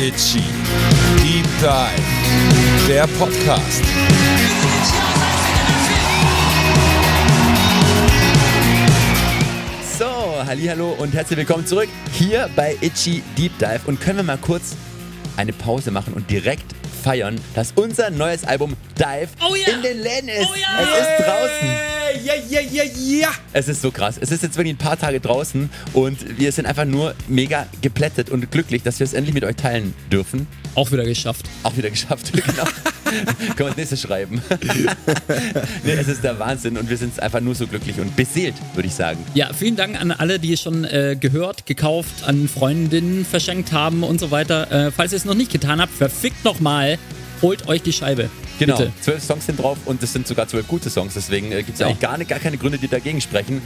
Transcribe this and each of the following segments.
Itchy. Deep Dive. Der Podcast. So, hallo und herzlich willkommen zurück hier bei Itchy Deep Dive und können wir mal kurz eine Pause machen und direkt feiern, dass unser neues Album Dive Oh ja! in den Läden ist. Oh ja! Es ist draußen. Ja, ja, ja, ja. Es ist so krass. Es ist jetzt wirklich ein paar Tage draußen und wir sind einfach nur mega geplättet und glücklich, dass wir es endlich mit euch teilen dürfen. Auch wieder geschafft. Auch wieder geschafft, genau. Können wir das nächste schreiben. nee, es ist der Wahnsinn und wir sind einfach nur so glücklich und beseelt, würde ich sagen. Ja, vielen Dank an alle, die es schon äh, gehört, gekauft, an Freundinnen verschenkt haben und so weiter. Äh, falls ihr es noch nicht getan habt, verfickt nochmal, holt euch die Scheibe. Genau, Bitte. zwölf Songs sind drauf und es sind sogar zwölf gute Songs, deswegen äh, gibt es Ja. eigentlich gar, nicht- gar keine Gründe, die dagegen sprechen.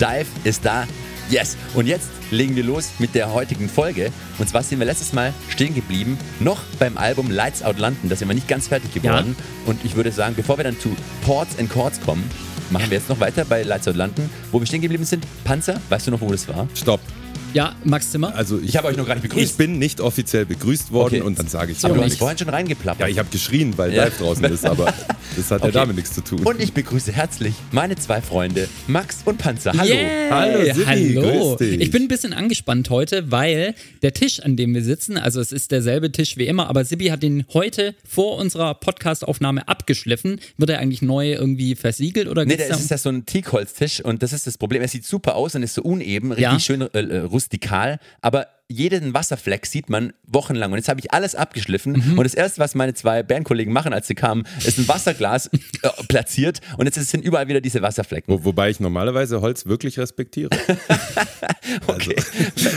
Dive ist da, yes. Und jetzt legen wir los mit der heutigen Folge. Und zwar sind wir letztes Mal stehen geblieben, noch beim Album Lights Out London, da sind wir nicht ganz fertig geworden. Und ich würde sagen, bevor wir dann zu Ports and Chords kommen, machen wir jetzt noch weiter bei Lights Out London, wo wir stehen geblieben sind. Panzer, weißt du noch, wo das war? Stopp. Ja, Max Zimmer. Also ich, Ich habe euch noch gar nicht begrüßt. Ich bin nicht offiziell begrüßt worden Okay. und dann sage ich Aber ja du hast vorhin schon reingeplappert. Ja, ich habe geschrien, weil Ja. live draußen ist, aber das hat Okay. ja damit nichts zu tun. und ich begrüße herzlich meine zwei Freunde, Max und Panzer. Hallo. Yeah. Hallo, Sigi, Hallo. grüß dich. Ich bin ein bisschen angespannt heute, weil der Tisch, an dem wir sitzen, also es ist derselbe Tisch wie immer, aber Sibi hat den heute vor unserer Podcast-Aufnahme abgeschliffen. Wird er eigentlich neu irgendwie versiegelt oder Nee, da- ist ja so ein Teakholztisch und das ist das Problem. Er sieht super aus und ist so uneben, richtig Ja. schön äh, äh, rustikal, aber jeden Wasserfleck sieht man wochenlang. Und jetzt habe ich alles abgeschliffen Mhm. und das erste, was meine zwei Bandkollegen machen, als sie kamen, ist ein Wasserglas äh, platziert und jetzt sind überall wieder diese Wasserflecken. Wo, wobei ich normalerweise Holz wirklich respektiere. Okay.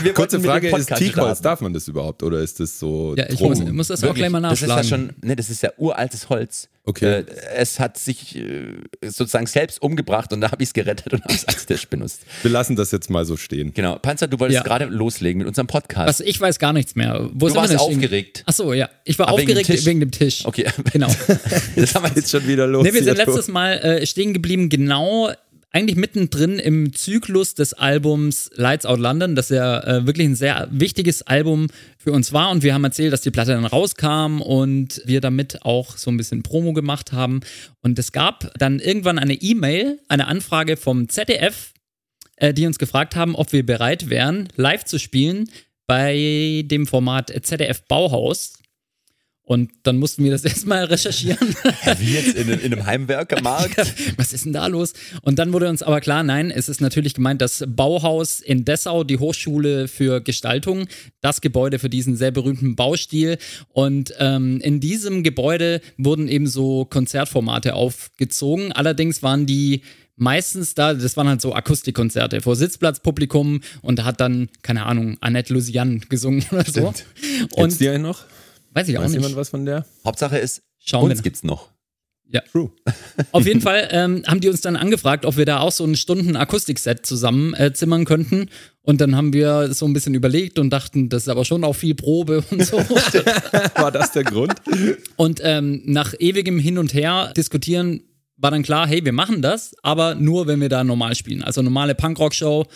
Wir Kurze Frage, ist Teakholz, darf man das überhaupt oder ist das so Ja, ich muss, muss das auch Wirklich, gleich mal das ist nachschlagen. ja schon, ne, das ist ja uraltes Holz. Okay. Äh, es hat sich äh, sozusagen selbst umgebracht und da habe ich es gerettet und habe es als Tisch benutzt. Wir lassen das jetzt mal so stehen. Genau. Panzer, du wolltest Ja. gerade loslegen mit unserem Podcast. Was, ich weiß gar nichts mehr. Wo Du sind wir warst denn aufgeregt. Ach so, ja. Ich war Ah, wegen dem aufgeregt wegen dem Tisch. Okay. Genau. Das haben wir Jetzt schon wieder los. Nee, wir sind letztes Mal äh, stehen geblieben, genau eigentlich mittendrin im Zyklus des Albums Lights Out London, das ja äh, wirklich ein sehr wichtiges Album für uns war. Und wir haben erzählt, dass die Platte dann rauskam und wir damit auch so ein bisschen Promo gemacht haben. Und es gab dann irgendwann eine E-Mail, eine Anfrage vom ZDF, äh, die uns gefragt haben, ob wir bereit wären, live zu spielen bei dem Format ZDF Bauhaus. Und dann mussten wir das erstmal recherchieren. Wie jetzt in, in einem Heimwerkermarkt? Was ist denn da los? Und dann wurde uns aber klar, nein, es ist natürlich gemeint, das Bauhaus in Dessau, die Hochschule für Gestaltung, das Gebäude für diesen sehr berühmten Baustil. Und ähm, in diesem Gebäude wurden eben so Konzertformate aufgezogen. Allerdings waren die meistens da, das waren halt so Akustikkonzerte vor Sitzplatzpublikum und da hat dann, keine Ahnung, Annette Lusian gesungen oder so. Und die einen noch? Weiß ich auch Weiß nicht. jemand was von der? Hauptsache ist, Schauen uns wir. gibt's noch. Ja. True. Auf jeden Fall ähm, haben die uns dann angefragt, ob wir da auch so ein Stunden Akustikset zusammen äh, zimmern könnten. Und dann haben wir so ein bisschen überlegt und dachten, das ist aber schon auch viel Probe und so. War das der Grund? und ähm, nach ewigem Hin und Her diskutieren war dann klar, hey, wir machen das, aber nur, wenn wir da normal spielen. Also normale Punkrock-Show.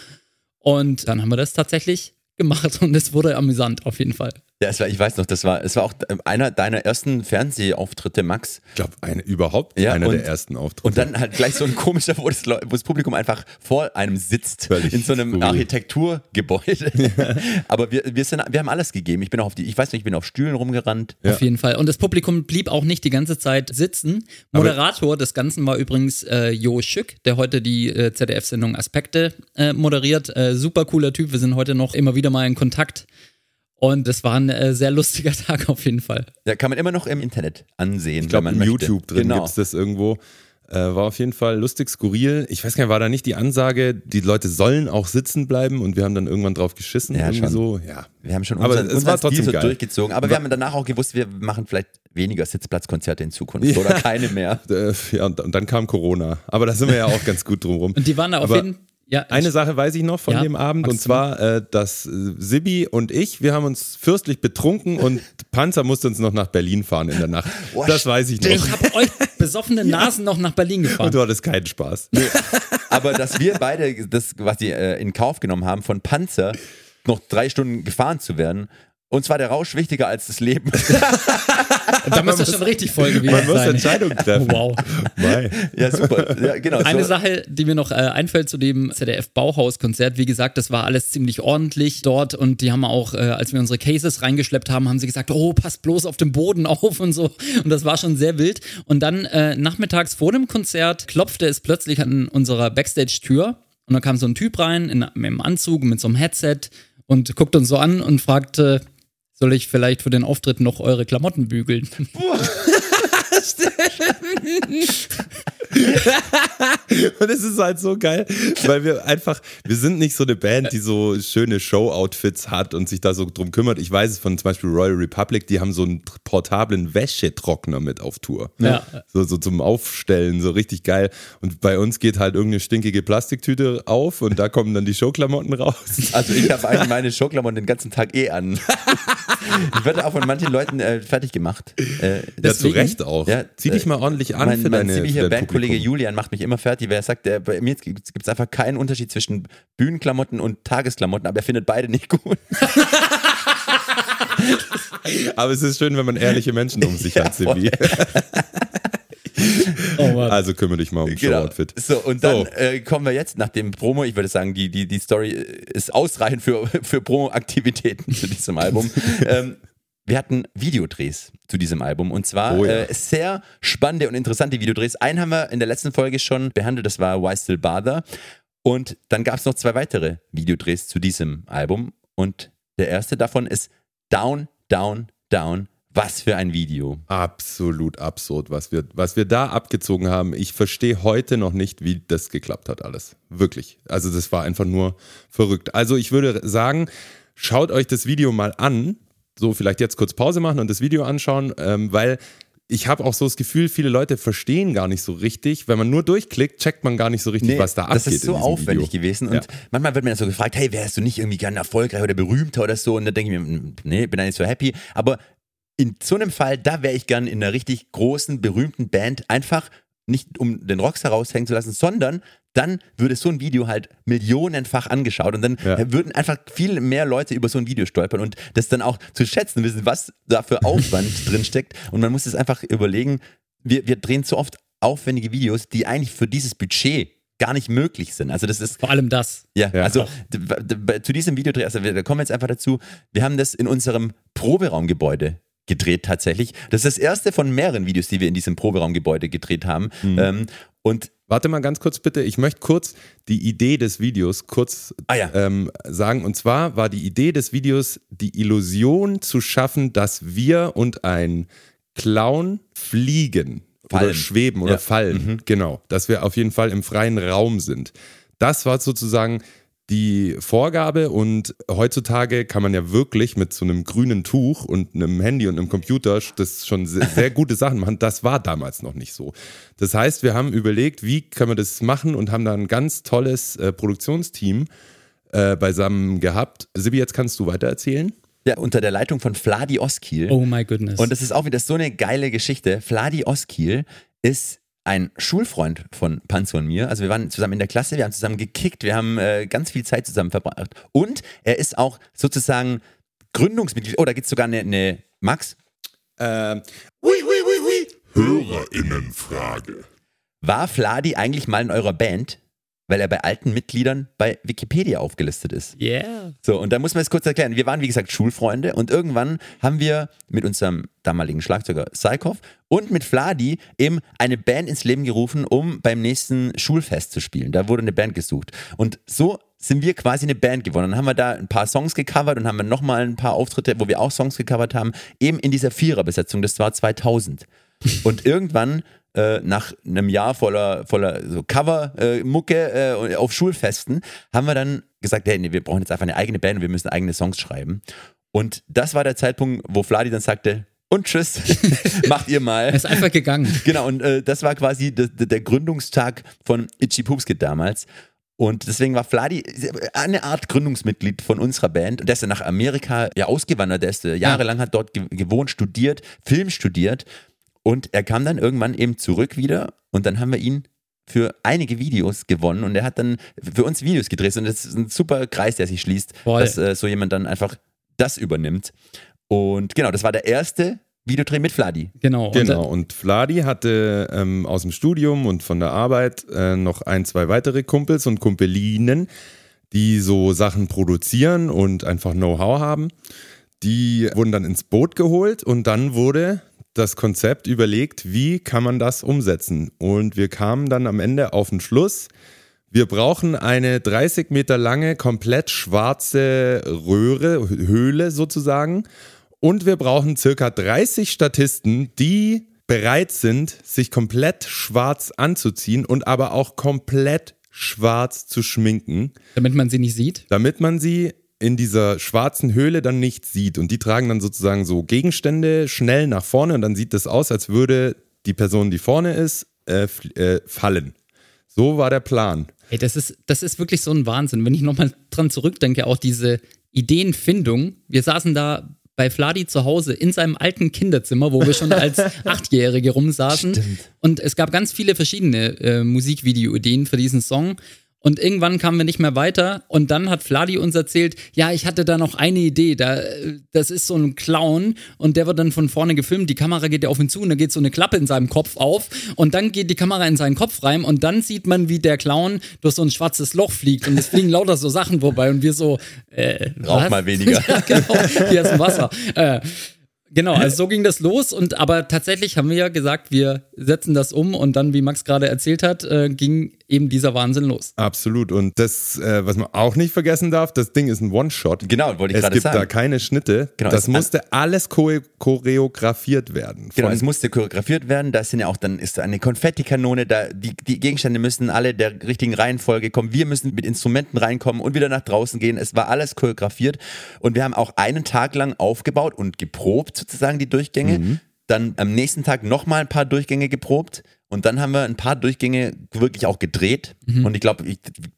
Und dann haben wir das tatsächlich gemacht und es wurde amüsant auf jeden Fall. Ja, es war, ich weiß noch, das war, es war auch ähm, einer deiner ersten Fernsehauftritte, Max. Ich glaube, eine, überhaupt Ja, einer und- der ersten Auftritte. Und dann halt gleich so ein komischer, wo das, wo das Publikum einfach vor einem sitzt, Völlig in so einem skurril. Architekturgebäude. Aber wir, wir, sind, wir haben alles gegeben. Ich bin auch auf die, ich weiß nicht, ich bin auf Stühlen rumgerannt. Ja. Auf jeden Fall. Und das Publikum blieb auch nicht die ganze Zeit sitzen. Moderator des Ganzen war übrigens äh, Jo Schück, der heute die äh, ZDF-Sendung Aspekte äh, moderiert. Äh, super cooler Typ. Wir sind heute noch immer wieder mal in Kontakt. Und es war ein äh, sehr lustiger Tag auf jeden Fall. Da kann man immer noch im Internet ansehen, Ich glaube, wenn im man möchte. YouTube drin genau. gibt's das irgendwo. Äh, war auf jeden Fall lustig, skurril. Ich weiß gar nicht, war da nicht die Ansage, die Leute sollen auch sitzen bleiben und wir haben dann irgendwann drauf geschissen? Ja, irgendwie schon. so, ja. Wir haben schon Aber unseren, es unseren war Stil trotzdem so geil. durchgezogen. Aber wir haben danach auch gewusst, wir machen vielleicht weniger Sitzplatzkonzerte in Zukunft oder keine mehr. Äh, ja, und, dann kam Corona. Aber da sind wir ja auch ganz gut drum rum. Und die waren da auf Aber jeden Ja, Eine Sache weiß ich noch von Ja, dem Abend und zwar, äh, dass äh, Sibi und ich, wir haben uns fürstlich betrunken und Panzer musste uns noch nach Berlin fahren in der Nacht. Boah, das weiß ich noch. ich habe euch besoffene Nasen noch nach Berlin und gefahren. du hattest keinen Spaß. Aber dass wir beide das quasi äh, in Kauf genommen haben, von Panzer noch drei Stunden gefahren zu werden Und zwar der Rausch wichtiger als das Leben. Da müsste schon richtig voll gewesen Man muss sein. Entscheidungen treffen. Wow. Ja, super. Ja, genau. Eine so. Sache, die mir noch äh, einfällt zu dem ZDF-Bauhaus-Konzert, wie gesagt, das war alles ziemlich ordentlich dort und die haben auch, äh, als wir unsere Cases reingeschleppt haben, haben sie gesagt, oh, passt bloß auf dem Boden auf und so. Und das war schon sehr wild. Und dann äh, nachmittags vor dem Konzert klopfte es plötzlich an unserer Backstage-Tür und da kam so ein Typ rein in, mit einem Anzug, mit so einem Headset und guckt uns so an und fragte, soll ich vielleicht für den Auftritt noch eure Klamotten bügeln? Und es ist halt so geil, weil wir einfach, wir sind nicht so eine Band, die so schöne Show-Outfits hat und sich da so drum kümmert. Ich weiß es von zum Beispiel Royal Republic, die haben so einen portablen Wäschetrockner mit auf Tour. Ja. So, so zum Aufstellen, so richtig geil. Und bei uns geht halt irgendeine stinkige Plastiktüte auf und da kommen dann die Showklamotten raus. Also ich habe eigentlich meine Showklamotten den ganzen Tag eh an. ich werde auch von manchen Leuten äh, fertig gemacht. Äh, Ja, zu Recht auch. Ja, Zieh dich äh, mal ordentlich an mein, für mein deine ziemlicher Bandkollege Publikum. Julian macht mich immer fertig, weil er sagt, äh, bei mir gibt es einfach keinen Unterschied zwischen Bühnenklamotten und Tagesklamotten, aber er findet beide nicht gut. Aber es ist schön, wenn man ehrliche Menschen um sich Ja, hat, Silvi. Oh Mann. Also kümmere dich mal um Show-Outfit. So, und dann So. Äh, kommen wir jetzt nach dem Promo. Ich würde sagen, die, die, die Story ist ausreichend für, für Promo-Aktivitäten zu diesem Album. ähm, wir hatten Videodrehs zu diesem Album und zwar Oh ja. äh, sehr spannende und interessante Videodrehs. Einen haben wir in der letzten Folge schon behandelt, das war Why Still Bother. Und dann gab es noch zwei weitere Videodrehs zu diesem Album und der erste davon ist Down, Down, Down. Was für ein Video. Absolut absurd, was wir, was wir da abgezogen haben. Ich verstehe heute noch nicht, wie das geklappt hat, alles. Wirklich. Also, das war einfach nur verrückt. Also, ich würde sagen, schaut euch das Video mal an. So, vielleicht jetzt kurz Pause machen und das Video anschauen, ähm, weil ich habe auch so das Gefühl, viele Leute verstehen gar nicht so richtig. Wenn man nur durchklickt, checkt man gar nicht so richtig, was da abgeht. Das ist so aufwendig Video. gewesen. Und Ja. manchmal wird mir dann so gefragt, hey, wärst du nicht irgendwie gerne erfolgreich oder berühmter oder so? Und dann denke ich mir, nee, bin da nicht so happy. Aber in so einem Fall, da wäre ich gern in einer richtig großen, berühmten Band einfach nicht um den Rockstar raushängen zu lassen, sondern dann würde so ein Video halt millionenfach angeschaut und dann Ja. würden einfach viel mehr Leute über so ein Video stolpern und das dann auch zu schätzen wissen, was da für Aufwand drin steckt. Und man muss es einfach überlegen, wir, wir drehen zu oft aufwendige Videos, die eigentlich für dieses Budget gar nicht möglich sind. Also das ist Vor allem das. ja, Ja. also zu diesem Videodreh, also wir, da kommen wir jetzt einfach dazu, wir haben das in unserem Proberaumgebäude gedreht tatsächlich. Das ist das erste von mehreren Videos, die wir in diesem Proberaumgebäude gedreht haben. Mhm. Ähm, und Warte mal ganz kurz bitte. Ich möchte kurz die Idee des Videos kurz Ah ja. ähm, sagen. Und zwar war die Idee des Videos, die Illusion zu schaffen, dass wir und ein Clown fliegen oder Fallen. schweben oder Ja. Mhm. fallen. Genau. Dass wir auf jeden Fall im freien Raum sind. Das war sozusagen die Vorgabe und heutzutage kann man ja wirklich mit so einem grünen Tuch und einem Handy und einem Computer das schon sehr, sehr gute Sachen machen. Das war damals noch nicht so. Das heißt, wir haben überlegt, wie können wir das machen und haben da ein ganz tolles äh, Produktionsteam äh, beisammen gehabt. Sibi, jetzt kannst du weiter erzählen. ja, unter der Leitung von Fladi Oskiel. Oh my goodness. Und das ist auch wieder so eine geile Geschichte. Fladi Oskiel ist ein Schulfreund von Panzer und mir. Also wir waren zusammen in der Klasse, wir haben zusammen gekickt, wir haben äh, ganz viel Zeit zusammen verbracht. Und er ist auch sozusagen Gründungsmitglied, oh, da gibt es sogar eine, eine Max, Ähm, Hörerinnenfrage. war Fladi eigentlich mal in eurer Band? Weil er bei alten Mitgliedern bei Wikipedia aufgelistet ist. yeah. So, und da muss man es kurz erklären. Wir waren, wie gesagt, Schulfreunde und irgendwann haben wir mit unserem damaligen Schlagzeuger Saikov und mit Fladi eben eine Band ins Leben gerufen, um beim nächsten Schulfest zu spielen. Da wurde eine Band gesucht. Und so sind wir quasi eine Band geworden. Dann haben wir da ein paar Songs gecovert und haben wir nochmal ein paar Auftritte, wo wir auch Songs gecovert haben, eben in dieser Viererbesetzung. Das war 2000. Und irgendwann äh, nach einem Jahr voller, voller so Cover-Mucke äh, auf Schulfesten, haben wir dann gesagt, hey, nee, wir brauchen jetzt einfach eine eigene Band und wir müssen eigene Songs schreiben. Und das war der Zeitpunkt, wo Fladi dann sagte, und tschüss, macht ihr Er mal. ist einfach gegangen. Genau, und äh, das war quasi der, der Gründungstag von Itchy Poopskit damals. Und deswegen war Fladi eine Art Gründungsmitglied von unserer Band. Und der ist dann nach Amerika ja ausgewandert. Der ist äh, jahrelang hat dort ge gewohnt, studiert, Film studiert. Und er kam dann irgendwann eben zurück wieder. Und dann haben wir ihn für einige Videos gewonnen. Und er hat dann für uns Videos gedreht. Und das ist ein super Kreis, der sich schließt, Voll. dass äh, so jemand dann einfach das übernimmt. Und genau, das war der erste Videodreh mit Fladi. Genau. Und Genau, und Vladi hatte ähm, aus dem Studium und von der Arbeit äh, noch ein, zwei weitere Kumpels und Kumpelinen, die so Sachen produzieren und einfach Know-how haben. Die wurden dann ins Boot geholt und dann wurde das Konzept überlegt, wie kann man das umsetzen. Und wir kamen dann am Ende auf den Schluss, wir brauchen eine 30 Meter lange, komplett schwarze Röhre, Höhle sozusagen. Und wir brauchen circa 30 Statisten, die bereit sind, sich komplett schwarz anzuziehen und aber auch komplett schwarz zu schminken, damit man sie nicht sieht. damit man sie in dieser schwarzen Höhle dann nicht sieht. Und die tragen dann sozusagen so Gegenstände schnell nach vorne und dann sieht es aus, als würde die Person, die vorne ist, äh, äh, fallen. So war der Plan. Ey, das ist, das ist wirklich so ein Wahnsinn. Wenn ich nochmal dran zurückdenke, auch diese Ideenfindung. Wir saßen da bei Fladi zu Hause in seinem alten Kinderzimmer, wo wir schon als Achtjährige rumsaßen. Und es gab ganz viele verschiedene äh, Musikvideo-Ideen für diesen Song. Und irgendwann kamen wir nicht mehr weiter. Und dann hat Fladi uns erzählt, ja, ich hatte da noch eine Idee. Da, das ist so ein Clown und der wird dann von vorne gefilmt. Die Kamera geht ja auf ihn zu und da geht so eine Klappe in seinem Kopf auf. Und dann geht die Kamera in seinen Kopf rein und dann sieht man, wie der Clown durch so ein schwarzes Loch fliegt. Und es fliegen lauter so Sachen vorbei. Und wir so, äh, Rauch mal weniger. ja, genau. Hier ist ein Wasser. Äh, Genau, also so ging das los und aber tatsächlich haben wir ja gesagt, wir setzen das um und dann, wie Max gerade erzählt hat, äh, ging eben dieser Wahnsinn los. Absolut. Und das, äh, was man auch nicht vergessen darf, das Ding ist ein One-Shot. Genau, wollte ich Es gerade gibt sagen. da keine Schnitte. Genau, das es- musste alles chore- choreografiert werden. Genau, es musste choreografiert werden. Da sind ja auch dann ist da eine Konfettikanone. Da die, die Gegenstände müssen alle der richtigen Reihenfolge kommen. Wir müssen mit Instrumenten reinkommen und wieder nach draußen gehen. Es war alles choreografiert und wir haben auch einen Tag lang aufgebaut und geprobt sozusagen die Durchgänge. Dann am nächsten Tag nochmal ein paar Durchgänge geprobt und dann haben wir ein paar Durchgänge wirklich auch gedreht. Und ich glaube,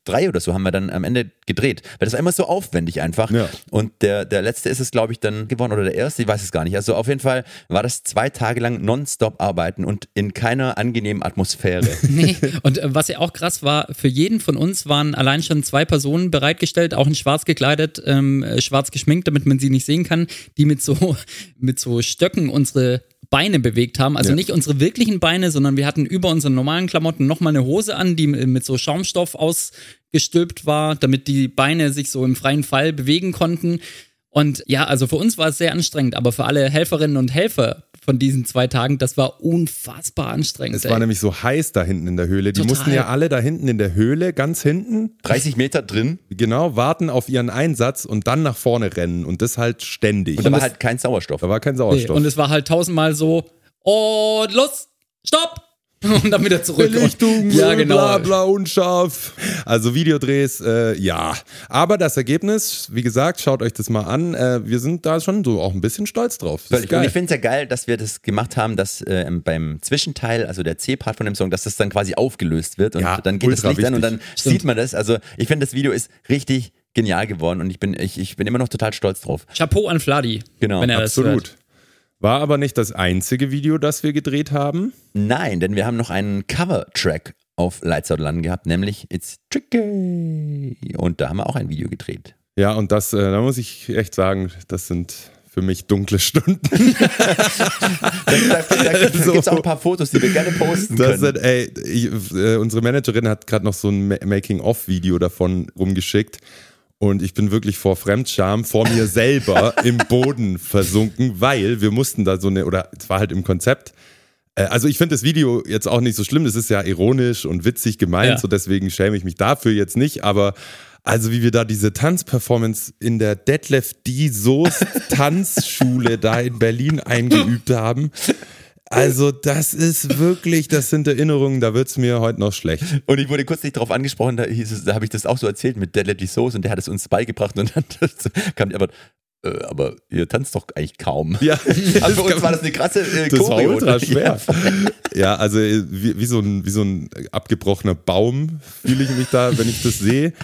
drei oder so haben wir dann am Ende gedreht. Weil das war immer so aufwendig einfach. Ja. Und der, der letzte ist es, glaube ich, dann geworden oder der erste, ich weiß es gar nicht. Also auf jeden Fall war das zwei Tage lang nonstop arbeiten und in keiner angenehmen Atmosphäre. Nee. Und äh, was ja auch krass war, für jeden von uns waren allein schon zwei Personen bereitgestellt, auch in schwarz gekleidet, ähm, äh, schwarz geschminkt, damit man sie nicht sehen kann, die mit so, mit so Stöcken unsere Beine bewegt haben. Also Ja. nicht unsere wirklichen Beine, sondern wir hatten über unseren normalen Klamotten nochmal eine Hose an, die mit so Schaumstoff ausgestülpt war, damit die Beine sich so im freien Fall bewegen konnten. Und ja, also für uns war es sehr anstrengend, aber für alle Helferinnen und Helfer von diesen zwei Tagen, das war unfassbar anstrengend. es ey. war nämlich so heiß da hinten in der Höhle. Die Total. mussten ja alle da hinten in der Höhle, ganz hinten, 30 Meter drin genau, warten auf ihren Einsatz und dann nach vorne rennen. Und das halt ständig. und da war halt kein Sauerstoff. da war kein Nee, Sauerstoff. und es war halt tausendmal so, und los, stopp! Und dann wieder zurück. Belichtung, ja, genau. bla bla, unscharf. Also Videodrehs, äh, ja. Aber das Ergebnis, wie gesagt, schaut euch das mal an. Äh, wir sind da schon so auch ein bisschen stolz drauf. Das Völlig. Und ich finde es ja geil, dass wir das gemacht haben, dass äh, beim Zwischenteil, also der C-Part von dem Song, dass das dann quasi aufgelöst wird und Ja, dann geht das Licht an und dann wichtig. sieht man das. Also ich finde, das Video ist richtig genial geworden und ich bin, ich, ich bin immer noch total stolz drauf. Chapeau an Fladi. Genau, wenn er Das Absolut. hört. War aber nicht das einzige Video, das wir gedreht haben. Nein, denn wir haben noch einen Cover-Track auf Lights Out London gehabt, nämlich It's Tricky. Und da haben wir auch ein Video gedreht. Ja, und das, äh, da muss ich echt sagen, das sind für mich dunkle Stunden. Da, gibt es auch ein paar Fotos, die wir gerne posten Das können. sind, ey, ich, äh, unsere Managerin hat gerade noch so ein Ma- Making-of-Video davon rumgeschickt. Und ich bin wirklich vor Fremdscham, vor mir selber im Boden versunken, weil wir mussten da so eine, oder es war halt im Konzept. Äh, Also ich finde das Video jetzt auch nicht so schlimm, das ist ja ironisch und witzig gemeint, Ja. so deswegen schäme ich mich dafür jetzt nicht, aber also wie wir da diese Tanzperformance in der Detlef D. Soest Tanzschule da in Berlin eingeübt haben. Also das ist wirklich, das sind Erinnerungen, da wird es mir heute noch schlecht. Und ich wurde kurz nicht darauf angesprochen, da, hieß es, da habe ich das auch so erzählt mit Deadly Sauce und der hat es uns beigebracht und dann kam die aber, äh, aber ihr tanzt doch eigentlich kaum. Ja, Also für uns war das eine krasse äh, Das war ultra schwer. Ja, also äh, wie, wie, so ein, wie so ein abgebrochener Baum fühle ich mich da, wenn ich das sehe.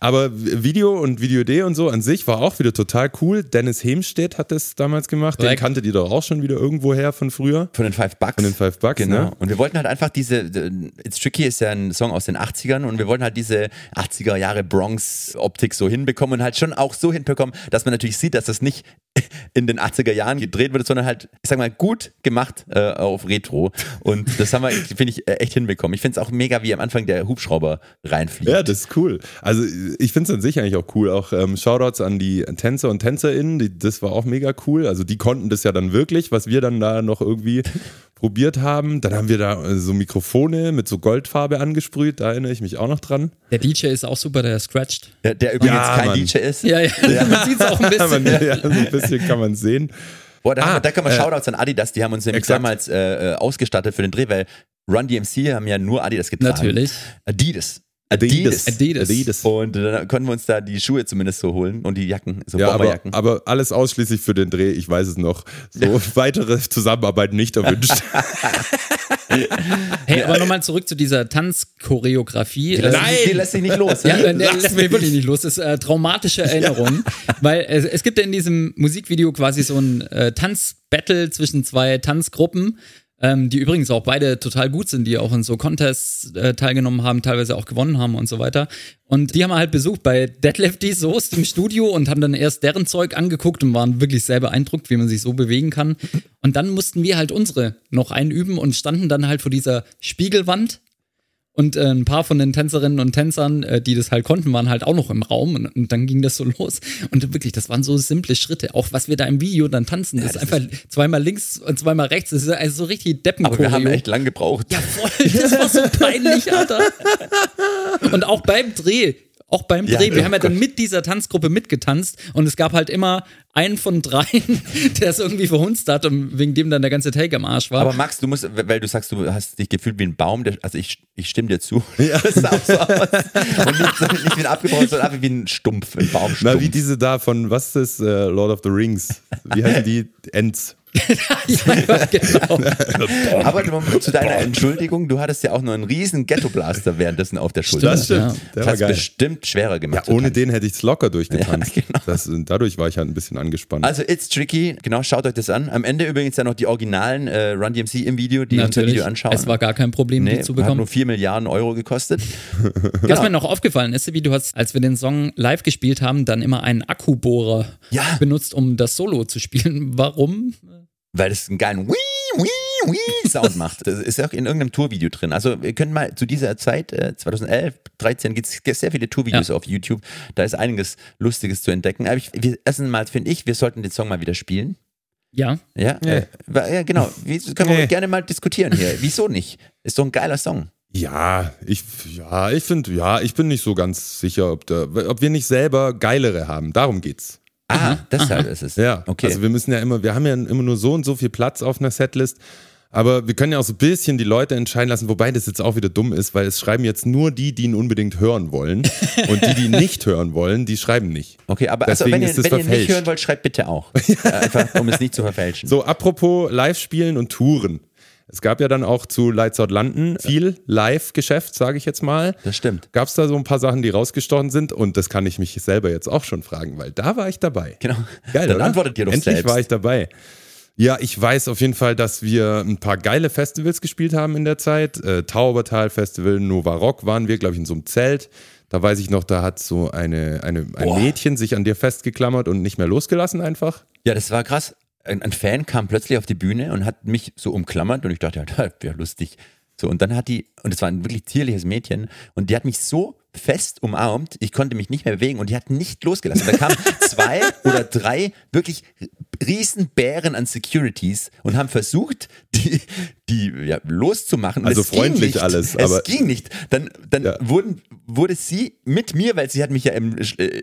Aber Video und Video-D und so an sich war auch wieder total cool. Dennis Hemstedt hat das damals gemacht. Den Korrekt. kanntet ihr doch auch schon wieder irgendwo her von früher. Von den Five Bucks. Von den Five Bucks, Genau. ne? Und wir wollten halt einfach diese, äh, It's Tricky ist ja ein Song aus den 80ern und wir wollten halt diese 80er Jahre Bronx-Optik so hinbekommen und halt schon auch so hinbekommen, dass man natürlich sieht, dass das nicht in den 80er Jahren gedreht wurde, sondern halt, ich sag mal, gut gemacht äh, auf Retro. Und das haben wir, finde ich, äh, echt hinbekommen. Ich finde es auch mega, wie am Anfang der Hubschrauber reinfliegt. Ja, das ist cool. Also ich finde es an sich eigentlich auch cool. Auch ähm, Shoutouts an die Tänzer und TänzerInnen, die, das war auch mega cool. Also die konnten das ja dann wirklich, was wir dann da noch irgendwie probiert haben. Dann haben wir da äh, so Mikrofone mit so Goldfarbe angesprüht, da erinnere ich mich auch noch dran. Der DJ ist auch super, der scratcht. Der, der übrigens Ja, kein Mann. DJ ist. Ja, ja, man sieht es auch ein bisschen. Man, ja, so ein bisschen kann man sehen. Boah, da, Ah, wir, da können wir äh, Shoutouts an Adidas, die haben uns nämlich exakt. damals äh, äh, ausgestattet für den Dreh, weil Run DMC haben ja nur Adidas getragen. Natürlich. Adidas. Adidas. Adidas. Adidas. Und dann konnten wir uns da die Schuhe zumindest so holen und die Jacken, so Ja, aber, Bomberjacken. aber alles ausschließlich für den Dreh, ich weiß es noch. So weitere Zusammenarbeit nicht erwünscht. Hey, aber nochmal zurück zu dieser Tanzchoreografie. die, lässt, Äh, die lässt sich nicht los. Ja, ne? äh, der lässt mich wirklich nicht los. Das ist äh, traumatische Erinnerung. Weil es, es gibt ja in diesem Musikvideo quasi so ein äh, Tanzbattle zwischen zwei Tanzgruppen, ähm, die übrigens auch beide total gut sind, die auch in so Contests äh, teilgenommen haben, teilweise auch gewonnen haben und so weiter. Und die haben wir halt besucht bei Deadlifty Soest im Studio und haben dann erst deren Zeug angeguckt und waren wirklich sehr beeindruckt, wie man sich so bewegen kann. Und dann mussten wir halt unsere noch einüben und standen dann halt vor dieser Spiegelwand und äh, ein paar von den Tänzerinnen und Tänzern, äh, die das halt konnten, waren halt auch noch im Raum und, und dann ging das so los. Und wirklich, das waren so simple Schritte. Auch was wir da im Video dann tanzen, das, ist einfach zweimal links und zweimal rechts. Das ist also so richtig deppen aber wir haben echt lang gebraucht. Ja, voll. Das war so peinlich, Alter. Und auch beim Dreh. Auch beim Ja, Dreh. Wir oh haben ja dann mit dieser Tanzgruppe mitgetanzt und es gab halt immer einen von dreien, der es irgendwie verhunzt hat und wegen dem dann der ganze Take am Arsch war. Aber Max, du musst, weil du sagst, du hast dich gefühlt wie ein Baum, der, also ich, ich stimme dir zu. Ja. Das sah auch so aus. Und nicht, nicht wie ein abgebaut, sondern einfach wie ein Stumpf, ein Baumstumpf. Na, wie diese da von, was ist das, äh, Lord of the Rings? Wie heißen die? Ents. ja, genau. Aber zu deiner Entschuldigung, du hattest ja auch noch einen riesen Ghetto-Blaster währenddessen auf der Schulter. Das stimmt. Ja. Der Das war hat bestimmt schwerer gemacht. Ja, ohne den hätte ich es locker durchgetanzt. Ja, genau. das, dadurch war ich halt ein bisschen angespannt. Also It's Tricky, genau, schaut euch das an. Am Ende übrigens ja noch die originalen äh, Run DMC im Video, die unser Natürlich. Video anschauen. Es war gar kein Problem, nee, die zu hat bekommen. nur 4 Milliarden Euro gekostet. Was mir noch aufgefallen ist, wie du hast, als wir den Song live gespielt haben, dann immer einen Akkubohrer Ja. benutzt, um das Solo zu spielen. Warum? Weil es einen geilen Wii, Wii, Wii Sound macht. Das ist auch in irgendeinem Tourvideo drin. Also wir können mal zu dieser Zeit, äh, 2011, 13, gibt es sehr viele Tourvideos Ja. auf YouTube. Da ist einiges Lustiges zu entdecken. Aber ich, wir, erstmal finde ich, wir sollten den Song mal wieder spielen. Ja, Ja, Nee. äh, ja genau. Wie, können wir gerne mal diskutieren hier. Wieso nicht? Ist so ein geiler Song. ja, ich, ja, ich finde, ja, ich bin nicht so ganz sicher, ob, da, ob wir nicht selber geilere haben. Darum geht's. Ah, deshalb ist es. Ja, okay. also wir müssen ja immer, wir haben ja immer nur so und so viel Platz auf einer Setlist. Aber wir können ja auch so ein bisschen die Leute entscheiden lassen, wobei das jetzt auch wieder dumm ist, weil es schreiben jetzt nur die, die ihn unbedingt hören wollen. und die, die nicht hören wollen, die schreiben nicht. okay, aber also, Deswegen wenn, ihr, ist es wenn ihr nicht hören wollt, schreibt bitte auch. Einfach, um es nicht zu verfälschen. So, apropos Live-Spielen und Touren. Es gab ja dann auch zu Lights Out London viel Live-Geschäft, sage ich jetzt mal. Das stimmt. Gab es da so ein paar Sachen, die rausgestochen sind? Und das kann ich mich selber jetzt auch schon fragen, weil da war ich dabei. Genau. Geil, Dann oder? antwortet ihr doch Endlich selbst. war ich dabei. Ja, ich weiß auf jeden Fall, dass wir ein paar geile Festivals gespielt haben in der Zeit. Äh, Taubertal Festival, Nova Rock waren wir, glaube ich, in so einem Zelt. Da weiß ich noch, da hat so eine, eine, ein Boah. Mädchen sich an dir festgeklammert und nicht mehr losgelassen einfach. Ja, das war krass. Ein, ein Fan kam plötzlich auf die Bühne und hat mich so umklammert und ich dachte, ja, wäre lustig. So, und dann hat die, und es war ein wirklich zierliches Mädchen, und die hat mich so fest umarmt, ich konnte mich nicht mehr bewegen und die hat nicht losgelassen. Da kamen zwei oder drei wirklich Riesenbären an Securities und haben versucht, die, die ja, loszumachen. Und Also es ging freundlich nicht. alles, Es aber- ging nicht. Dann, dann Ja. wurden, wurde sie mit mir, weil sie hat mich ja im, äh,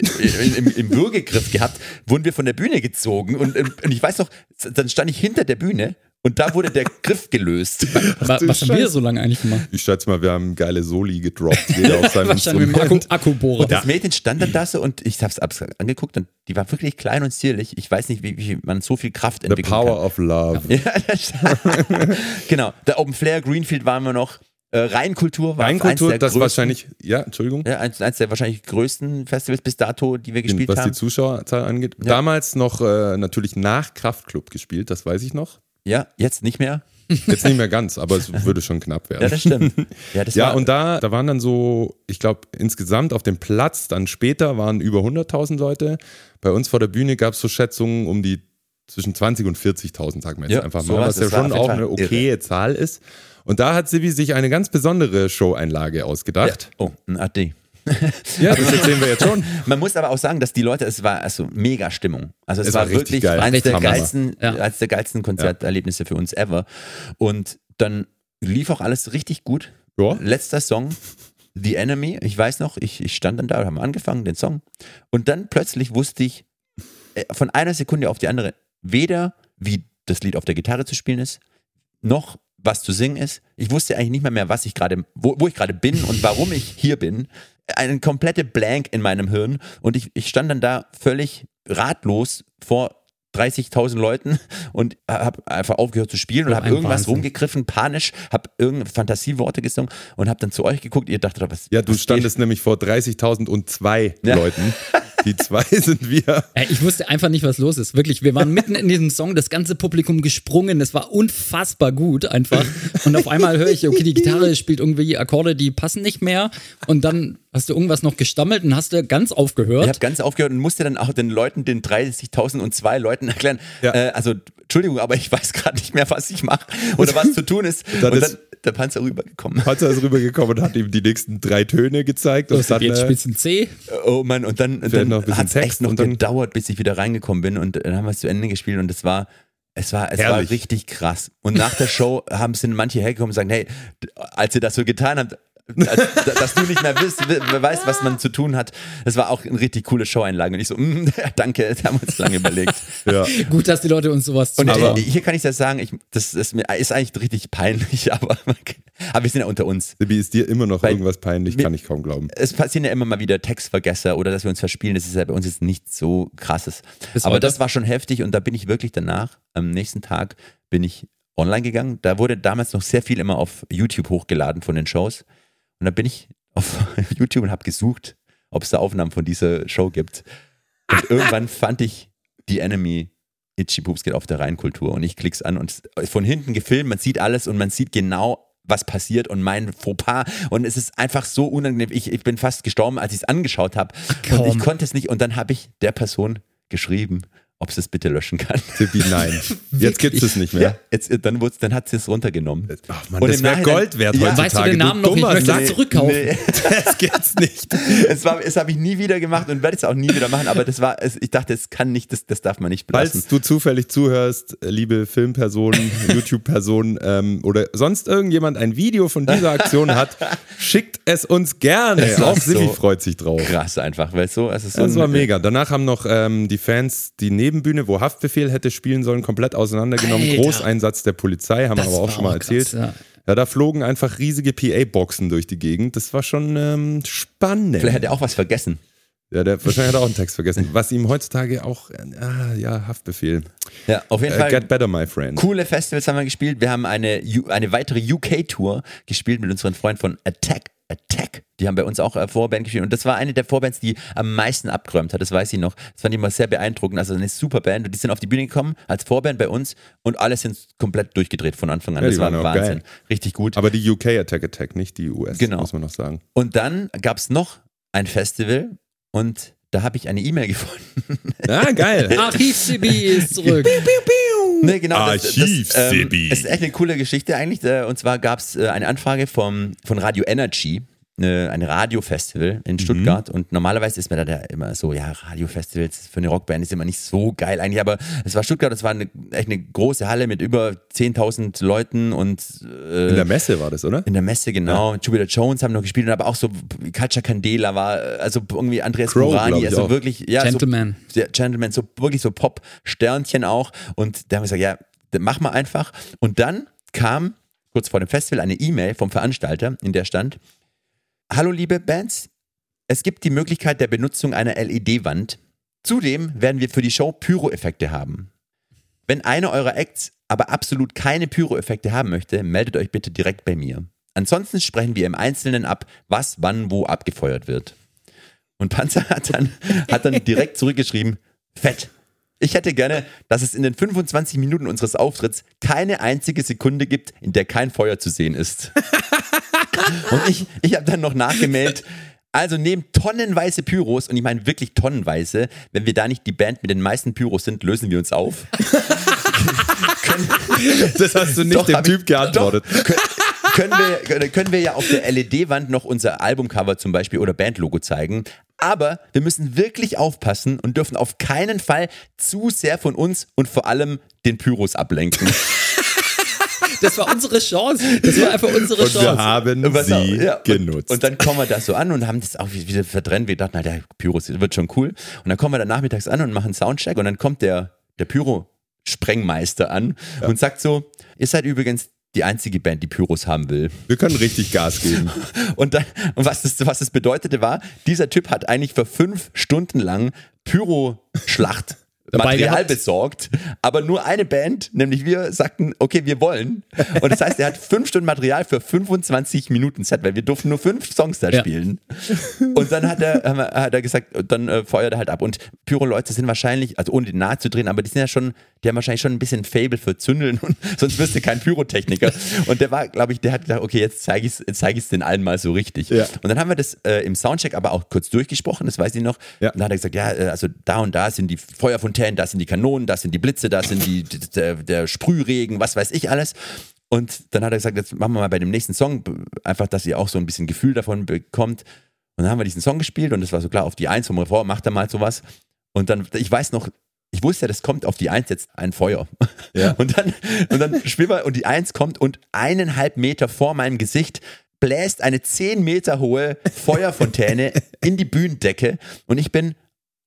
im, im Würgegriff gehabt, wurden wir von der Bühne gezogen und, und ich weiß noch, dann stand ich hinter der Bühne und da wurde der Griff gelöst. Du was haben wir so lange eigentlich gemacht? Ich schätze mal, wir haben geile Soli gedroppt. Jeder auf seinem Wahrscheinlich Akku. Akkubohrer. Und das Mädchen stand dann da so und ich hab's abs- angeguckt und die war wirklich klein und zierlich. Ich weiß nicht, wie, wie man so viel Kraft The entwickeln Power kann. of Love. Ja, genau. Der Open Flair, Greenfield waren wir noch. Äh, Rheinkultur war Rheinkultur, eins der das größten, wahrscheinlich, ja, Entschuldigung. ja, eins, eins der wahrscheinlich größten Festivals bis dato, die wir gespielt was haben. die Zuschauerzahl angeht. Damals noch äh, natürlich nach Kraftclub gespielt, das weiß ich noch. Ja, jetzt nicht mehr. Jetzt nicht mehr ganz, aber es würde schon knapp werden. Ja, das stimmt. Ja, das Ja, und da, da waren dann so, ich glaube, insgesamt auf dem Platz, dann später waren über 100.000 Leute. Bei uns vor der Bühne gab es so Schätzungen um die zwischen 20 und 40.000, sagen wir jetzt Ja, einfach mal, was ja schon auch eine okaye Zahl ist. Und da hat Sibi sich eine ganz besondere Show-Einlage ausgedacht. oh, ein AD. Ja, das erzählen wir jetzt schon. Man muss aber auch sagen, dass die Leute, es war also mega Stimmung. Also es, Es war, war wirklich geil. eines der geilsten, Ja. eines der geilsten Konzerterlebnisse für uns ever. Und dann lief auch alles richtig gut. Ja. Letzter Song, The Enemy. Ich weiß noch, ich, ich stand dann da, haben angefangen, den Song. Und dann plötzlich wusste ich äh, von einer Sekunde auf die andere weder, wie das Lied auf der Gitarre zu spielen ist, noch was zu singen ist. Ich wusste eigentlich nicht mehr mehr, was ich gerade, wo, wo ich gerade bin und warum ich hier bin. Eine komplette Blank in meinem Hirn und ich, ich stand dann da völlig ratlos vor 30.000 Leuten und habe einfach aufgehört zu spielen und habe irgendwas Wahnsinn. rumgegriffen, panisch, habe irgendeine Fantasieworte gesungen und habe dann zu euch geguckt. Ihr dachtet, was Ja, du was standest nämlich vor 30.000 und zwei Ja. Leuten. Die zwei sind wir. Ey, ich wusste einfach nicht, was los ist. Wirklich, wir waren mitten in diesem Song, das ganze Publikum gesprungen. Es war unfassbar gut einfach. Und auf einmal höre ich, okay, die Gitarre spielt irgendwie Akkorde, die passen nicht mehr. Und dann hast du irgendwas noch gestammelt und hast du ganz aufgehört. Ich habe ganz aufgehört und musste dann auch den Leuten, den 30.000 und zwei Leuten erklären, Ja. äh, also Entschuldigung, aber ich weiß gerade nicht mehr, was ich mache oder was zu tun ist. Dann und ist- dann der Panzer rübergekommen. Panzer ist rübergekommen und hat ihm die nächsten drei Töne gezeigt. Und Was, dann, jetzt äh, spielst du ein C. Oh Mann, und dann, und dann noch ein bisschen hat es echt noch und dann- gedauert, bis ich wieder reingekommen bin und dann haben wir es zu Ende gespielt und es war, es war, es war richtig krass. Und nach der Show haben sind manche hergekommen und sagen, hey, als ihr das so getan habt, als, dass du nicht mehr we- weißt, was man zu tun hat. Das war auch eine richtig coole Show-Einlage. Und ich so, mm, danke, das haben wir uns lange überlegt. ja. Gut, dass die Leute uns sowas Und äh, hier kann ich das sagen, ich, das ist, mir, ist eigentlich richtig peinlich, aber, aber wir sind ja unter uns. Sibi, ist dir immer noch Weil- irgendwas peinlich? wir- Kann ich kaum glauben. Es passieren ja immer mal wieder Textvergesser oder dass wir uns verspielen. Das ist ja bei uns jetzt nicht so krasses. Bis Aber heute. das war schon heftig und da bin ich wirklich danach, am nächsten Tag, bin ich online gegangen. Da wurde damals noch sehr viel immer auf YouTube hochgeladen von den Shows. Und da bin ich auf YouTube und habe gesucht, ob es da Aufnahmen von dieser Show gibt. Und irgendwann fand ich die Enemy Itchy Poops geht auf der Rheinkultur. Und ich klick's an und von hinten gefilmt, man sieht alles und man sieht genau, was passiert und mein Fauxpas. Und es ist einfach so unangenehm. Ich, ich bin fast gestorben, als ich es angeschaut habe und ich konnte es nicht. Und dann habe ich der Person geschrieben, ob sie es bitte löschen kann. Sibi, nein. Jetzt gibt es es nicht mehr. Ja, jetzt, dann, wurd's- dann hat sie es runtergenommen. Ach man, Und das wäre Gold wert Ja. heutzutage. weißt du den Namen noch? Ich dummer möchte Sack. es zurückkaufen. Nee. Das gibt's nicht. es war, es habe ich nie wieder gemacht und werde es auch nie wieder machen, aber das war, ich dachte, es kann nicht, das, das darf man nicht belassen. Falls du zufällig zuhörst, liebe Filmpersonen, YouTube-Personen ähm, oder sonst irgendjemand ein Video von dieser Aktion hat, schickt es uns gerne. Es Auch Sibi so freut sich drauf. Krass einfach, weil so, es ist so Das war mega. Danach haben noch ähm, die Fans die Nebenbühne, wo Haftbefehl hätte spielen sollen, komplett auseinandergenommen. Alter. Großeinsatz der Polizei, haben wir Das aber auch schon mal auch erzählt. krass, ja. ja. da flogen einfach riesige PA-Boxen durch die Gegend. Das war schon ähm, spannend. Vielleicht hat er auch was vergessen. ja, der, wahrscheinlich hat er auch einen Text vergessen. Was ihm heutzutage auch, äh, ah, ja, Haftbefehl. Ja, auf jeden Äh, Fall. get better, my friend. Coole Festivals haben wir gespielt. Wir haben eine, eine weitere UK-Tour gespielt mit unseren Freunden von Attack. Attack. Die haben bei uns auch äh, Vorband gespielt. Und das war eine der Vorbands, die am meisten abgeräumt hat. Das weiß ich noch. Das fand ich immer sehr beeindruckend. Also eine super Band. Und die sind auf die Bühne gekommen als Vorband bei uns und alle sind komplett durchgedreht von Anfang an. Ja, das war Wahnsinn. geil. Richtig gut. Aber die UK Attack Attack, nicht die US, Genau. muss man noch sagen. Und dann gab es noch ein Festival und da habe ich eine E-Mail gefunden. Ah, geil. Archiv-CB ist zurück. Ne, genau. Das, das, Archiv, ähm, Sebi. ist echt eine coole Geschichte eigentlich. Äh, Und zwar gab es eine Anfrage vom, von Radio Energy, eine, ein Radiofestival in Stuttgart. Und normalerweise ist mir da der immer so, ja, Radiofestivals für eine Rockband ist immer nicht so geil eigentlich. Aber es war Stuttgart, es war eine, echt eine große Halle mit über 10.000 Leuten und äh, In der Messe war das, oder? in der Messe, genau. Jupiter Jones haben noch gespielt, und aber auch so Culture Candela war, also irgendwie Andreas Crow, ich also auch. wirklich, ja, Gentleman. So, ja, Gentleman, so wirklich so Pop-Sternchen auch. Und da haben wir gesagt, ja, mach mal einfach. Und dann kam kurz vor dem Festival eine E-Mail vom Veranstalter, in der stand: Hallo, liebe Bands, es gibt die Möglichkeit der Benutzung einer LED-Wand. Zudem werden wir für die Show Pyro-Effekte haben. Wenn einer eurer Acts aber absolut keine Pyro-Effekte haben möchte, meldet euch bitte direkt bei mir. Ansonsten sprechen wir im Einzelnen ab, was wann wo abgefeuert wird. Und Panzer hat dann, hat dann direkt zurückgeschrieben, fett. Ich hätte gerne, dass es in den 25 Minuten unseres Auftritts keine einzige Sekunde gibt, in der kein Feuer zu sehen ist. Und ich, ich habe dann noch nachgemeldet, also neben tonnenweise Pyros, und ich meine wirklich tonnenweise, wenn wir da nicht die Band mit den meisten Pyros sind, lösen wir uns auf. Das hast du nicht Doch, dem hab ich- Typ geantwortet. Doch, können, können, wir, können wir ja auf der LED-Wand noch unser Albumcover zum Beispiel oder Bandlogo zeigen. Aber wir müssen wirklich aufpassen und dürfen auf keinen Fall zu sehr von uns und vor allem den Pyros ablenken. Das war unsere Chance. Das war einfach unsere Und wir Chance. haben Was sie ja, genutzt. Und, und dann kommen wir da so an und haben das auch wieder verdrängt. Wir dachten, na, der Pyros wird schon cool. Und dann kommen wir dann nachmittags an und machen Soundcheck und dann kommt der, der Pyro-Sprengmeister an und sagt so, ihr seid übrigens die einzige Band, die Pyros haben will. wir können richtig Gas geben. Und, dann, und was, das, was das bedeutete war, dieser Typ hat eigentlich für fünf Stunden lang Pyro-Schlacht Material besorgt, aber nur eine Band, nämlich wir, sagten, okay, wir wollen. Und das heißt, er hat fünf Stunden Material für 25 Minuten Set, weil wir durften nur fünf Songs da Ja. spielen. Und dann hat er, hat er gesagt, dann äh, feuert er halt ab. Und Pyro-Leute sind wahrscheinlich, also ohne die nahe zu drehen, aber die sind ja schon, die haben wahrscheinlich schon ein bisschen Fable für Zündeln und sonst wirst du kein Pyrotechniker. Und der war, glaube ich, der hat gedacht, okay, jetzt zeige ich es zeig den allen mal so richtig. Ja. Und dann haben wir das äh, im Soundcheck aber auch kurz durchgesprochen, das weiß ich noch. Ja. Und dann hat er gesagt, ja, äh, also da und da sind die Feuerfontänen, da sind die Kanonen, da sind die Blitze, da sind die, der, der Sprühregen, was weiß ich alles. Und dann hat er gesagt, jetzt machen wir mal bei dem nächsten Song, einfach, dass ihr auch so ein bisschen Gefühl davon bekommt. Und dann haben wir diesen Song gespielt und es war so klar, auf die Eins vom Refrain macht er mal sowas. Und dann, ich weiß noch, ich wusste ja, das kommt auf die Eins jetzt ein Feuer. Ja. Und dann, und dann spielen wir und die Eins kommt und eineinhalb Meter vor meinem Gesicht bläst eine zehn Meter hohe Feuerfontäne in die Bühnendecke und ich bin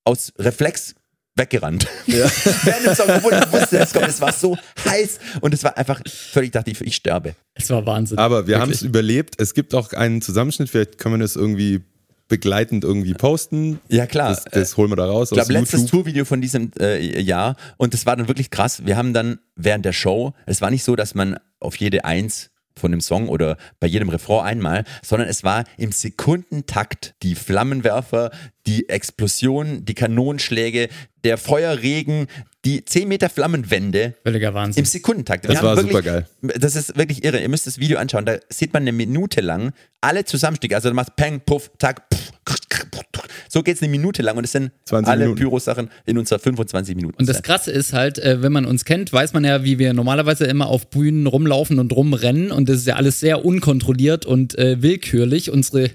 aus Reflex weggerannt. Während dem Song, obwohl ich wusste, es kommt, es war so heiß und es war einfach völlig, dachte ich, ich sterbe. Es war Wahnsinn. Aber wir haben es überlebt. Es gibt auch einen Zusammenschnitt, vielleicht können wir das irgendwie begleitend irgendwie posten. Ja, klar. Das, das holen wir da raus Ich glaube, letztes. Tourvideo von diesem äh, Jahr und das war dann wirklich krass. Wir haben dann während der Show, es war nicht so, dass man auf jede Eins von dem Song oder bei jedem Refrain einmal, sondern es war im Sekundentakt die Flammenwerfer, die Explosion, die Kanonenschläge, der Feuerregen, die 10 Meter Flammenwände Völliger Wahnsinn. im Sekundentakt. Wir Das war wirklich, supergeil. Das ist wirklich irre. Ihr müsst das Video anschauen. Da sieht man eine Minute lang alle Zusammenstücke. Also du machst Peng, Puff, Tack, Puff. So geht es eine Minute lang und es sind 20 alle Minuten. Pyro-Sachen in unserer 25 Minuten. Und das Krasse ist halt, äh, wenn man uns kennt, weiß man ja, wie wir normalerweise immer auf Bühnen rumlaufen und rumrennen. Und das ist ja alles sehr unkontrolliert und äh, willkürlich, unsere äh,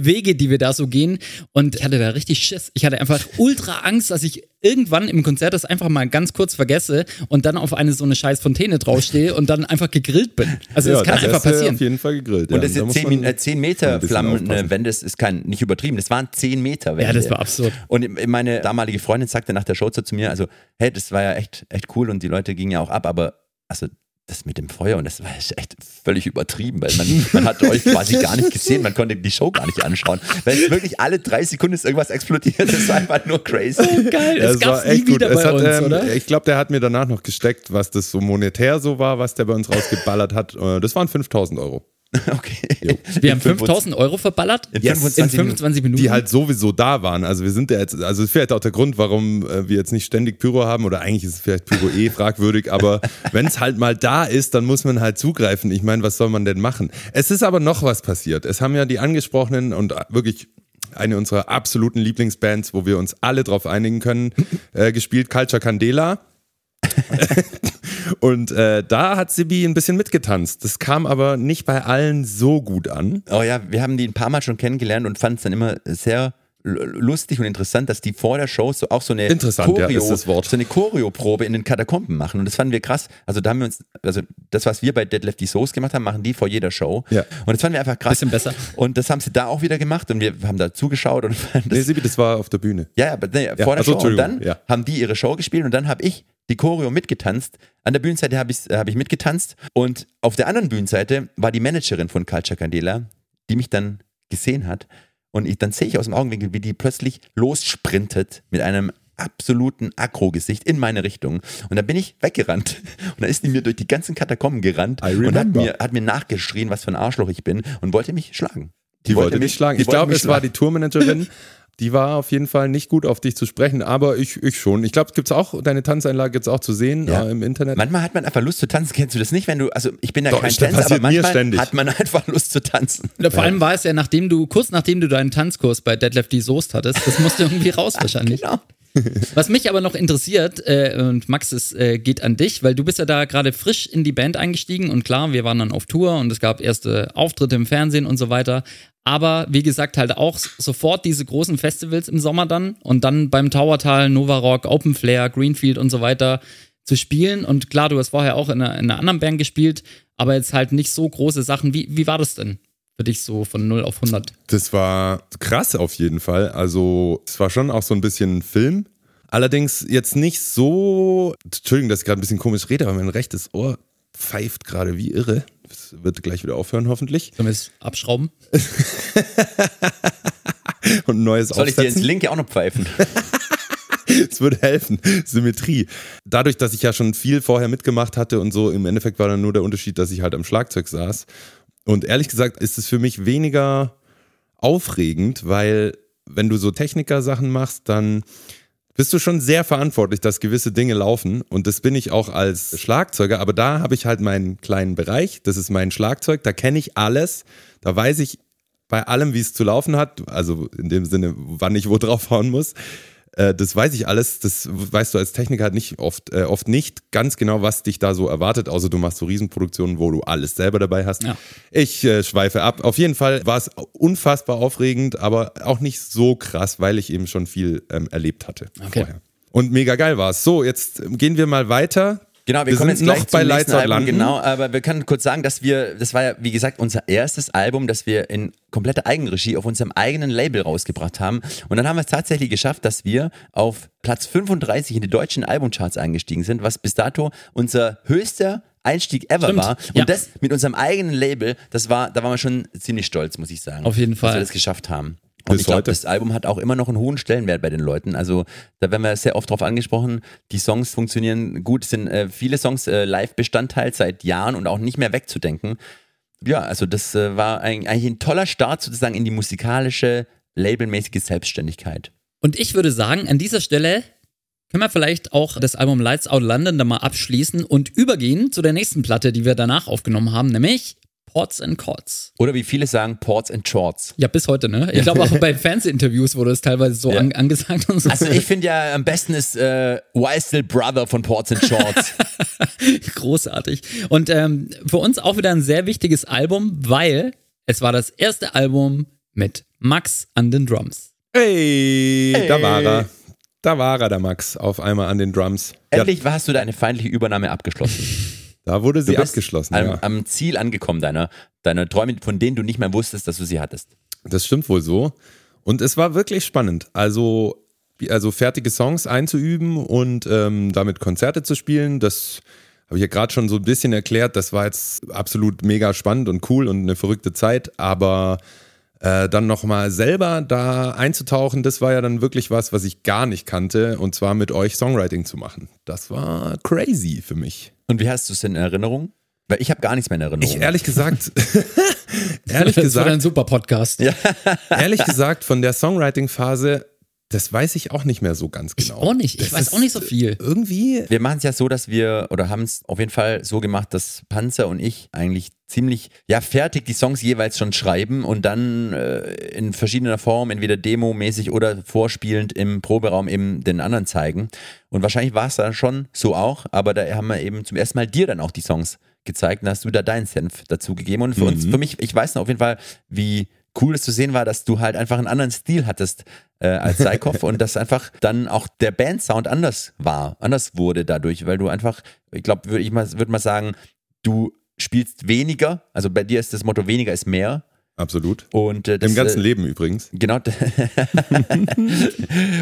Wege, die wir da so gehen. Und ich hatte da richtig Schiss. Ich hatte einfach ultra Angst, dass ich irgendwann im Konzert das einfach mal ganz kurz vergesse und dann auf eine so eine scheiß Fontäne draufstehe und dann einfach gegrillt bin. Also das kann das einfach du passieren. auf jeden Fall gegrillt. und ja. das Da sind muss 10, man Min- äh, 10 ein Meter bisschen Flammenwände, aufpassen. das ist kein, nicht übertrieben, das waren 10 Meter Wände. Ja, das war absurd. Und meine damalige Freundin sagte nach der Show so zu mir, also, hey, das war ja echt, echt cool und die Leute gingen ja auch ab, aber also das mit dem Feuer und das war echt völlig übertrieben, weil man, man hat euch quasi gar nicht gesehen, man konnte die Show gar nicht anschauen, weil es wirklich alle drei Sekunden ist irgendwas explodiert, das war einfach nur crazy. Geil, Ja, es es gab's war nie echt gut. wieder Es bei hat, uns, ähm, oder? Ich glaube, der hat mir danach noch gesteckt, was das so monetär so war, was der bei uns rausgeballert hat. Äh, Das waren 5000 Euro. Okay. Wir haben In 25 5000 Euro verballert In in 25 25 Minuten. Die halt sowieso da waren. Also wir sind ja jetzt, also das ist vielleicht auch der Grund, warum äh, wir jetzt nicht ständig Pyro haben oder eigentlich ist es vielleicht Pyro eh fragwürdig, aber wenn es halt mal da ist, dann muss man halt zugreifen. Ich meine, was soll man denn machen? Es ist aber noch was passiert. Es haben ja die angesprochenen und wirklich eine unserer absoluten Lieblingsbands, wo wir uns alle drauf einigen können, äh, gespielt, Culture Candela. Und äh, da hat Sibi ein bisschen mitgetanzt. Das kam aber nicht bei allen so gut an. Oh ja, wir haben die ein paar Mal schon kennengelernt und fanden es dann immer sehr lustig und interessant, dass die vor der Show so auch so eine Interessant, ja, ist das Wort. so eine Choreoprobe in den Katakomben machen und das fanden wir krass. Also da haben wir uns, also das, was wir bei Dead Lefty Soos gemacht haben, machen die vor jeder Show. Ja. Und das fanden wir einfach krass. Bisschen besser. Und das haben sie da auch wieder gemacht und wir haben da zugeschaut und fanden das Nee, Sibi, das war auf der Bühne. ja, ja, aber nee, vor der ach so, Show. Und dann ja. haben die ihre Show gespielt und dann habe ich die Choreo mitgetanzt. An der Bühnenseite habe ich, hab ich mitgetanzt und auf der anderen Bühnenseite war die Managerin von Culture Candela, die mich dann gesehen hat. Und ich, dann sehe ich aus dem Augenwinkel, wie die plötzlich lossprintet mit einem absoluten Aggro-Gesicht in meine Richtung. Und dann bin ich weggerannt. Und dann ist die mir durch die ganzen Katakomben gerannt und hat mir, hat mir nachgeschrien, was für ein Arschloch ich bin und wollte mich schlagen. Die wollte dich schlagen. die Ich wollte glaube, mich es war schlagen. die Tourmanagerin. Die war auf jeden Fall nicht gut auf dich zu sprechen, aber ich, ich schon. Ich glaube, es gibt auch, deine Tanzeinlage es auch zu sehen Ja. äh, im Internet. Manchmal hat man einfach Lust zu tanzen. Kennst du das nicht, wenn du, also ich bin ja Doch, kein das Tänzer, aber manchmal ständig. hat man einfach Lust zu tanzen. Oder vor allem war es ja, nachdem du, kurz nachdem du deinen Tanzkurs bei Deadlift die Soest hattest, das musste irgendwie raus wahrscheinlich. Genau. Was mich aber noch interessiert, äh, und Max, es äh, geht an dich, weil du bist ja da gerade frisch in die Band eingestiegen und klar, wir waren dann auf Tour und es gab erste Auftritte im Fernsehen und so weiter. Aber wie gesagt, halt auch sofort diese großen Festivals im Sommer dann und dann beim Towertal, Nova Rock, Open Flair, Greenfield und so weiter zu spielen. Und klar, du hast vorher auch in einer, in einer anderen Band gespielt, aber jetzt halt nicht so große Sachen. Wie, wie war das denn für dich so von 0 auf 100? Das war krass auf jeden Fall. Also, es war schon auch so ein bisschen Film. Allerdings jetzt nicht so. Entschuldigung, dass ich gerade ein bisschen komisch rede, aber mein rechtes Ohr pfeift gerade wie irre. Das wird gleich wieder aufhören, hoffentlich. Sollen wir es abschrauben? Und ein neues Soll ich dir ins aufsetzen. Linke auch noch pfeifen? Es würde helfen. Symmetrie. Dadurch, dass ich ja schon viel vorher mitgemacht hatte und so, im Endeffekt war dann nur der Unterschied, dass ich halt am Schlagzeug saß. Und ehrlich gesagt ist es für mich weniger aufregend, weil wenn du so Techniker-Sachen machst, dann bist du schon sehr verantwortlich, dass gewisse Dinge laufen. Und das bin ich auch als Schlagzeuger. Aber da habe ich halt meinen kleinen Bereich. Das ist mein Schlagzeug. Da kenne ich alles. Da weiß ich bei allem, wie es zu laufen hat. Also in dem Sinne, wann ich wo draufhauen muss. Äh, das weiß ich alles. Das weißt du als Techniker halt nicht oft, äh, oft nicht ganz genau, was dich da so erwartet. Außer du machst so Riesenproduktionen, wo du alles selber dabei hast. Ja. Ich äh, schweife ab. Auf jeden Fall war es unfassbar aufregend, aber auch nicht so krass, weil ich eben schon viel ähm, erlebt hatte Okay. vorher. Und mega geil war es. So, jetzt gehen wir mal weiter. Genau, wir, Wir kommen jetzt noch bei nächsten Lights Out Album, landen. genau, aber wir können kurz sagen, dass wir, das war ja, wie gesagt, unser erstes Album, das wir in kompletter Eigenregie auf unserem eigenen Label rausgebracht haben. Und dann haben wir es tatsächlich geschafft, dass wir auf Platz 35 in die deutschen Albumcharts eingestiegen sind, was bis dato unser höchster Einstieg ever Stimmt, war. Und ja. das mit unserem eigenen Label, das war, da waren wir schon ziemlich stolz, muss ich sagen. Auf jeden Dass Fall. wir das geschafft haben. Und Bis ich glaube, das Album hat auch immer noch einen hohen Stellenwert bei den Leuten. Also da werden wir sehr oft drauf angesprochen. Die Songs funktionieren gut, sind äh, viele Songs äh, Live-Bestandteil seit Jahren und auch nicht mehr wegzudenken. Ja, also das äh, war ein, eigentlich ein toller Start sozusagen in die musikalische, labelmäßige Selbstständigkeit. Und ich würde sagen, an dieser Stelle können wir vielleicht auch das Album Lights Out London da mal abschließen und übergehen zu der nächsten Platte, die wir danach aufgenommen haben, nämlich Ports and Chords. Oder wie viele sagen, Ports and Shorts. Ja, bis heute, ne? Ich glaube auch bei Fans-Interviews wurde es teilweise so Ja. an, angesagt und so. Also ich finde ja am besten ist äh, Why Still Brother von Ports and Shorts. Großartig. Und ähm, für uns auch wieder ein sehr wichtiges Album, weil es war das erste Album mit Max an den Drums. Hey, da war er. Da war er, der Max, auf einmal an den Drums. Ja, Endlich hast du deine feindliche Übernahme abgeschlossen. da wurde sie abgeschlossen. am, ja. am Ziel angekommen deiner, deiner Träume, von denen du nicht mehr wusstest, dass du sie hattest. Das stimmt wohl so. Und es war wirklich spannend. Also, also fertige Songs einzuüben und ähm, damit Konzerte zu spielen, das habe ich ja gerade schon so ein bisschen erklärt. Das war jetzt absolut mega spannend und cool und eine verrückte Zeit. Aber äh, dann nochmal selber da einzutauchen, das war ja dann wirklich was, was ich gar nicht kannte. Und zwar mit euch Songwriting zu machen. Das war crazy für mich. Und wie hast du es in Erinnerung? Weil ich habe gar nichts mehr in Erinnerung. Ich ehrlich gesagt, ehrlich Das war ein gesagt, super Podcast. Ja, ehrlich gesagt, von der Songwriting-Phase, das weiß ich auch nicht mehr so ganz ich genau. auch nicht. Ich Das weiß auch nicht so viel. Irgendwie, wir machen es ja so, dass wir, oder haben es auf jeden Fall so gemacht, dass Panzer und ich eigentlich ziemlich, ja, fertig die Songs jeweils schon schreiben und dann äh, in verschiedener Form, entweder demomäßig oder vorspielend im Proberaum eben den anderen zeigen. Und wahrscheinlich war es dann schon so auch, aber da haben wir eben zum ersten Mal dir dann auch die Songs gezeigt und hast du da deinen Senf dazu gegeben. Und für uns, für mich, ich weiß noch auf jeden Fall, wie cool es zu sehen war, dass du halt einfach einen anderen Stil hattest äh, als Seikov und dass einfach dann auch der Bandsound anders war, anders wurde dadurch, weil du einfach, ich glaube, würde ich mal, würde mal sagen, du spielst weniger, also bei dir ist das Motto weniger ist mehr absolut. und äh, das, Im ganzen äh, Leben übrigens. Genau.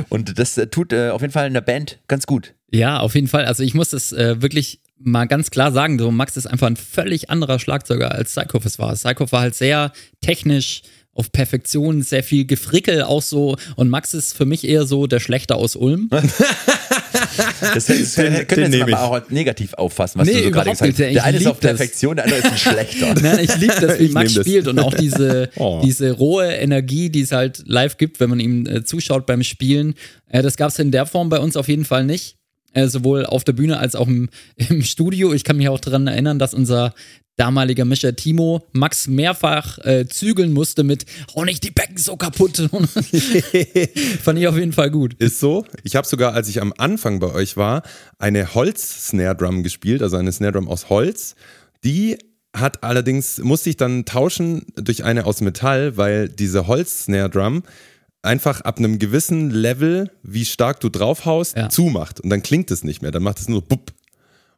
und das äh, tut äh, auf jeden Fall in der Band ganz gut. Ja, auf jeden Fall. Also ich muss das äh, wirklich mal ganz klar sagen. So, Max ist einfach ein völlig anderer Schlagzeuger als Psychoff es war. Psychoff war halt sehr technisch auf Perfektion, sehr viel Gefrickel auch so. Und Max ist für mich eher so der Schlechter aus Ulm. Das, das Den- können den wir nehm jetzt aber auch negativ auffassen, was Nee, du so gerade überhaupt gesagt hast. nicht. Ich Der eine ist auf das. Perfektion, der andere ist ein Schlechter. Nein, ich liebe das, wie Ich Max nehm das. spielt und auch diese, Oh. diese rohe Energie, die es halt live gibt, wenn man ihm äh, zuschaut beim Spielen. Äh, das gab es in der Form bei uns auf jeden Fall nicht. Äh, sowohl auf der Bühne als auch im, im Studio. Ich kann mich auch daran erinnern, dass unser damaliger Mischer Timo Max mehrfach äh, zügeln musste mit Hau nicht die Becken so kaputt. Fand ich auf jeden Fall gut. Ist so. Ich habe sogar, als ich am Anfang bei euch war, eine Holz-Snare-Drum gespielt, also eine Snare-Drum aus Holz. Die hat allerdings, musste ich dann tauschen durch eine aus Metall, weil diese Holz-Snare-Drum einfach ab einem gewissen Level, wie stark du draufhaust, Ja. zumacht. Und dann klingt es nicht mehr. Dann macht es nur bupp.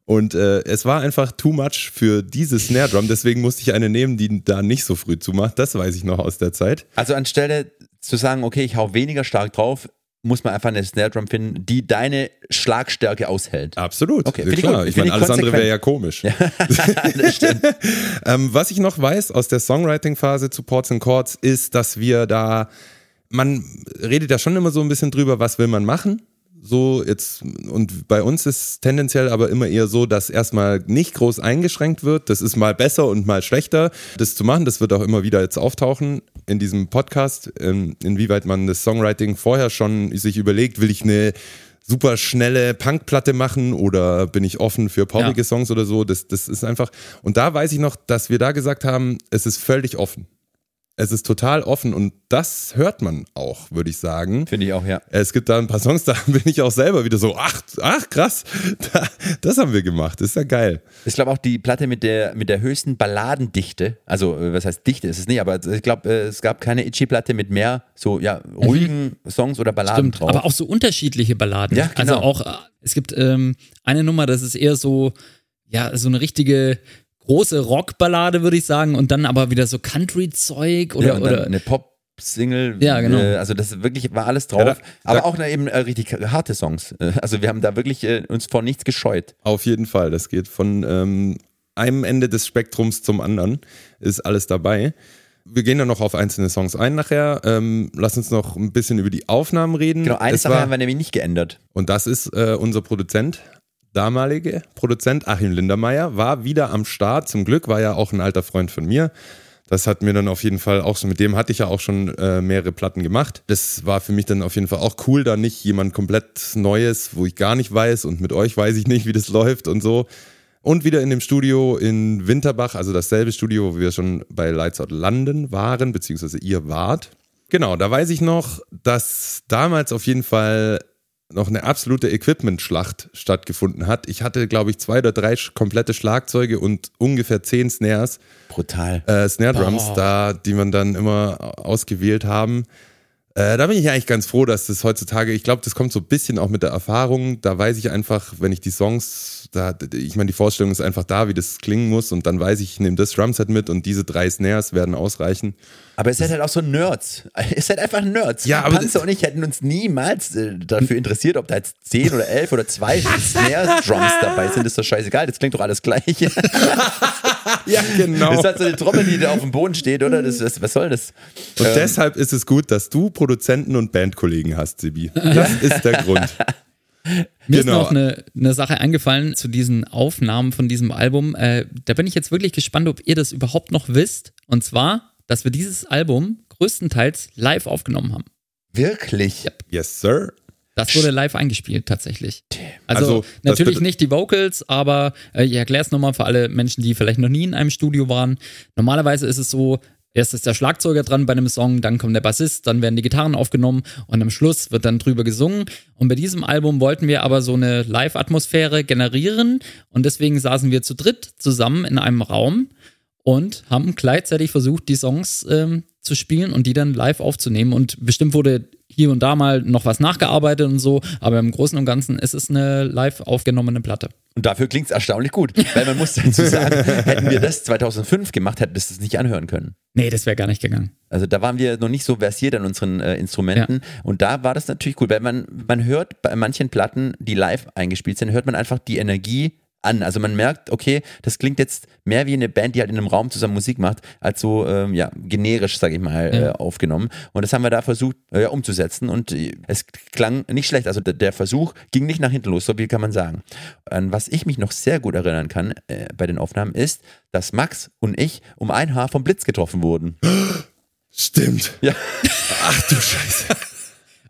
Und äh, es war einfach too much für diese Snare Drum, deswegen musste ich eine nehmen, die da nicht so früh zumacht. Das weiß ich noch aus der Zeit. Also anstelle zu sagen, okay, ich hau weniger stark drauf, muss man einfach eine Snare Drum finden, die deine Schlagstärke aushält. Absolut. Okay, ja, ich klar. Ich Finde meine, ich alles andere wäre ja konsequent. komisch. stimmt. Ähm, was ich noch weiß aus der Songwriting-Phase zu Ports and Chords ist, dass wir da, man redet ja schon immer so ein bisschen drüber, was will man machen. So jetzt, und bei uns ist tendenziell aber immer eher so, dass erstmal nicht groß eingeschränkt wird. Das ist mal besser und mal schlechter, das zu machen. Das wird auch immer wieder jetzt auftauchen in diesem Podcast, in, inwieweit man das Songwriting vorher schon sich überlegt, will ich eine super schnelle Punkplatte machen oder bin ich offen für poppige Ja. Songs oder so. Das, das ist einfach. Und da weiß ich noch, dass wir da gesagt haben, es ist völlig offen. Es ist total offen und das hört man auch, würde ich sagen. Finde ich auch, ja. Es gibt da ein paar Songs, da bin ich auch selber wieder so, ach, ach krass, da, das haben wir gemacht, ist ja geil. Ich glaube auch die Platte mit der, mit der höchsten Balladendichte, also äh, was heißt Dichte ist es nicht, aber ich glaube, äh, es gab keine Itchy-Platte mit mehr so ja, ruhigen Songs oder Balladen Stimmt, drauf. aber auch so unterschiedliche Balladen. Ja, genau. Also auch, äh, es gibt ähm, eine Nummer, das ist eher so, ja, so eine richtige große Rockballade, würde ich sagen, und dann aber wieder so Country-Zeug oder, ja, und dann oder eine Pop-Single. Ja, genau. Äh, also das wirklich war alles drauf. Ja, da- aber da- auch na, eben äh, richtig harte Songs. Äh, Also wir haben da wirklich äh, uns vor nichts gescheut. Auf jeden Fall, das geht von ähm, einem Ende des Spektrums zum anderen, ist alles dabei. Wir gehen dann noch auf einzelne Songs ein nachher. Ähm, lass uns noch ein bisschen über die Aufnahmen reden. Genau, eine Es Sache war- haben wir nämlich nicht geändert. Und das ist äh, unser Produzent, damalige Produzent Achim Lindermeier, war wieder am Start. Zum Glück war ja auch ein alter Freund von mir. Das hat mir dann auf jeden Fall auch schon, mit dem hatte ich ja auch schon äh, mehrere Platten gemacht. Das war für mich dann auf jeden Fall auch cool, da nicht jemand komplett Neues, wo ich gar nicht weiß und mit euch weiß ich nicht, wie das läuft und so. Und wieder in dem Studio in Winterbach, also dasselbe Studio, wo wir schon bei Lights Out London waren, beziehungsweise ihr wart. Genau, da weiß ich noch, dass damals auf jeden Fall noch eine absolute Equipment-Schlacht stattgefunden hat. Ich hatte, glaube ich, zwei oder drei komplette Schlagzeuge und ungefähr zehn Snares, Brutal. äh, Snare Drums da, die man dann immer ausgewählt haben. Äh, da bin ich eigentlich ganz froh, dass das heutzutage, ich glaube, das kommt so ein bisschen auch mit der Erfahrung. Da weiß ich einfach, wenn ich die Songs, da, ich meine, die Vorstellung ist einfach da, wie das klingen muss und dann weiß ich, ich nehme das Drumset mit und diese drei Snares werden ausreichen. Aber es seid halt auch so Nerds. Ihr seid einfach Nerds. Ja, aber Panzer und ich hätten uns niemals äh, dafür interessiert, ob da jetzt 10 oder 11 oder zwei Snare-Drums dabei sind. Das ist doch scheißegal. Das klingt doch alles gleich. Ja, genau. Das ist halt so eine Trommel, die da auf dem Boden steht, oder? Das, das, was soll das? Und Ähm, deshalb ist es gut, dass du Produzenten und Bandkollegen hast, Sibi. Das ist der Grund. Mir ist Genau. noch eine, eine Sache eingefallen zu diesen Aufnahmen von diesem Album. Äh, da bin ich jetzt wirklich gespannt, ob ihr das überhaupt noch wisst. Und zwar, dass wir dieses Album größtenteils live aufgenommen haben. Wirklich? Yes, sir. Das wurde live eingespielt tatsächlich. Also, Also, natürlich nicht die Vocals, aber äh, ich erkläre es nochmal für alle Menschen, die vielleicht noch nie in einem Studio waren. Normalerweise ist es so, erst ist der Schlagzeuger dran bei einem Song, dann kommt der Bassist, dann werden die Gitarren aufgenommen und am Schluss wird dann drüber gesungen. Und bei diesem Album wollten wir aber so eine Live-Atmosphäre generieren und deswegen saßen wir zu dritt zusammen in einem Raum und haben gleichzeitig versucht, die Songs ähm, zu spielen und die dann live aufzunehmen. Und bestimmt wurde hier und da mal noch was nachgearbeitet und so, aber im Großen und Ganzen ist es eine live aufgenommene Platte. Und dafür klingt es erstaunlich gut. Weil man muss dazu sagen, hätten wir das 2005 gemacht, hätten wir das nicht anhören können. Nee, das wäre gar nicht gegangen. Also da waren wir noch nicht so versiert an unseren äh, Instrumenten und da war das natürlich cool, weil man, man hört bei manchen Platten, die live eingespielt sind, hört man einfach die Energie an. Also man merkt, okay, das klingt jetzt mehr wie eine Band, die halt in einem Raum zusammen Musik macht, als so ähm, ja, generisch, sage ich mal, Ja. äh, aufgenommen. Und das haben wir da versucht äh, umzusetzen und äh, es klang nicht schlecht. Also der, der Versuch ging nicht nach hinten los, so viel kann man sagen. An was ich mich noch sehr gut erinnern kann äh, bei den Aufnahmen ist, dass Max und ich um ein Haar vom Blitz getroffen wurden. Stimmt. Ja. Ach du Scheiße.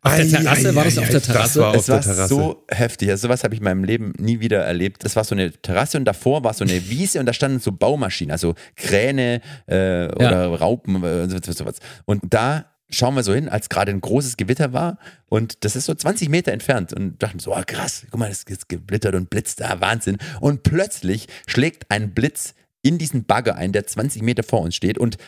Auf der Terrasse? War das auf der Das Terrasse? war auf es war der Terrasse. so heftig. Also sowas habe ich in meinem Leben nie wieder erlebt. Das war so eine Terrasse und davor war so eine Wiese und da standen so Baumaschinen, also Kräne äh, oder Raupen äh, so, so, sowas. Und da schauen wir so hin, als gerade ein großes Gewitter war und das ist so 20 Meter entfernt und dachten so, oh, krass, guck mal, es ist geblittert und blitzt da, Wahnsinn. Und plötzlich schlägt ein Blitz in diesen Bagger ein, der 20 Meter vor uns steht und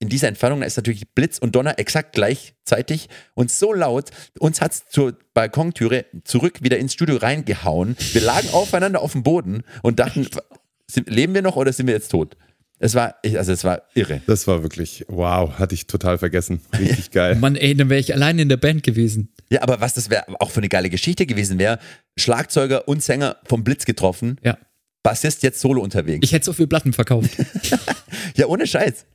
in dieser Entfernung ist natürlich Blitz und Donner exakt gleichzeitig und so laut, uns hat es zur Balkontüre zurück wieder ins Studio reingehauen. Wir lagen aufeinander auf dem Boden und dachten, sind, leben wir noch oder sind wir jetzt tot? Es war, also es war irre. Das war wirklich, wow, hatte ich total vergessen. Richtig geil. Mann, ey, dann wäre ich allein in der Band gewesen. Ja, aber was das wäre auch für eine geile Geschichte gewesen wäre, Schlagzeuger und Sänger vom Blitz getroffen, Ja. Bassist jetzt solo unterwegs. Ich hätte so viel Platten verkauft. ja, ohne Scheiß.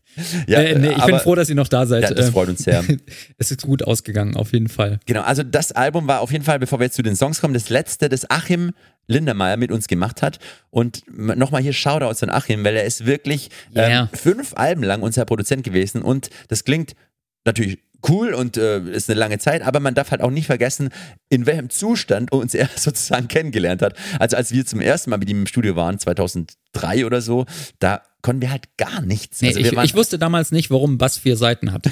Ja, äh, nee, ich bin aber- froh, dass ihr noch da seid. Ja, das Äh, freut uns sehr. es ist gut ausgegangen, auf jeden Fall. Genau, also das Album war auf jeden Fall, bevor wir jetzt zu den Songs kommen, das letzte, das Achim Lindermeier mit uns gemacht hat. Und nochmal hier Shoutouts an Achim, weil er ist wirklich Yeah. ähm, fünf Alben lang unser Produzent gewesen und das klingt natürlich cool und äh, ist eine lange Zeit, aber man darf halt auch nicht vergessen, in welchem Zustand uns er sozusagen kennengelernt hat. Also als wir zum ersten Mal mit ihm im Studio waren, 2003 oder so, da konnten wir halt gar nichts. Nee, also ich, ich wusste damals nicht, warum Bass vier Seiten hat.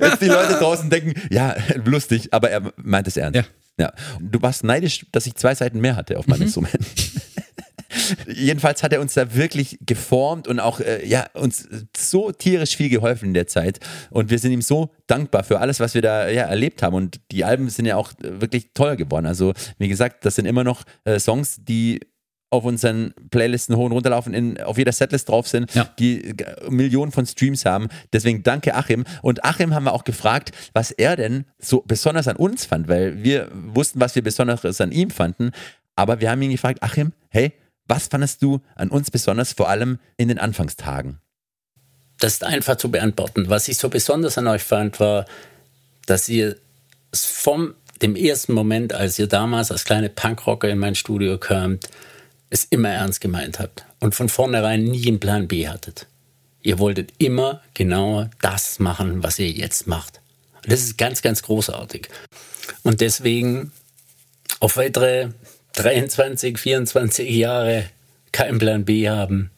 Jetzt die Leute draußen denken, ja, lustig, aber er meint es ernst. Ja. ja. Du warst neidisch, dass ich zwei Seiten mehr hatte auf meinem Instrument. Jedenfalls hat er uns da wirklich geformt und auch äh, ja, uns so tierisch viel geholfen in der Zeit. Und wir sind ihm so dankbar für alles, was wir da ja, erlebt haben. Und die Alben sind ja auch äh, wirklich toll geworden. Also, wie gesagt, das sind immer noch äh, Songs, die auf unseren Playlisten hoch und runterlaufen, in, auf jeder Setlist drauf sind, Ja. die äh, Millionen von Streams haben. Deswegen danke Achim. Und Achim haben wir auch gefragt, was er denn so besonders an uns fand, weil wir wussten, was wir besonderes an ihm fanden. Aber wir haben ihn gefragt, Achim, hey, was fandest du an uns besonders, vor allem in den Anfangstagen? Das ist einfach zu beantworten. Was ich so besonders an euch fand, war, dass ihr es vom dem ersten Moment, als ihr damals als kleine Punkrocker in mein Studio kamt, es immer ernst gemeint habt und von vornherein nie einen Plan B hattet. Ihr wolltet immer genau das machen, was ihr jetzt macht. Das ist ganz, ganz großartig. Und deswegen auf weitere 23, 24 Jahre keinen Plan B haben.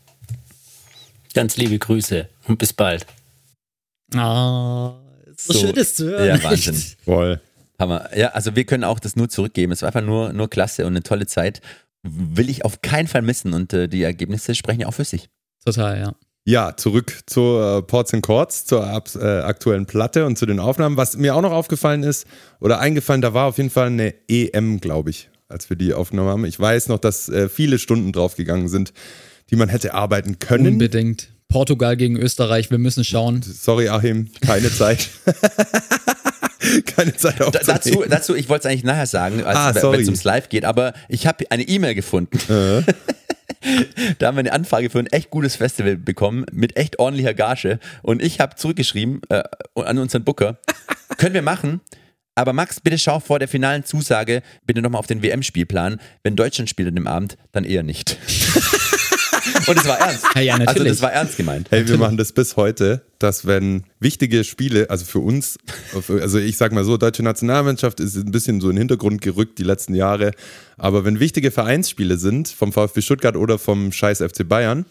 Ganz liebe Grüße und bis bald. Ah, so, schön ist zu hören. Ja, Wahnsinn. Voll. Hammer. Ja, also wir können auch das nur zurückgeben. Es war einfach nur, nur klasse und eine tolle Zeit. Will ich auf keinen Fall missen und äh, die Ergebnisse sprechen ja auch für sich. Total, ja. Ja, zurück zu äh, Ports and Chords, zur äh, aktuellen Platte und zu den Aufnahmen. Was mir auch noch aufgefallen ist, oder eingefallen, da war auf jeden Fall eine EM, glaube ich, als wir die aufgenommen haben. Ich weiß noch, dass äh, viele Stunden draufgegangen sind, die man hätte arbeiten können. Unbedingt. Portugal gegen Österreich, wir müssen schauen. Sorry, Achim, keine Zeit. keine Zeit aufzunehmen. dazu, dazu, ich wollte es eigentlich nachher sagen, Ah, wenn es ums Live geht, aber ich habe eine E-Mail gefunden. da haben wir eine Anfrage für ein echt gutes Festival bekommen mit echt ordentlicher Gage und ich habe zurückgeschrieben äh, an unseren Booker, können wir machen, aber Max, bitte schau vor der finalen Zusage bitte nochmal auf den WM-Spielplan. Wenn Deutschland spielt an dem Abend, dann eher nicht. Und es war ernst. Ja, ja, also natürlich. das war ernst gemeint. Hey, wir machen das bis heute, dass wenn wichtige Spiele, also für uns, also ich sag mal so, deutsche Nationalmannschaft ist ein bisschen so in den Hintergrund gerückt die letzten Jahre, aber wenn wichtige Vereinsspiele sind, vom VfB Stuttgart oder vom scheiß FC Bayern,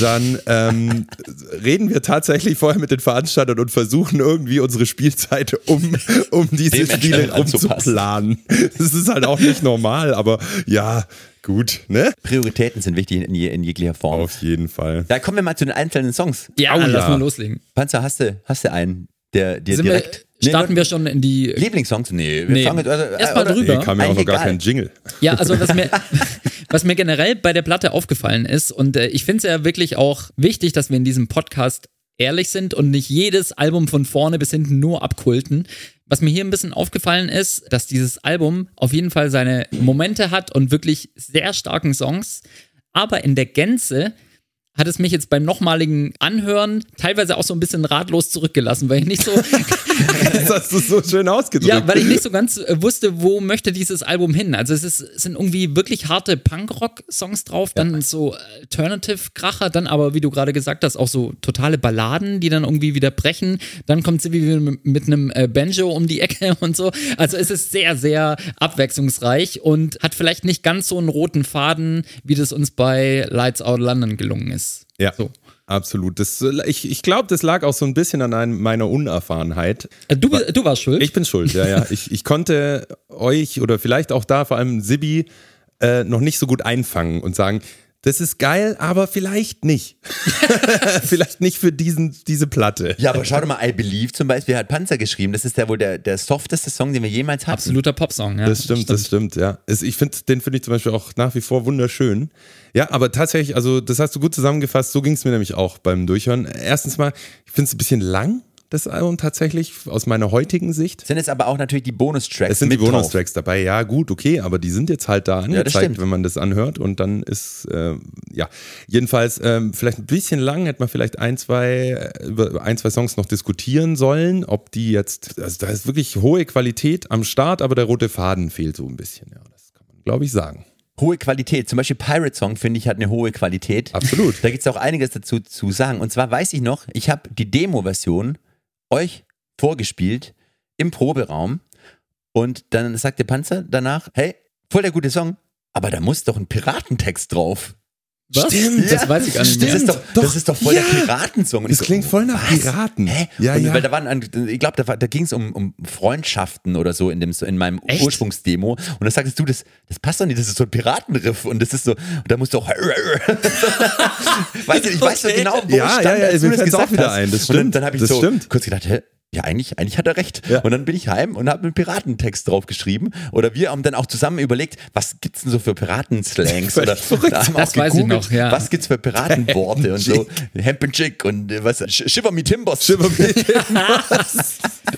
dann ähm, reden wir tatsächlich vorher mit den Veranstaltern und versuchen irgendwie unsere Spielzeit um, um diese Spiele rumzuplanen. Das ist halt auch nicht normal, aber ja, gut, ne? Prioritäten sind wichtig in, je, in jeglicher Form. Auf jeden Fall. Da kommen wir mal zu den einzelnen Songs. Ja, Au, lass ja. mal loslegen. Panzer, hast du, hast du einen, der dir Sind wir, direkt. starten wir schon in die. Lieblingssongs? Nee, wir Nee. fangen also, Erst mal oder- drüber. Hier kam ja auch noch gar kein Jingle. Ja, also was mir, was mir generell bei der Platte aufgefallen ist, und äh, ich finde es ja wirklich auch wichtig, dass wir in diesem Podcast ehrlich sind und nicht jedes Album von vorne bis hinten nur abkulten. Was mir hier ein bisschen aufgefallen ist, dass dieses Album auf jeden Fall seine Momente hat und wirklich sehr starken Songs, aber in der Gänze hat es mich jetzt beim nochmaligen Anhören teilweise auch so ein bisschen ratlos zurückgelassen, weil ich nicht so, Das hast du so schön ausgedrückt. ja, weil ich nicht so ganz äh, wusste, wo möchte dieses Album hin. Also es, ist, es sind irgendwie wirklich harte Punkrock-Songs drauf, dann so Alternative-Kracher, dann aber, wie du gerade gesagt hast, auch so totale Balladen, die dann irgendwie wieder brechen. Dann kommt sie wieder mit, mit einem äh, Banjo um die Ecke und so. Also es ist sehr, sehr abwechslungsreich und hat vielleicht nicht ganz so einen roten Faden, wie das uns bei Lights Out London gelungen ist. Ja, So. absolut. Das, ich ich glaube, das lag auch so ein bisschen an einem, meiner Unerfahrenheit. Äh, Du, du warst schuld. Ich bin schuld, ja, ja. Ich, ich konnte euch oder vielleicht auch da, vor allem Sibi, äh, noch nicht so gut einfangen und sagen, das ist geil, aber vielleicht nicht. vielleicht nicht für diesen, diese Platte. Ja, aber schau doch mal, I Believe zum Beispiel hat Panzer geschrieben. Das ist ja wohl der, der softeste Song, den wir jemals hatten. Absoluter Popsong, ja. Das stimmt, das stimmt, ja. Ich finde, den finde ich zum Beispiel auch nach wie vor wunderschön. Ja, aber tatsächlich, also das hast du gut zusammengefasst, so ging es mir nämlich auch beim Durchhören. Erstens mal, ich finde es ein bisschen lang, das Album tatsächlich, aus meiner heutigen Sicht. Sind jetzt aber auch natürlich die Bonustracks. Es sind die. Bonustracks dabei, ja gut, okay, aber die sind jetzt halt da angezeigt, stimmt. wenn man das anhört und dann ist, äh, ja, jedenfalls ähm, vielleicht ein bisschen lang, hätte man vielleicht ein, zwei, äh, über ein, zwei Songs noch diskutieren sollen, ob die jetzt, also da ist wirklich hohe Qualität am Start, aber der rote Faden fehlt so ein bisschen, ja, das kann man glaube ich sagen. Hohe Qualität. Zum Beispiel Pirate Song, finde ich, hat eine hohe Qualität. Absolut. Da gibt es auch einiges dazu zu sagen. Und zwar weiß ich noch, ich habe die Demo-Version euch vorgespielt im Proberaum. Und dann sagt der Panzer danach, hey, voll der gute Song, aber da muss doch ein Piratentext drauf. Was? Stimmt. Das weiß ich gar nicht Das ist doch, Doch, das ist doch voll ja. der Piratensong. Und Das klingt voll nach was? Piraten. Hä? Ja, und ja. Weil da waren, ich glaube, da, da ging es um, um Freundschaften oder so in, dem, in meinem Echt? Ursprungsdemo. Und da sagtest du, das, das passt doch nicht, das ist so ein Piratenriff. Und das ist so, und da musst du auch. weißt du, ich weiß doch genau, wo Ja, ich stand, ja, ja, als du das fällt's auch gesagt wieder hast. ein, das Und dann, stimmt, dann habe ich das so stimmt. kurz gedacht, hä? Ja, eigentlich, eigentlich hat er recht. Ja. Und dann bin ich heim und habe einen Piratentext drauf geschrieben. Oder wir haben dann auch zusammen überlegt, was gibt's denn so für Piratenslangs? Oder da haben wir Das auch weiß ich gegoogelt, noch, ja. Was gibt's für Piratenworte und so? Hempenchick und äh, was? Sh- Shiver Me Timbers.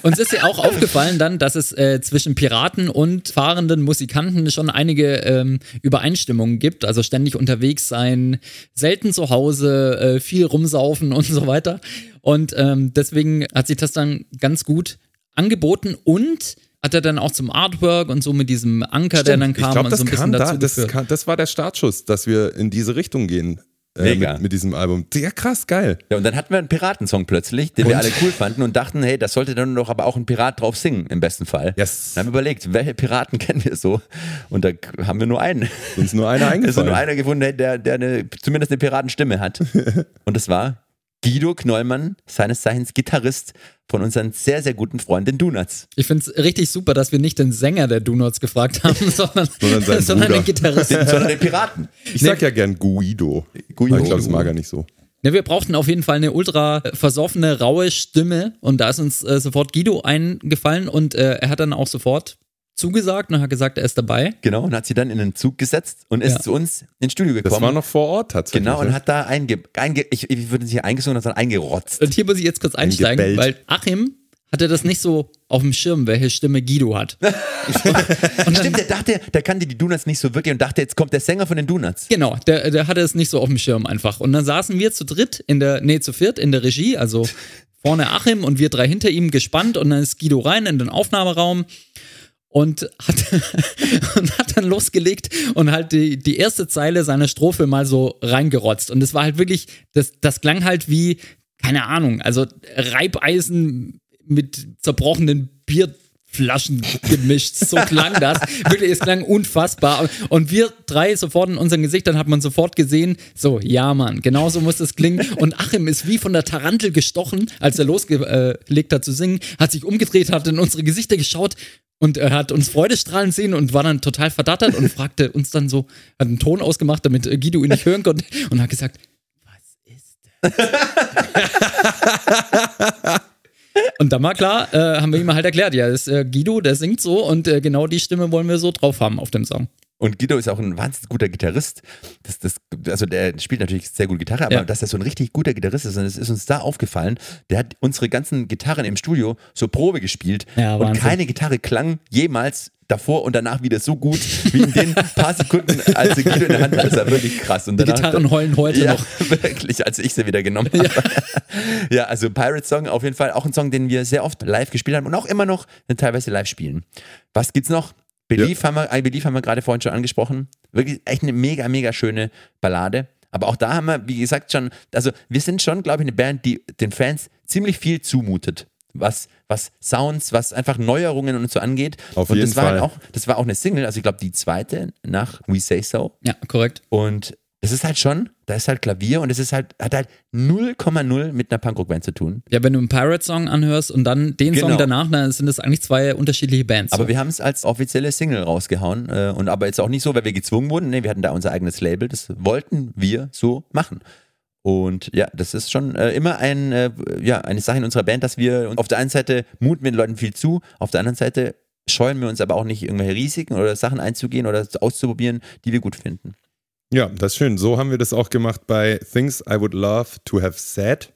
Uns ist ja auch aufgefallen dann, dass es äh, zwischen Piraten und fahrenden Musikanten schon einige ähm, Übereinstimmungen gibt. Also ständig unterwegs sein, selten zu Hause, äh, viel rumsaufen und so weiter. Und ähm, deswegen hat sich das dann ganz gut angeboten und hat er dann auch zum Artwork und so mit diesem Anker, der dann kam, ich glaube, und das so ein bisschen da, dazu das, kam, das war der Startschuss, dass wir in diese Richtung gehen. Äh, Mega. mit, mit diesem Album. Ja, krass, geil. Ja, und dann hatten wir einen Piratensong plötzlich, den wir Und? alle cool fanden und dachten, hey, das sollte dann doch aber auch ein Pirat drauf singen, im besten Fall. Yes. Dann haben wir überlegt, welche Piraten kennen wir so? Und da haben wir nur einen. Uns nur einer Es ist eingefallen. nur einer gefunden, der, der eine, zumindest eine Piratenstimme hat. Und das war Guido Knollmann, seines Zeichens Gitarrist von unseren sehr, sehr guten Freunden Donuts. Ich finde es richtig super, dass wir nicht den Sänger der Donuts gefragt haben, sondern, Sondern sondern den Gitarristen. Sondern den Piraten. Ich sag ja gern Guido. Guido. Aber Ich glaube, das mag er nicht so. Ja, wir brauchten auf jeden Fall eine ultra versoffene, raue Stimme und da ist uns äh, sofort Guido eingefallen und äh, er hat dann auch sofort zugesagt und hat gesagt, er ist dabei. Genau, und hat sie dann in den Zug gesetzt und ist Ja. zu uns ins Studio Das gekommen. war noch vor Ort tatsächlich. Genau, und ne? hat da einge, einge ich, ich würde nicht hier eingesungen, sondern eingerotzt. Und hier muss ich jetzt kurz einsteigen, gebellt. weil Achim hatte das nicht so auf dem Schirm, welche Stimme Guido hat. Stimmt, der dachte, der kannte die Donuts nicht so wirklich und dachte, jetzt kommt der Sänger von den Donuts. Genau, der, der hatte es nicht so auf dem Schirm einfach. Und dann saßen wir zu dritt in der, nee, zu viert in der Regie, also vorne Achim und wir drei hinter ihm gespannt und dann ist Guido rein in den Aufnahmeraum und hat, und hat dann losgelegt und halt die, die erste Zeile seiner Strophe mal so reingerotzt. Und es war halt wirklich, das, das klang halt wie, keine Ahnung, also Reibeisen mit zerbrochenen Bierflaschen gemischt. So klang das. Wirklich, es klang unfassbar. Und wir drei sofort in unseren Gesichtern hat man sofort gesehen, so, ja Mann, genau so muss das klingen. Und Achim ist wie von der Tarantel gestochen, als er losgelegt hat zu singen, hat sich umgedreht, hat in unsere Gesichter geschaut und er hat uns Freudestrahlen sehen und war dann total verdattert und fragte uns dann so, hat einen Ton ausgemacht, damit Guido ihn nicht hören konnte und hat gesagt, was ist das? Und dann war klar, äh, haben wir ihm halt erklärt, ja, das ist äh, Guido, der singt so und äh, genau die Stimme wollen wir so drauf haben auf dem Song. Und Guido ist auch ein wahnsinnig guter Gitarrist. Das, das, also der spielt natürlich sehr gut Gitarre, aber Ja. dass er so ein richtig guter Gitarrist ist, und es ist uns da aufgefallen, der hat unsere ganzen Gitarren im Studio so Probe gespielt Ja, und keine Gitarre klang jemals davor und danach wieder so gut wie in den paar Sekunden, als er Guido in der Hand hat. Das war wirklich krass. Und Die danach- Gitarren heulen heute ja, noch. wirklich, als ich sie wieder genommen habe. Ja. also Pirate Song auf jeden Fall auch ein Song, den wir sehr oft live gespielt haben und auch immer noch teilweise live spielen. Was gibt's noch? Believe haben wir, I Believe haben wir gerade vorhin schon angesprochen. Wirklich echt eine mega, mega schöne Ballade. Aber auch da haben wir, wie gesagt, schon, also wir sind schon, glaube ich, eine Band, die den Fans ziemlich viel zumutet. Was, was Sounds, was einfach Neuerungen und so angeht. Auf und jeden das war Fall. Halt auch, das war auch eine Single, also ich glaube die zweite nach We Say So. Ja, korrekt. Und das ist halt schon, da ist halt Klavier und es ist halt, hat halt 0,0 mit einer Punkrock-Band zu tun. Ja, wenn du einen Pirate-Song anhörst und dann den Genau. Song danach, dann sind das eigentlich zwei unterschiedliche Bands. Aber wir haben es als offizielle Single rausgehauen äh, und aber jetzt auch nicht so, weil wir gezwungen wurden. Nee, wir hatten da unser eigenes Label, das wollten wir so machen. Und ja, das ist schon äh, immer ein, äh, ja, eine Sache in unserer Band, dass wir auf der einen Seite muten wir den Leuten viel zu, auf der anderen Seite scheuen wir uns aber auch nicht, irgendwelche Risiken oder Sachen einzugehen oder auszuprobieren, die wir gut finden. Ja, das ist schön. So haben wir das auch gemacht bei Things I Would Love to Have Said.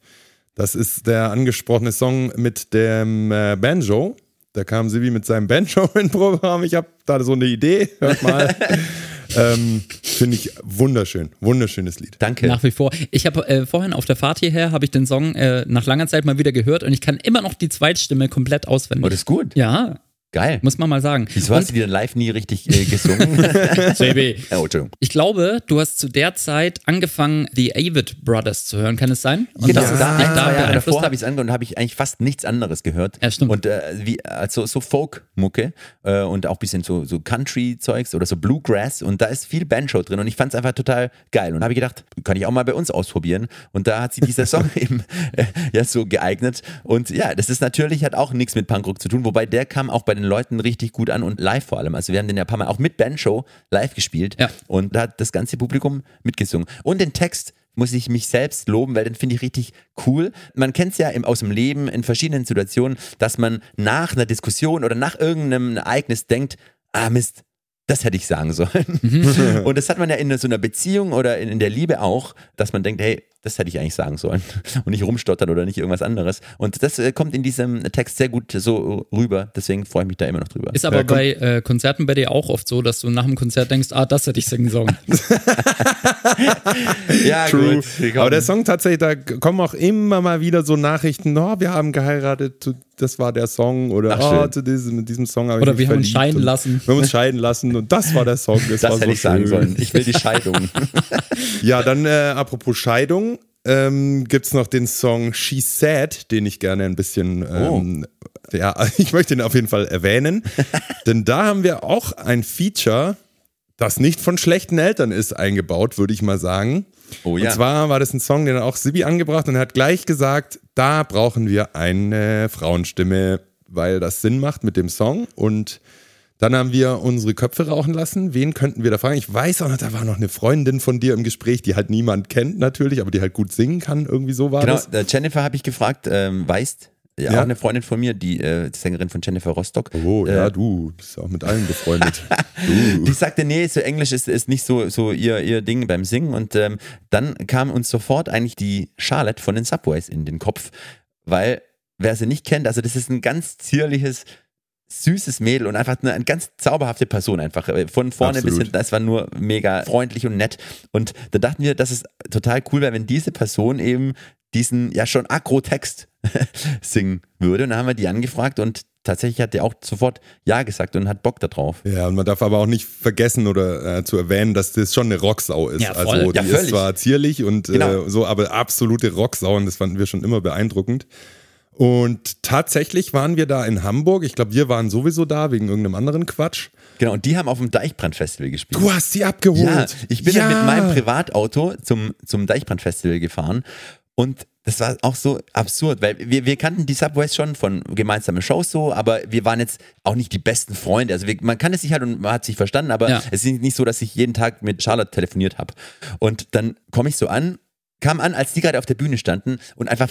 Das ist der angesprochene Song mit dem äh, Banjo. Da kam Sibi mit seinem Banjo in den Proberaum. Ich habe da so eine Idee. Hört mal. ähm, Finde ich wunderschön. Wunderschönes Lied. Danke. Nach wie vor. Ich habe äh, vorhin auf der Fahrt hierher, habe ich den Song äh, nach langer Zeit mal wieder gehört und ich kann immer noch die Zweitstimme komplett auswendig. oh, das ist gut. ja, Geil. muss man mal sagen. Wieso hast du die dann live nie richtig äh, gesungen? JB. oh, Entschuldigung. Ich glaube, du hast zu der Zeit angefangen, die Avid Brothers zu hören. Kann es sein? Und Genau, das da, ein, da Jahre beeinflusst davor habe ich es angehört und habe ich eigentlich fast nichts anderes gehört. Ja, stimmt. Und äh, wie, also so Folk-Mucke äh, und auch ein bisschen so, so Country-Zeugs oder so Bluegrass und da ist viel Banjo drin und ich fand es einfach total geil. Und da habe ich gedacht, kann ich auch mal bei uns ausprobieren. Und da hat sich dieser Song eben äh, ja so geeignet. Und ja, das ist natürlich, hat auch nichts mit Punkrock zu tun, wobei der kam auch bei den Leuten richtig gut an und live vor allem. Also wir haben den ja ein paar Mal auch mit Banjo live gespielt Ja. und da hat das ganze Publikum mitgesungen. Und den Text muss ich mich selbst loben, weil den finde ich richtig cool. Man kennt es ja im, aus dem Leben in verschiedenen Situationen, dass man nach einer Diskussion oder nach irgendeinem Ereignis denkt, ah Mist, das hätte ich sagen sollen. Und das hat man ja in so einer Beziehung oder in, in der Liebe auch, dass man denkt, hey, das hätte ich eigentlich sagen sollen und nicht rumstottern oder nicht irgendwas anderes. Und das äh, kommt in diesem Text sehr gut so rüber. Deswegen freue ich mich da immer noch drüber. Ist aber Ja, bei äh, Konzerten bei dir auch oft so, dass du nach dem Konzert denkst, ah, das hätte ich singen sollen. ja, True. gut. Aber der Song tatsächlich, da kommen auch immer mal wieder so Nachrichten, oh, wir haben geheiratet, das war der Song oder Ach, oh, zu diesem, mit diesem Song habe ich Oder mich wir haben uns scheiden lassen. Wir haben uns scheiden lassen und das war der Song. Das, das war hätte so ich sagen schön. sollen. Ich will die Scheidung. Ja, dann äh, apropos Scheidung, ähm, gibt es noch den Song She Said, den ich gerne ein bisschen, ähm, ja, ich möchte ihn auf jeden Fall erwähnen. Denn da haben wir auch ein Feature, das nicht von schlechten Eltern ist, eingebaut, würde ich mal sagen. Oh ja. Und zwar war das ein Song, den auch Sibi angebracht und er hat gleich gesagt, da brauchen wir eine Frauenstimme, weil das Sinn macht mit dem Song. Und dann haben wir unsere Köpfe rauchen lassen. Wen könnten wir da fragen? Ich weiß auch noch, da war noch eine Freundin von dir im Gespräch, die halt niemand kennt natürlich, aber die halt gut singen kann. Irgendwie so war Genau, das. äh, Jennifer habe ich gefragt, ähm, weißt, ja, auch eine Freundin von mir, die äh, Sängerin von Jennifer Rostock. Oh, äh, ja, du bist auch mit allen befreundet. Die sagte, nee, so Englisch ist, ist nicht so, so ihr, ihr Ding beim Singen. Und ähm, dann kam uns sofort eigentlich die Charlotte von den Subways in den Kopf, weil, wer sie nicht kennt, also das ist ein ganz zierliches, süßes Mädel und einfach eine, eine ganz zauberhafte Person einfach. Äh, Von vorne bis Absolut. hinten, das war nur mega freundlich und nett. Und da dachten wir, dass es total cool wäre, wenn diese Person eben diesen ja schon Agro-Text singen würde. Und dann haben wir die angefragt und tatsächlich hat der auch sofort Ja gesagt und hat Bock darauf. Ja, und man darf aber auch nicht vergessen oder äh, zu erwähnen, dass das schon eine Rocksau ist. Ja, voll. also die Ja, ist zwar zierlich und Genau. äh, so, aber absolute Rocksau und das fanden wir schon immer beeindruckend. Und tatsächlich waren wir da in Hamburg. Ich glaube, wir waren sowieso da wegen irgendeinem anderen Quatsch. Genau, und die haben auf dem Deichbrand-Festival gespielt. Du hast sie abgeholt. Ja, ich bin ja. dann mit meinem Privatauto zum, zum Deichbrand-Festival gefahren und das war auch so absurd, weil wir, wir kannten die Subways schon von gemeinsamen Shows so, aber wir waren jetzt auch nicht die besten Freunde. Also wir, man kann es sich halt und man hat sich verstanden, aber Ja. es ist nicht so, dass ich jeden Tag mit Charlotte telefoniert habe. Und dann komme ich so an, kam an, als die gerade auf der Bühne standen und einfach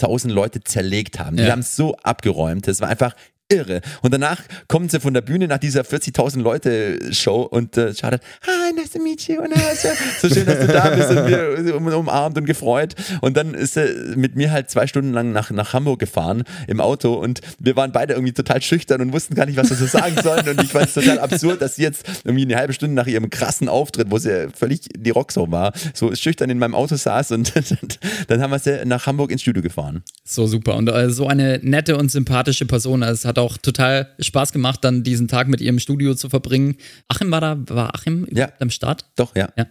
40.000 Leute zerlegt haben. Die Ja. haben es so abgeräumt. Das war einfach irre. Und danach kommen sie von der Bühne nach dieser 40.000 Leute Show und äh, schaut, hi, nice to meet you. Und, so, so schön, dass du da bist und wir um, umarmt und gefreut. Und dann ist er mit mir halt zwei Stunden lang nach, nach Hamburg gefahren im Auto und wir waren beide irgendwie total schüchtern und wussten gar nicht, was wir so sagen sollen. Und ich fand es total absurd, dass sie jetzt irgendwie eine halbe Stunde nach ihrem krassen Auftritt, wo sie völlig die Rocksau war, so schüchtern in meinem Auto saß und dann haben wir sie nach Hamburg ins Studio gefahren. So super. Und äh, so eine nette und sympathische Person. Also es hat auch total Spaß gemacht, dann diesen Tag mit ihr im Studio zu verbringen. Achim war da, war Achim Ja. am Start? Doch, ja. Ja.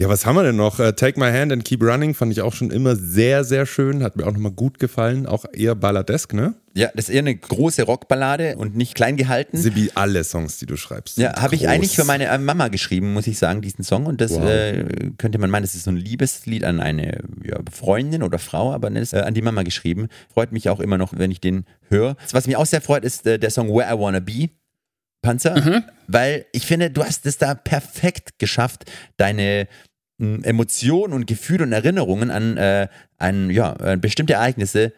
Ja, was haben wir denn noch? Äh, Take My Hand and Keep Running fand ich auch schon immer sehr, sehr schön. Hat mir auch nochmal gut gefallen. Auch eher balladesk, ne? Ja, das ist eher eine große Rockballade und nicht klein gehalten. Sibi, alle Songs, die du schreibst. Ja, habe ich eigentlich für meine äh, Mama geschrieben, muss ich sagen, diesen Song. Und das Wow. äh, könnte man meinen, das ist so ein Liebeslied an eine ja, Freundin oder Frau, aber das ist äh, an die Mama geschrieben. Freut mich auch immer noch, wenn ich den höre. Was mich auch sehr freut, ist äh, der Song Where I Wanna Be. Panzer, weil ich finde, du hast es da perfekt geschafft, deine Emotionen und Gefühle und Erinnerungen an, äh, an ja, äh, bestimmte Ereignisse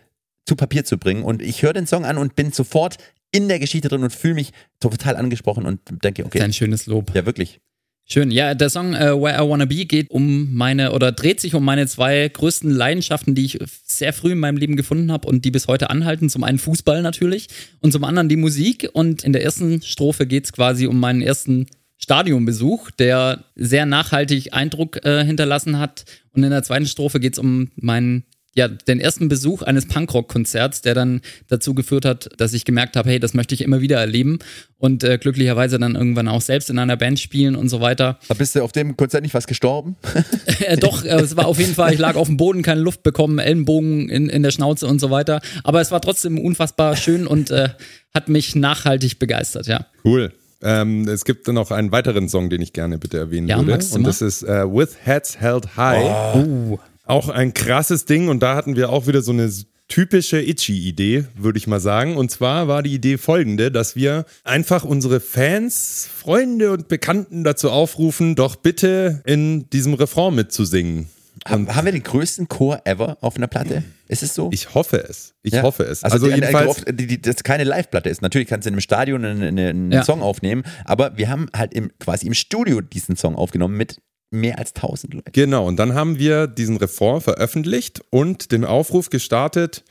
zu Papier zu bringen. Und ich höre den Song an und bin sofort in der Geschichte drin und fühle mich total angesprochen und denke, Das ist ein okay, schönes Lob. ja wirklich. Schön. Ja, der Song äh, Where I Wanna Be geht um meine oder dreht sich um meine zwei größten Leidenschaften, die ich sehr früh in meinem Leben gefunden habe und die bis heute anhalten. Zum einen Fußball natürlich und zum anderen die Musik. Und in der ersten Strophe geht es quasi um meinen ersten Stadionbesuch, der sehr nachhaltig Eindruck äh, hinterlassen hat. Und in der zweiten Strophe geht es um meinen ja, den ersten Besuch eines Punkrock-Konzerts, der dann dazu geführt hat, dass ich gemerkt habe, hey, das möchte ich immer wieder erleben und äh, glücklicherweise dann irgendwann auch selbst in einer Band spielen und so weiter. Aber bist du auf dem Konzert nicht was gestorben? Äh, doch, äh, es war auf jeden Fall, ich lag auf dem Boden, keine Luft bekommen, Ellenbogen in, in der Schnauze und so weiter. Aber es war trotzdem unfassbar schön und äh, hat mich nachhaltig begeistert, ja. Cool. Ähm, es gibt noch einen weiteren Song, den ich gerne bitte erwähnen Ja, würde. Und das ist äh, With Heads Held High. Uh. Auch ein krasses Ding. Und da hatten wir auch wieder so eine typische Itchy-Idee, würde ich mal sagen. Und zwar war die Idee folgende, dass wir einfach unsere Fans, Freunde und Bekannten dazu aufrufen, doch bitte in diesem Refrain mitzusingen. Haben, haben wir den größten Chor ever auf einer Platte? Ist es so? Ich hoffe es. Ich Ja. hoffe es. Also, Also, die, jedenfalls. oft, die, die, das keine Live-Platte ist. Natürlich kannst du in einem Stadion einen, einen, einen Ja. Song aufnehmen, aber wir haben halt im, quasi im Studio diesen Song aufgenommen mit mehr als 1000 Leuten. Genau, und dann haben wir diesen Refrain veröffentlicht und den Aufruf gestartet,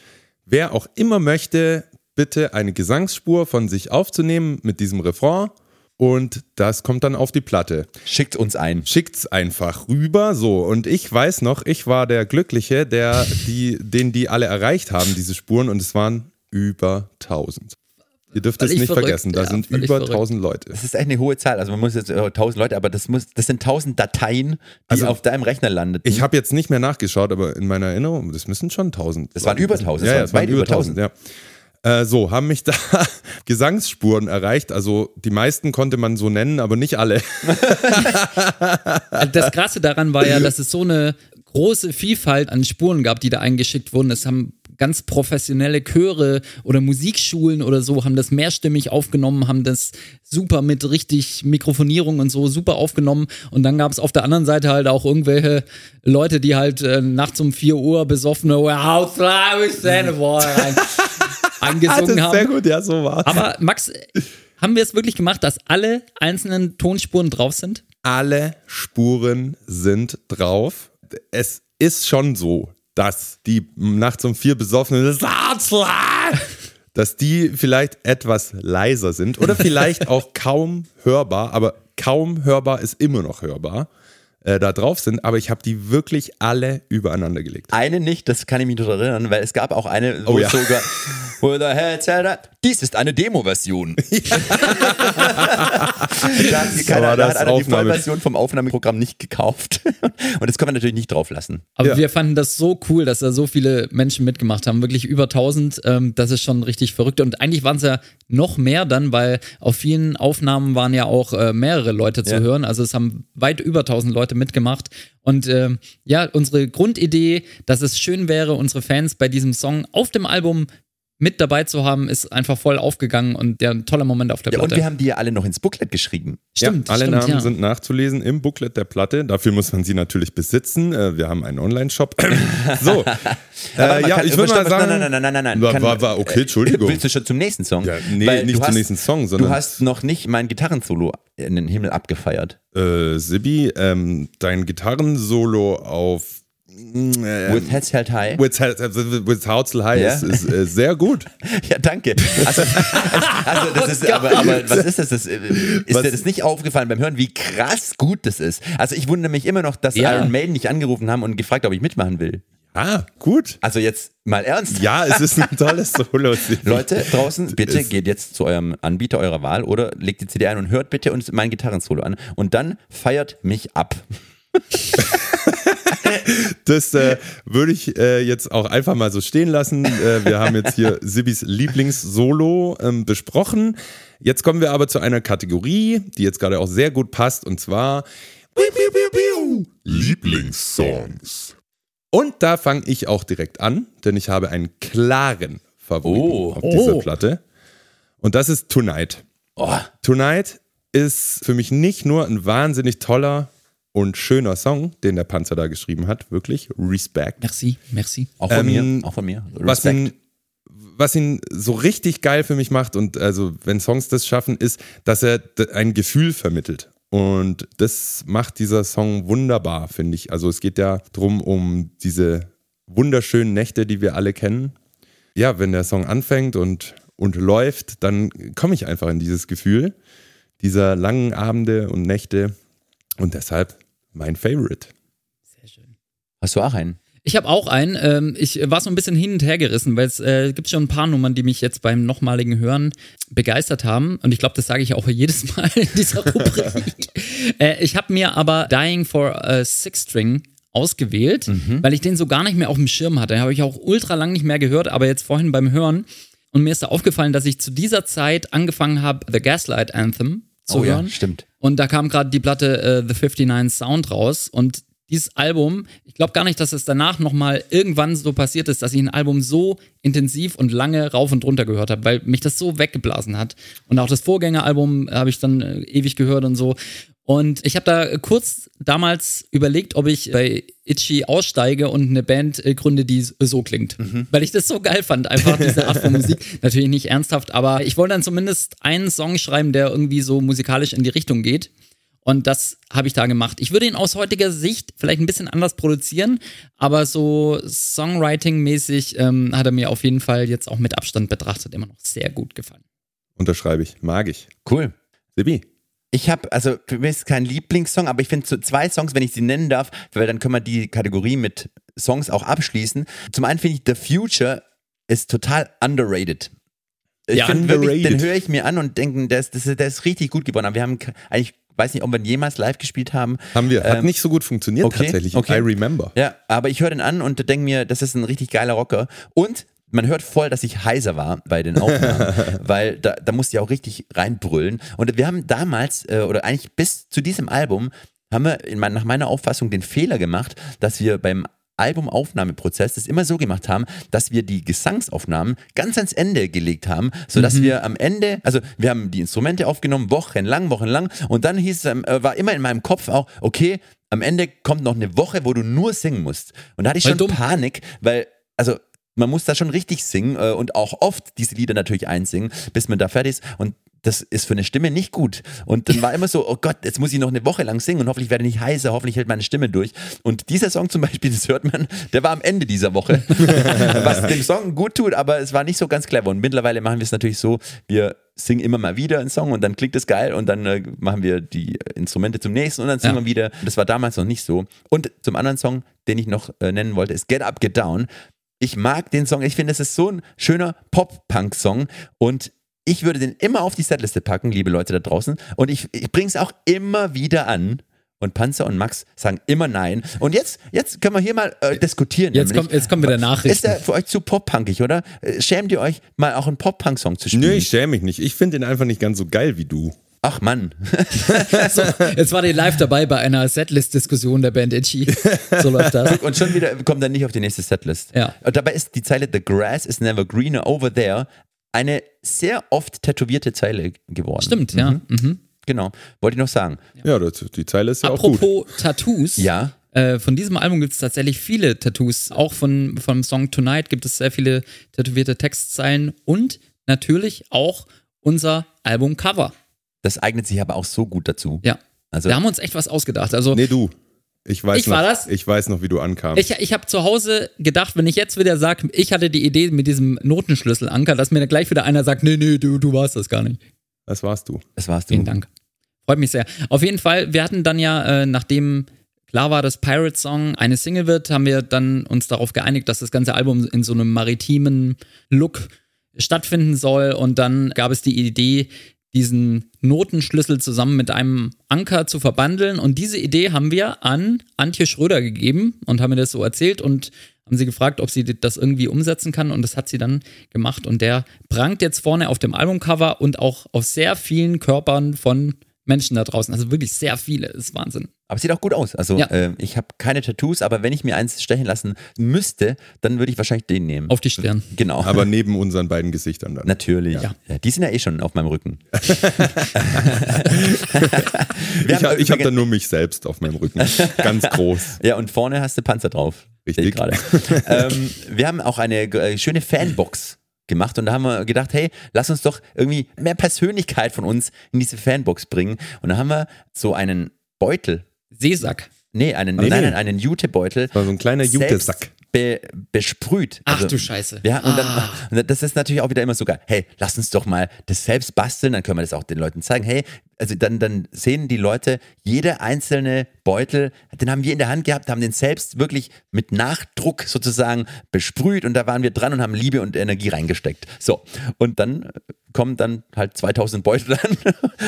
wer auch immer möchte, bitte eine Gesangsspur von sich aufzunehmen mit diesem Refrain und das kommt dann auf die Platte. Schickt uns ein. Schickt's einfach rüber, so. Und ich weiß noch, ich war der Glückliche, der die, den die alle erreicht haben, diese Spuren, und es waren über 1000. Ihr dürft es nicht verrückt, vergessen, da ja, sind über verrückt. 1000 Leute. Das ist echt eine hohe Zahl. Also man muss jetzt äh, 1000 Leute, aber das muss, das sind 1000 Dateien, die Also, auf deinem Rechner landen. Ich habe jetzt nicht mehr nachgeschaut, aber in meiner Erinnerung, das müssen schon 1000. Das waren über 1000, Ja, das ja, waren es waren über über 1000, ja. Äh, so, haben mich da Gesangsspuren erreicht. Also die meisten konnte man so nennen, aber nicht alle. Das Krasse daran war ja, dass es so eine große Vielfalt an Spuren gab, die da eingeschickt wurden. Es haben ganz professionelle Chöre oder Musikschulen oder so haben das mehrstimmig aufgenommen, haben das super mit richtig Mikrofonierung und so super aufgenommen. Und dann gab es auf der anderen Seite halt auch irgendwelche Leute, die halt äh, nachts um 4 Uhr besoffene How fly we stand eingesungen haben. gut, ja, so war Aber Max, haben wir es wirklich gemacht, dass alle einzelnen Tonspuren drauf sind? Alle Spuren sind drauf. Es ist schon so, dass die nachts um vier besoffenen dass die vielleicht etwas leiser sind oder vielleicht auch kaum hörbar, aber kaum hörbar ist immer noch hörbar, äh, da drauf sind, aber ich habe die wirklich alle übereinander gelegt. Eine nicht, das kann ich mich noch erinnern, weil es gab auch eine, wo Oh ja. sogar With the head up. Dies ist eine Demo-Version. da hat, keiner, da das hat einer die Vollversion vom Aufnahmeprogramm nicht gekauft. Und das kann man natürlich nicht drauf lassen. Aber Ja. wir fanden das so cool, dass da so viele Menschen mitgemacht haben. Wirklich über 1000. Ähm, das ist schon richtig verrückt. Und eigentlich waren es ja noch mehr dann, weil auf vielen Aufnahmen waren ja auch äh, mehrere Leute zu Ja. hören. Also es haben weit über 1000 Leute mitgemacht. Und ähm, ja, unsere Grundidee, dass es schön wäre, unsere Fans bei diesem Song auf dem Album mit dabei zu haben, ist einfach voll aufgegangen und der ein toller Moment auf der Ja, und Platte. wir haben die ja alle noch ins Booklet geschrieben. stimmt, ja, alle stimmt, Namen ja. sind nachzulesen im Booklet der Platte. Dafür muss man sie natürlich besitzen. Äh, Wir haben einen Online-Shop. so. Äh, ja, kann- ich würde mal sagen. Nein, nein, nein, nein, nein, nein. War, Kann- war, war okay, Entschuldigung. Willst du schon zum nächsten Song? Ja, nee, Weil nicht du zum hast, nächsten Song, Du sondern- hast noch nicht mein Gitarrensolo in den Himmel abgefeiert. Äh, Sibi, ähm, dein Gitarrensolo auf äh, With Heads Held High. With, Head- with High Ja. ist, ist äh, sehr gut. Ja, danke. Also, also das ist, aber, aber was ist das? das äh, ist Was? dir das nicht aufgefallen beim Hören, wie krass gut das ist? Also ich wundere mich immer noch, dass Ja. Iron Maiden nicht angerufen haben und gefragt, ob ich mitmachen will. Ah, gut. Also jetzt mal ernst. Ja, es ist ein tolles Solo. Leute draußen, bitte Ist- geht jetzt zu eurem Anbieter eurer Wahl oder legt die CD ein und hört bitte uns mein Gitarrensolo an und dann feiert mich ab. Das äh, würde ich äh, jetzt auch einfach mal so stehen lassen. Äh, wir haben jetzt hier Sibis Lieblingssolo ähm, besprochen. Jetzt kommen wir aber zu einer Kategorie, die jetzt gerade auch sehr gut passt, und zwar Lieblingssongs. Und da fange ich auch direkt an, denn ich habe einen klaren Favoriten Oh. auf dieser Oh. Platte. Und das ist Tonight. Oh, Tonight ist für mich nicht nur ein wahnsinnig toller und schöner Song, den der Panzer da geschrieben hat, wirklich Respect. Merci, merci. auch von Ähm, mir, auch von mir. Was Respekt. ihn, was ihn so richtig geil für mich macht und also wenn Songs das schaffen, ist, dass er ein Gefühl vermittelt. Und das macht dieser Song wunderbar, finde ich. Also es geht ja drum um diese wunderschönen Nächte, die wir alle kennen. Ja, wenn der Song anfängt und, und läuft, dann komme ich einfach in dieses Gefühl dieser langen Abende und Nächte. Und deshalb mein Favorite. Hast du auch einen? Ich habe auch einen. Ähm, ich war so ein bisschen hin und her gerissen, weil es äh, gibt schon ein paar Nummern, die mich jetzt beim nochmaligen Hören begeistert haben. Und ich glaube, das sage ich auch jedes Mal in dieser Rubrik. äh, ich habe mir aber Dying for a Six String ausgewählt, weil ich den so gar nicht mehr auf dem Schirm hatte. Den habe ich auch ultra lang nicht mehr gehört, aber jetzt vorhin beim Hören. Und mir ist da aufgefallen, dass ich zu dieser Zeit angefangen habe, The Gaslight Anthem zu Oh ja, hören. stimmt. Und da kam gerade die Platte äh, The 59 Sound raus und dieses Album, ich glaube gar nicht, dass es danach nochmal irgendwann so passiert ist, dass ich ein Album so intensiv und lange rauf und runter gehört habe, weil mich das so weggeblasen hat. Und auch das Vorgängeralbum habe ich dann äh, ewig gehört und so. Und ich habe da kurz damals überlegt, ob ich bei Itchy aussteige und eine Band äh, gründe, die so klingt. Weil ich das so geil fand, einfach diese Art von Musik. Natürlich nicht ernsthaft, aber ich wollte dann zumindest einen Song schreiben, der irgendwie so musikalisch in die Richtung geht. Und das habe ich da gemacht. Ich würde ihn aus heutiger Sicht vielleicht ein bisschen anders produzieren, aber so Songwriting-mäßig ähm, hat er mir auf jeden Fall jetzt auch mit Abstand betrachtet immer noch sehr gut gefallen. Unterschreibe ich. Mag ich. Cool. Sibi. Ich habe, also für mich ist es kein Lieblingssong, aber ich finde so zwei Songs, wenn ich sie nennen darf, weil dann können wir die Kategorie mit Songs auch abschließen. Zum einen finde ich The Future ist total underrated. Ich Ja, finde wirklich, den underrated. höre ich mir an und denke, der ist, der ist richtig gut geworden. Aber wir haben eigentlich, weiß nicht, ob wir ihn jemals live gespielt haben. Haben wir. Hat Ähm, nicht so gut funktioniert okay, tatsächlich. okay. I remember. Ja, aber ich höre den an und denke mir, das ist ein richtig geiler Rocker. Und man hört voll, dass ich heiser war bei den Aufnahmen, weil da, da musste ich auch richtig reinbrüllen. Und wir haben damals, äh, oder eigentlich bis zu diesem Album, haben wir in mein, nach meiner Auffassung den Fehler gemacht, dass wir beim Albumaufnahmeprozess das immer so gemacht haben, dass wir die Gesangsaufnahmen ganz ans Ende gelegt haben, sodass wir am Ende, also wir haben die Instrumente aufgenommen, wochenlang, wochenlang, und dann hieß es, ähm, äh, war immer in meinem Kopf auch, okay, am Ende kommt noch eine Woche, wo du nur singen musst. Und da hatte ich Voll schon dumm. Panik, weil, also man muss da schon richtig singen äh, und auch oft diese Lieder natürlich einsingen, bis man da fertig ist. Und das ist für eine Stimme nicht gut. Und dann war immer so, oh Gott, jetzt muss ich noch eine Woche lang singen und hoffentlich werde ich nicht heiser, hoffentlich hält meine Stimme durch. Und dieser Song zum Beispiel, das hört man, der war am Ende dieser Woche, was dem Song gut tut, aber es war nicht so ganz clever. Und mittlerweile machen wir es natürlich so, wir singen immer mal wieder einen Song und dann klingt es geil und dann äh, machen wir die Instrumente zum nächsten und dann singen Ja. wir wieder. Das war damals noch nicht so. Und zum anderen Song, den ich noch äh, nennen wollte, ist Get Up, Get Down. Ich mag den Song, ich finde, es ist so ein schöner Pop-Punk-Song und ich würde den immer auf die Setliste packen, liebe Leute da draußen. Und ich, ich bringe es auch immer wieder an. Und Panzer und Max sagen immer nein. Und jetzt, jetzt können wir hier mal äh, diskutieren. Jetzt kommt- jetzt kommen wieder Nachrichten. Ist der für euch zu pop-punkig, oder? Äh, Schämt ihr euch, mal auch einen Pop-Punk-Song zu spielen? Nö, ich schäme mich nicht. Ich finde ihn einfach nicht ganz so geil wie du. Ach Mann. So, jetzt war die live dabei bei einer Setlist-Diskussion der Band Itchy. So läuft das. Und schon wieder kommt er nicht auf die nächste Setlist. Ja. Und dabei ist die Zeile The grass is never greener over there eine sehr oft tätowierte Zeile geworden. Stimmt, ja. Mhm. Genau. Wollte ich noch sagen. Ja, das, die Zeile ist ja auch gut. Apropos Tattoos. Ja. Äh, von diesem Album gibt es tatsächlich viele Tattoos. Auch von, vom Song Tonight gibt es sehr viele tätowierte Textzeilen und natürlich auch unser Albumcover. Das eignet sich aber auch so gut dazu. Ja. Also Da haben wir uns echt was ausgedacht. Also Nee, du. Ich weiß Ich noch, war das? Ich weiß noch, wie du ankamst. ich, ich habe zu Hause gedacht, wenn ich jetzt wieder sage, ich hatte die Idee mit diesem Notenschlüsselanker, dass mir dann gleich wieder einer sagt, nee, nee, du, du warst das gar nicht. das warst du. das warst du. Vielen Dank. Freut mich sehr. Auf jeden Fall, wir hatten dann ja, äh, nachdem klar war, dass Pirate Song eine Single wird, haben wir dann uns darauf geeinigt, dass das ganze Album in so einem maritimen Look stattfinden soll. Und dann gab es die Idee, diesen Notenschlüssel zusammen mit einem Anker zu verbandeln. Und diese Idee haben wir an Antje Schröder gegeben und haben mir das so erzählt und haben sie gefragt, ob sie das irgendwie umsetzen kann. Und das hat sie dann gemacht. Und der prangt jetzt vorne auf dem Albumcover und auch auf sehr vielen Körpern von Menschen da draußen. Also wirklich sehr viele. Das ist Wahnsinn. Aber es sieht auch gut aus. Also Ja. äh, ich habe keine Tattoos, aber wenn ich mir eins stechen lassen müsste, dann würde ich wahrscheinlich den nehmen. Auf die Stirn. genau. Aber neben unseren beiden Gesichtern dann. Natürlich. Ja. Ja, die sind ja eh schon auf meinem Rücken. Ich, hab- habe übrigens- dann nur mich selbst auf meinem Rücken. Ganz groß. Ja, und vorne hast du Panzer drauf. Richtig. gerade. ähm, wir haben auch eine äh, schöne Fanbox gemacht und da haben wir gedacht, hey, lass uns doch irgendwie mehr Persönlichkeit von uns in diese Fanbox bringen. Und da haben wir so einen Beutel, Seesack. nee, einen, Nee, nein, nee. einen Jute-Beutel. war so ein kleiner selbst Jutesack. Be besprüht. Ach du Scheiße. Ja, und dann, Ah. und das ist natürlich auch wieder immer so geil. Hey, lass uns doch mal das selbst basteln, dann können wir das auch den Leuten zeigen. Hey, also dann, dann sehen die Leute, jede einzelne Beutel, den haben wir in der Hand gehabt, haben den selbst wirklich mit Nachdruck sozusagen besprüht und da waren wir dran und haben Liebe und Energie reingesteckt. So, und dann kommen dann halt 2000 Beutel an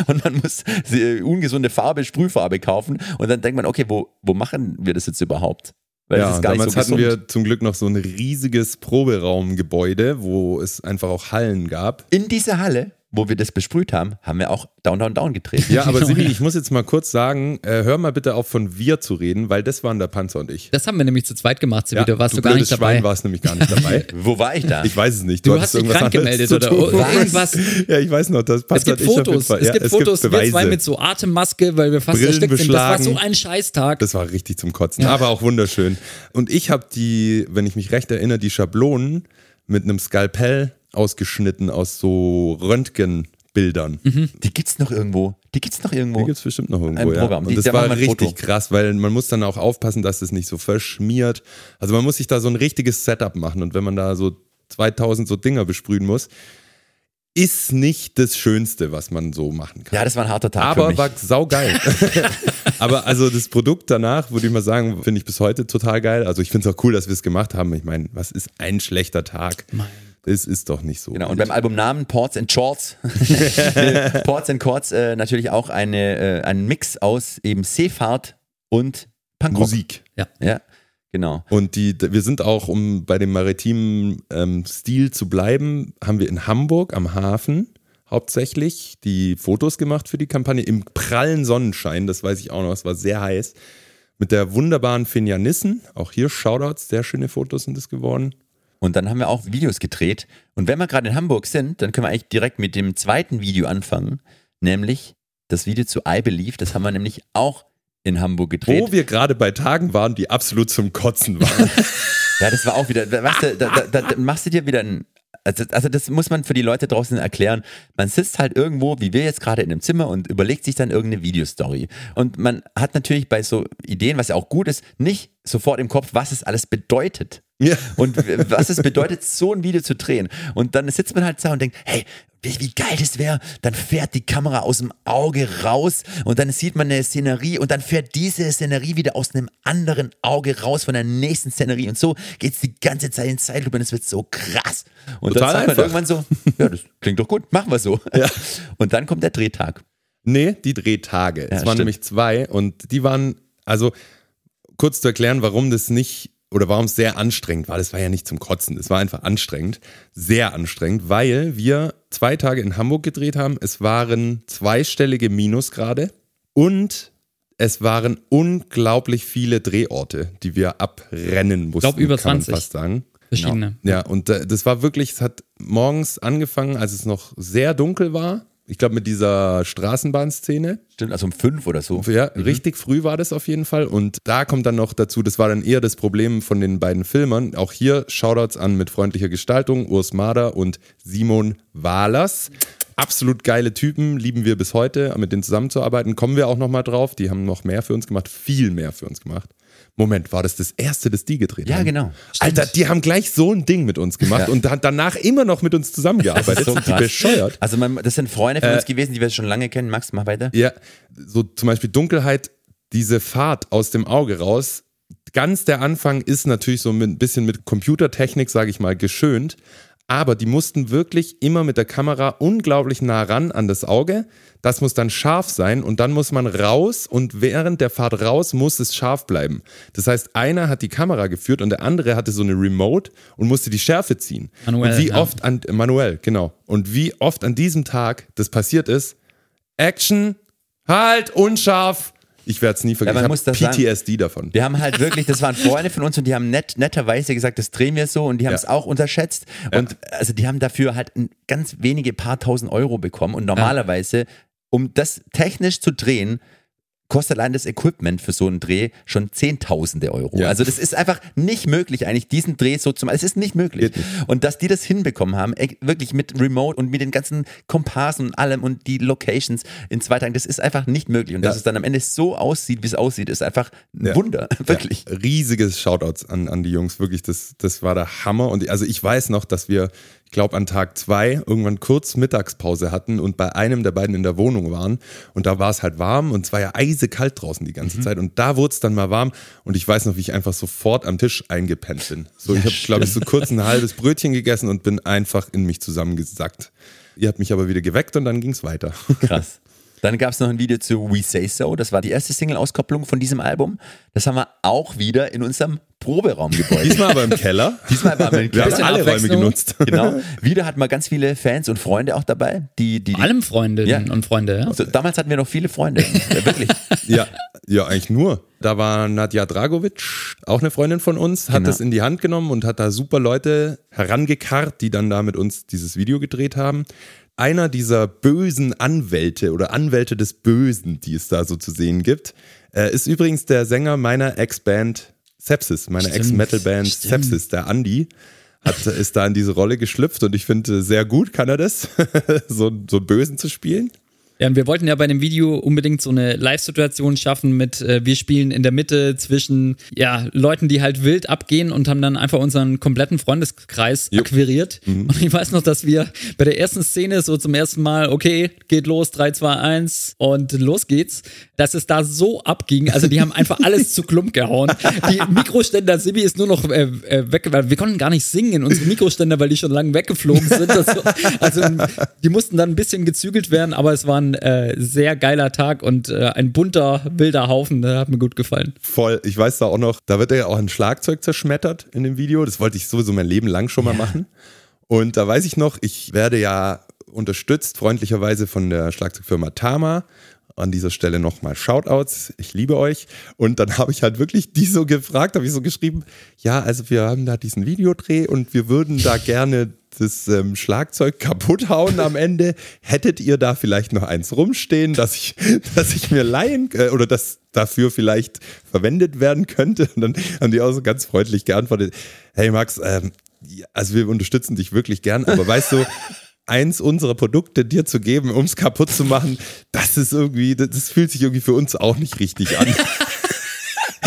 und man muss sie- ungesunde Farbe, Sprühfarbe kaufen und dann denkt man, okay, wo, wo machen wir das jetzt überhaupt? Weil Ja, ist gar damals nicht so hatten wir zum Glück noch so ein riesiges Proberaumgebäude, wo es einfach auch Hallen gab. In dieser Halle, wo wir das besprüht haben, haben wir auch Down, Down, Down gedreht. Ja, aber Sibi, ich muss jetzt mal kurz sagen, äh, hör mal bitte auf von wir zu reden, weil das waren der Panzer und ich. Das haben wir nämlich zu zweit gemacht, Sibi. da warst du, gar blödes nicht dabei. Schwein warst nämlich gar nicht dabei. Wo war ich da? Ich weiß es nicht. Du hattest hast dich krank gemeldet oder irgendwas. Ja, ich weiß noch, das Es Panzer gibt und ich auf jeden Fotos. Fall. Es Ja, gibt Fotos, wir zwei mit so Atemmaske, weil wir fast Brillen erstickt sind. Das war so ein Scheißtag. Das war richtig zum Kotzen. Aber auch wunderschön. Und ich habe die, wenn ich mich recht erinnere, die Schablonen mit einem Skalpell ausgeschnitten aus so Röntgenbildern. Die gibt's noch irgendwo. Die gibt's noch irgendwo. Die gibt es bestimmt noch irgendwo. Ein ja. Programm. Und das da war richtig Foto. krass, weil man muss dann auch aufpassen, dass es nicht so verschmiert. Also man muss sich da so ein richtiges Setup machen. Und wenn man da so 2000 so Dinger besprühen muss, ist nicht das Schönste, was man so machen kann. Ja, das war ein harter Tag für Aber mich. war saugeil. Aber also das Produkt danach, würde ich mal sagen, finde ich bis heute total geil. Also ich finde es auch cool, dass wir es gemacht haben. Ich meine, was ist ein schlechter Tag? Das ist doch nicht so. Genau, und beim Albumnamen Ports and Shorts, Ports and Chords äh, natürlich auch eine, äh, ein Mix aus eben Seefahrt und Punkrock. Musik. Ja, genau. Und die, wir sind auch, um bei dem maritimen ähm, Stil zu bleiben, haben wir in Hamburg am Hafen hauptsächlich die Fotos gemacht für die Kampagne im prallen Sonnenschein, das weiß ich auch noch, es war sehr heiß. Mit der wunderbaren Finja Nissen, auch hier Shoutouts, sehr schöne Fotos sind es geworden. Und dann haben wir auch Videos gedreht. Und wenn wir gerade in Hamburg sind, dann können wir eigentlich direkt mit dem zweiten Video anfangen, nämlich das Video zu I Believe. Das haben wir nämlich auch in Hamburg gedreht. Wo wir gerade bei Tagen waren, die absolut zum Kotzen waren. Ja, das war auch wieder, weißt du, da, da, da, machst du dir wieder ein. Also, also das muss man für die Leute draußen erklären. Man sitzt halt irgendwo, wie wir jetzt gerade in einem Zimmer und überlegt sich dann irgendeine Videostory. Und man hat natürlich bei so Ideen, was ja auch gut ist, nicht sofort im Kopf, was es alles bedeutet. Ja. Und was es bedeutet, so ein Video zu drehen. Und dann sitzt man halt da und denkt, hey, wie, geil das wäre. Dann fährt die Kamera aus dem Auge raus und dann sieht man eine Szenerie und dann fährt diese Szenerie wieder aus einem anderen Auge raus von der nächsten Szenerie. Und so geht es die ganze Zeit in Zeitlupe und es wird so krass. Und Total dann sagt man einfach. irgendwann so, ja, das klingt doch gut, machen wir so. Ja. Und dann kommt der Drehtag. Nee, die Drehtage. es waren stimmt. nämlich zwei und die waren, also kurz zu erklären, warum das nicht oder warum es sehr anstrengend war, das war ja nicht zum Kotzen, es war einfach anstrengend, sehr anstrengend, weil wir zwei Tage in Hamburg gedreht haben. Es waren zweistellige Minusgrade und es waren unglaublich viele Drehorte, die wir abrennen mussten. glaub, über kann man 20. fast sagen. Verschiedene. Ja, und äh, das war wirklich, es hat morgens angefangen, als es noch sehr dunkel war. Ich glaube, mit dieser Straßenbahnszene. Stimmt, also um fünf oder so. Ja, richtig früh war das auf jeden Fall. Und da kommt dann noch dazu, das war dann eher das Problem von den beiden Filmern. Auch hier Shoutouts an mit freundlicher Gestaltung, Urs Mader und Simon Wahlers. Absolut geile Typen, lieben wir bis heute, mit denen zusammenzuarbeiten. Kommen wir auch nochmal drauf. Die haben noch mehr für uns gemacht, viel mehr für uns gemacht. Moment, war das das erste, das die gedreht Ja, haben? genau. Alter, die haben gleich so ein Ding mit uns gemacht Ja. und danach immer noch mit uns zusammengearbeitet. so die bescheuert? Also man, das sind Freunde von Äh, uns gewesen, die wir schon lange kennen. Max, mach weiter. Ja, so zum Beispiel Dunkelheit, diese Fahrt aus dem Auge raus. Ganz der Anfang ist natürlich so ein bisschen mit Computertechnik, sage ich mal, geschönt. Aber die mussten wirklich immer mit der Kamera unglaublich nah ran an das Auge. Das muss dann scharf sein und dann muss man raus und während der Fahrt raus muss es scharf bleiben. Das heißt, einer hat die Kamera geführt und der andere hatte so eine Remote und musste die Schärfe ziehen. Manuell, und wie ja. oft an, manuell, genau. Und wie oft an diesem Tag das passiert ist, Action, halt, unscharf. Ich werde es nie vergessen. man ich muss das sagen. PTSD davon. Wir haben halt wirklich, das waren Freunde von uns und die haben nett, netterweise gesagt, das drehen wir so und die haben Ja. es auch unterschätzt. Und also die haben dafür halt ganz wenige paar tausend Euro bekommen und normalerweise, um das technisch zu drehen, kostet allein das Equipment für so einen Dreh schon Zehntausende Euro. Ja. Also das ist einfach nicht möglich, eigentlich diesen Dreh so zu machen. Es ist nicht möglich. Und dass die das hinbekommen haben, ey, wirklich mit Remote und mit den ganzen Komparsen und allem und die Locations in zwei Tagen, das ist einfach nicht möglich. Und dass Ja. es dann am Ende so aussieht, wie es aussieht, ist einfach ein Ja. Wunder. Wirklich. Riesiges Shoutouts an, an die Jungs, wirklich, das, das war der Hammer. Und also ich weiß noch, dass wir, glaube, an Tag zwei irgendwann kurz Mittagspause hatten und bei einem der beiden in der Wohnung waren. Und da war es halt warm und es war ja eisekalt draußen die ganze Zeit. Und da wurde es dann mal warm. Und ich weiß noch, wie ich einfach sofort am Tisch eingepennt bin. So, ich habe, glaube ich, so kurz ein halbes Brötchen gegessen und bin einfach in mich zusammengesackt. Ihr habt mich aber wieder geweckt und dann ging es weiter. Krass. Dann gab es noch ein Video zu We Say So. Das war die erste Single-Auskopplung von diesem Album. Das haben wir auch wieder in unserem Proberaumgebäude. Diesmal aber im Keller. Diesmal waren wir in Wir haben alle Räume genutzt. Genau. Wieder hatten wir ganz viele Fans und Freunde auch dabei. Die, die, die Vor allem Freundinnen Ja. und Freunde, ja. also, damals hatten wir noch viele Freunde. Ja, wirklich. Ja, ja, eigentlich nur. Da war Nadja Dragovic, auch eine Freundin von uns, hat Genau. das in die Hand genommen und hat da super Leute herangekarrt, die dann da mit uns dieses Video gedreht haben. Einer dieser bösen Anwälte oder Anwälte des Bösen, die es da so zu sehen gibt, äh, ist übrigens der Sänger meiner Ex-Band Sepsis, meiner Ex-Metal-Band. Sepsis, der Andy. Hat, ist da in diese Rolle geschlüpft und ich finde sehr gut kann er das, so, so einen Bösen zu spielen. Ja, und wir wollten ja bei dem Video unbedingt so eine Live-Situation schaffen mit, äh, wir spielen in der Mitte zwischen ja, Leuten, die halt wild abgehen und haben dann einfach unseren kompletten Freundeskreis akquiriert. Und ich weiß noch, dass wir bei der ersten Szene so zum ersten Mal, okay, geht los, 3, 2, 1 und los geht's, dass es da so abging. Also die haben einfach alles zu Klump gehauen. Die Mikroständer, Sibi ist nur noch äh, äh, weg, weil wir konnten gar nicht singen in unsere Mikroständer, weil die schon lange weggeflogen sind. Also, also die mussten dann ein bisschen gezügelt werden, aber es war ein äh, sehr geiler Tag und äh, ein bunter, wilder Haufen. Der hat mir gut gefallen. Voll. Ich weiß da auch noch, da wird ja auch ein Schlagzeug zerschmettert in dem Video. Das wollte ich sowieso mein Leben lang schon mal machen. Und da weiß ich noch, ich werde ja unterstützt, freundlicherweise von der Schlagzeugfirma Tama. An dieser Stelle nochmal Shoutouts. Ich liebe euch. Und dann habe ich halt wirklich die so gefragt, habe ich so geschrieben, ja, also wir haben da diesen Videodreh und wir würden da gerne das ähm, Schlagzeug kaputt hauen am Ende. Hättet ihr da vielleicht noch eins rumstehen, dass ich, dass ich mir leihen äh, oder das dafür vielleicht verwendet werden könnte? Und dann haben die auch so ganz freundlich geantwortet: Hey Max, ähm, also wir unterstützen dich wirklich gern, aber weißt du, eins unserer Produkte dir zu geben, um es kaputt zu machen, das ist irgendwie, das, fühlt sich irgendwie für uns auch nicht richtig an.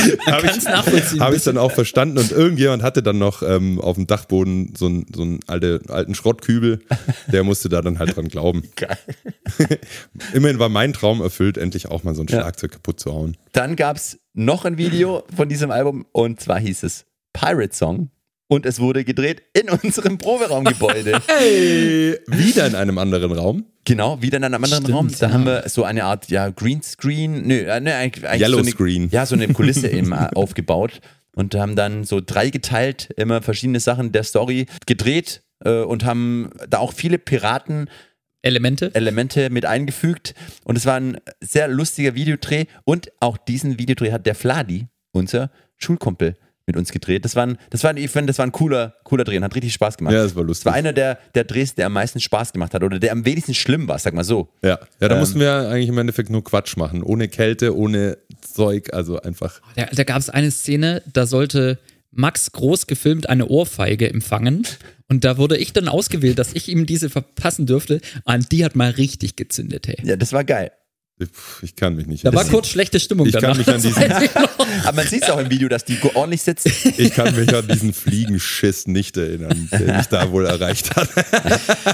Habe kann's nachvollziehen, Habe ich dann auch verstanden und irgendjemand hatte dann noch ähm, auf dem Dachboden so einen so einen alte, alten Schrottkübel, der musste da dann halt dran glauben. Geil. Immerhin war mein Traum erfüllt, endlich auch mal so ein Schlagzeug kaputt zu hauen. Dann gab es noch ein Video von diesem Album und zwar hieß es Pirate Song. Und es wurde gedreht in unserem Proberaumgebäude. Hey, wieder in einem anderen Raum. Genau, wieder in einem anderen Stimmt, Raum. Da ja. haben wir so eine Art ja, Greenscreen, nö, äh, nö eigentlich, Yellow so eine, Screen. Ja, so eine Kulisse eben äh, aufgebaut. und haben dann so drei geteilt, immer verschiedene Sachen der Story gedreht äh, und haben da auch viele Piraten Elemente. Elemente mit eingefügt und es war ein sehr lustiger Videodreh und auch diesen Videodreh hat der Fladi, unser Schulkumpel, mit uns gedreht. Das war ein, das war ein, ich finde, das war ein cooler, cooler Dreh und hat richtig Spaß gemacht. Ja, das war lustig. Das war einer der, der Drehs, der am meisten Spaß gemacht hat oder der am wenigsten schlimm war, sag mal so. Ja, ja da Ähm. mussten wir eigentlich im Endeffekt nur Quatsch machen. Ohne Kälte, ohne Zeug, also einfach. Da, da gab es eine Szene, da sollte Max groß gefilmt eine Ohrfeige empfangen. Und da wurde ich dann ausgewählt, dass ich ihm diese verpassen dürfte. Und die hat mal richtig gezündet, hey. Ja, das war geil. Ich kann mich nicht Da war kurz schlechte Stimmung Ich kann danach. mich an diesen-. Aber man sieht es auch im Video, dass die ordentlich sitzt. Ich kann mich an diesen Fliegenschiss nicht erinnern, der mich da wohl erreicht hat.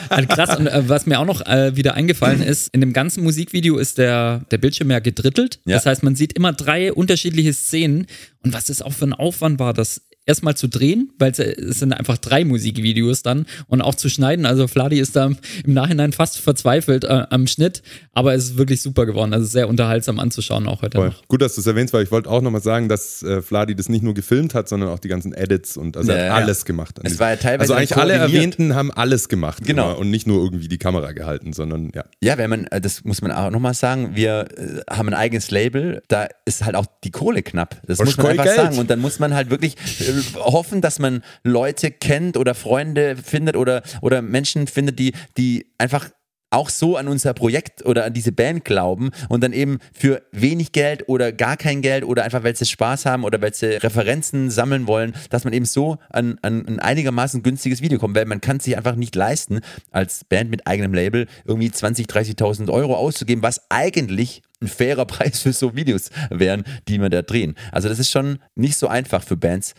Also krass, und äh, was mir auch noch äh, wieder eingefallen ist, in dem ganzen Musikvideo ist der, der Bildschirm ja gedrittelt. Ja. Das heißt, man sieht immer drei unterschiedliche Szenen. Und was das auch für ein Aufwand war, das erstmal zu drehen, weil es, äh, es sind einfach drei Musikvideos dann und auch zu schneiden. Also Fladi ist da im Nachhinein fast verzweifelt äh, am Schnitt, aber es ist wirklich super geworden. Also sehr unterhaltsam anzuschauen auch heute Voll. noch. Gut, dass du es erwähnst, weil ich wollte auch nochmal sagen, dass äh, Fladi das nicht nur gefilmt hat, sondern auch die ganzen Edits und also er Ja, hat ja. alles gemacht. an Es war ja teilweise Also eigentlich alle. Erwähnten haben alles gemacht. Genau. immer Und nicht nur irgendwie die Kamera gehalten, sondern ja. Ja, wenn man, äh, das muss man auch nochmal sagen, wir äh, haben ein eigenes Label, da ist halt auch die Kohle knapp. Das Was muss man einfach Geld. sagen. Und dann muss man halt wirklich äh, hoffen, dass man Leute kennt oder Freunde findet oder, oder Menschen findet, die, die einfach auch so an unser Projekt oder an diese Band glauben und dann eben für wenig Geld oder gar kein Geld oder einfach weil sie Spaß haben oder weil sie Referenzen sammeln wollen, dass man eben so an, an ein einigermaßen günstiges Video kommt, weil man kann sich einfach nicht leisten, als Band mit eigenem Label irgendwie 20, 30.000 Euro auszugeben, was eigentlich ein fairer Preis für so Videos wären, die wir da drehen. Also das ist schon nicht so einfach für Bands,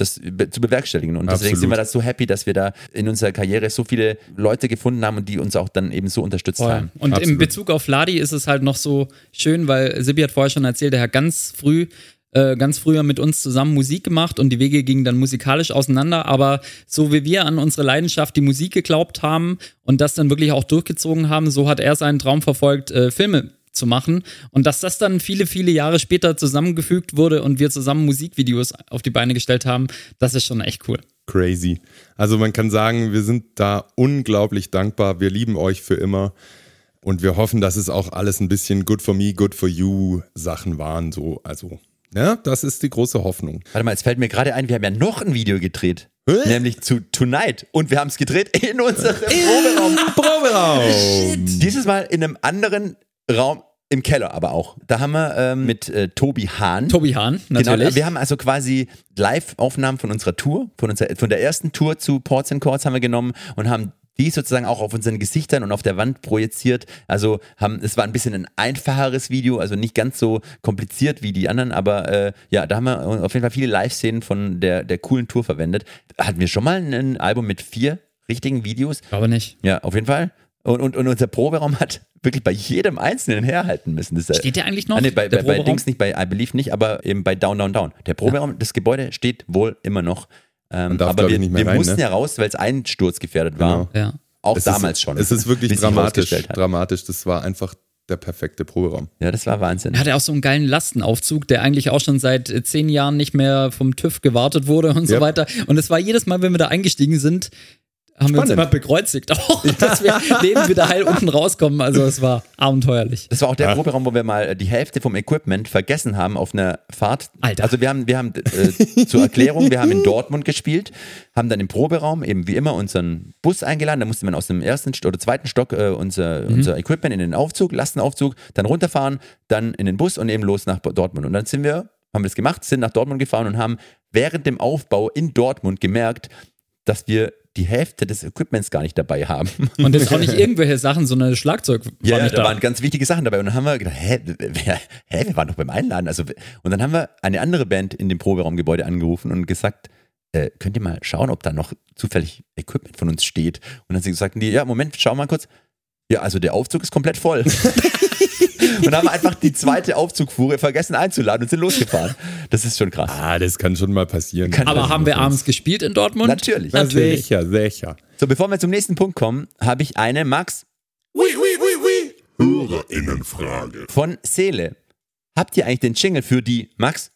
das zu bewerkstelligen. Und deswegen Absolut. sind wir da so happy, dass wir da in unserer Karriere so viele Leute gefunden haben und die uns auch dann eben so unterstützt Voll. haben. Und Absolut. im Bezug auf Ladi ist es halt noch so schön, weil Sibi hat vorher schon erzählt, er hat ganz früh, äh, ganz früher mit uns zusammen Musik gemacht und die Wege gingen dann musikalisch auseinander. Aber so wie wir an unsere Leidenschaft, die Musik geglaubt haben und das dann wirklich auch durchgezogen haben, so hat er seinen Traum verfolgt, äh, Filme zu machen. Und dass das dann viele, viele Jahre später zusammengefügt wurde und wir zusammen Musikvideos auf die Beine gestellt haben, das ist schon echt cool. Crazy. Also man kann sagen, wir sind da unglaublich dankbar. Wir lieben euch für immer. Und wir hoffen, dass es auch alles ein bisschen good for me, good for you Sachen waren. So, also, ja, das ist die große Hoffnung. Warte mal, jetzt fällt mir gerade ein, wir haben ja noch ein Video gedreht. Hä? Nämlich zu Tonight. Und wir haben es gedreht in unserem Proberaum. Proberaum! Dieses Mal in einem anderen Raum, im Keller aber auch. Da haben wir ähm, mit äh, Tobi Hahn. Tobi Hahn, natürlich. Genau, wir haben also quasi Live-Aufnahmen von unserer Tour, von, unserer, von der ersten Tour zu Ports and Chords haben wir genommen und haben die sozusagen auch auf unseren Gesichtern und auf der Wand projiziert. Also haben, es war ein bisschen ein einfacheres Video, also nicht ganz so kompliziert wie die anderen, aber äh, ja, da haben wir auf jeden Fall viele Live-Szenen von der, der coolen Tour verwendet. Hatten wir schon mal ein Album mit vier richtigen Videos? Glaube nicht. Ja, auf jeden Fall. Und, und, und unser Proberaum hat wirklich bei jedem Einzelnen herhalten müssen. Das Steht der eigentlich noch? Ah, nee, bei, der bei, bei? Dings nicht, bei I Believe nicht, aber eben bei Down, Down, Down. Der Proberaum, das Gebäude steht wohl immer noch. Ähm, darf, aber wir, nicht mehr wir rein, mussten ne? ja raus, weil es einsturzgefährdet war. Genau. Ja. Auch Es damals ist, schon. Es ist wirklich dramatisch. Dramatisch. Das war einfach der perfekte Proberaum. Ja, das war Wahnsinn. Er hatte auch so einen geilen Lastenaufzug, der eigentlich auch schon seit äh, zehn Jahren nicht mehr vom TÜV gewartet wurde und so Yep. weiter. Und es war jedes Mal, wenn wir da eingestiegen sind, haben wir uns Spannend. immer bekreuzigt, auch, dass wir neben wieder heil unten rauskommen. Also es war abenteuerlich. Das war auch der Proberaum, wo wir mal die Hälfte vom Equipment vergessen haben auf einer Fahrt. Alter. Also wir haben, wir haben äh, zur Erklärung, wir haben in Dortmund gespielt, haben dann im Proberaum eben wie immer unseren Bus eingeladen. Da musste man aus dem ersten St- oder zweiten Stock äh, unser, unser Equipment in den Aufzug, Lastenaufzug, dann runterfahren, dann in den Bus und eben los nach Dortmund. Und dann sind wir, haben wir das gemacht, sind nach Dortmund gefahren und haben während dem Aufbau in Dortmund gemerkt, dass wir die Hälfte des Equipments gar nicht dabei haben. Und das auch nicht irgendwelche Sachen, sondern das Schlagzeug war Ja, nicht da da. waren ganz wichtige Sachen dabei. Und dann haben wir gedacht, hä, wer, hä, wir waren doch beim Einladen. Also, und dann haben wir eine andere Band in dem Proberaumgebäude angerufen und gesagt, äh, könnt ihr mal schauen, ob da noch zufällig Equipment von uns steht. Und dann sagten die, ja, Moment, schau mal kurz. Ja, also der Aufzug ist komplett voll. und haben einfach die zweite Aufzugfuhre vergessen einzuladen und sind losgefahren. Das ist schon krass. Ah, das kann schon mal passieren. Kann- Aber haben wir abends gespielt in Dortmund? Natürlich. Na, Natürlich. sicher, sicher. So, bevor wir zum nächsten Punkt kommen, habe ich eine Max Hörerinnenfrage. von Seele. Habt ihr eigentlich den Jingle für die Max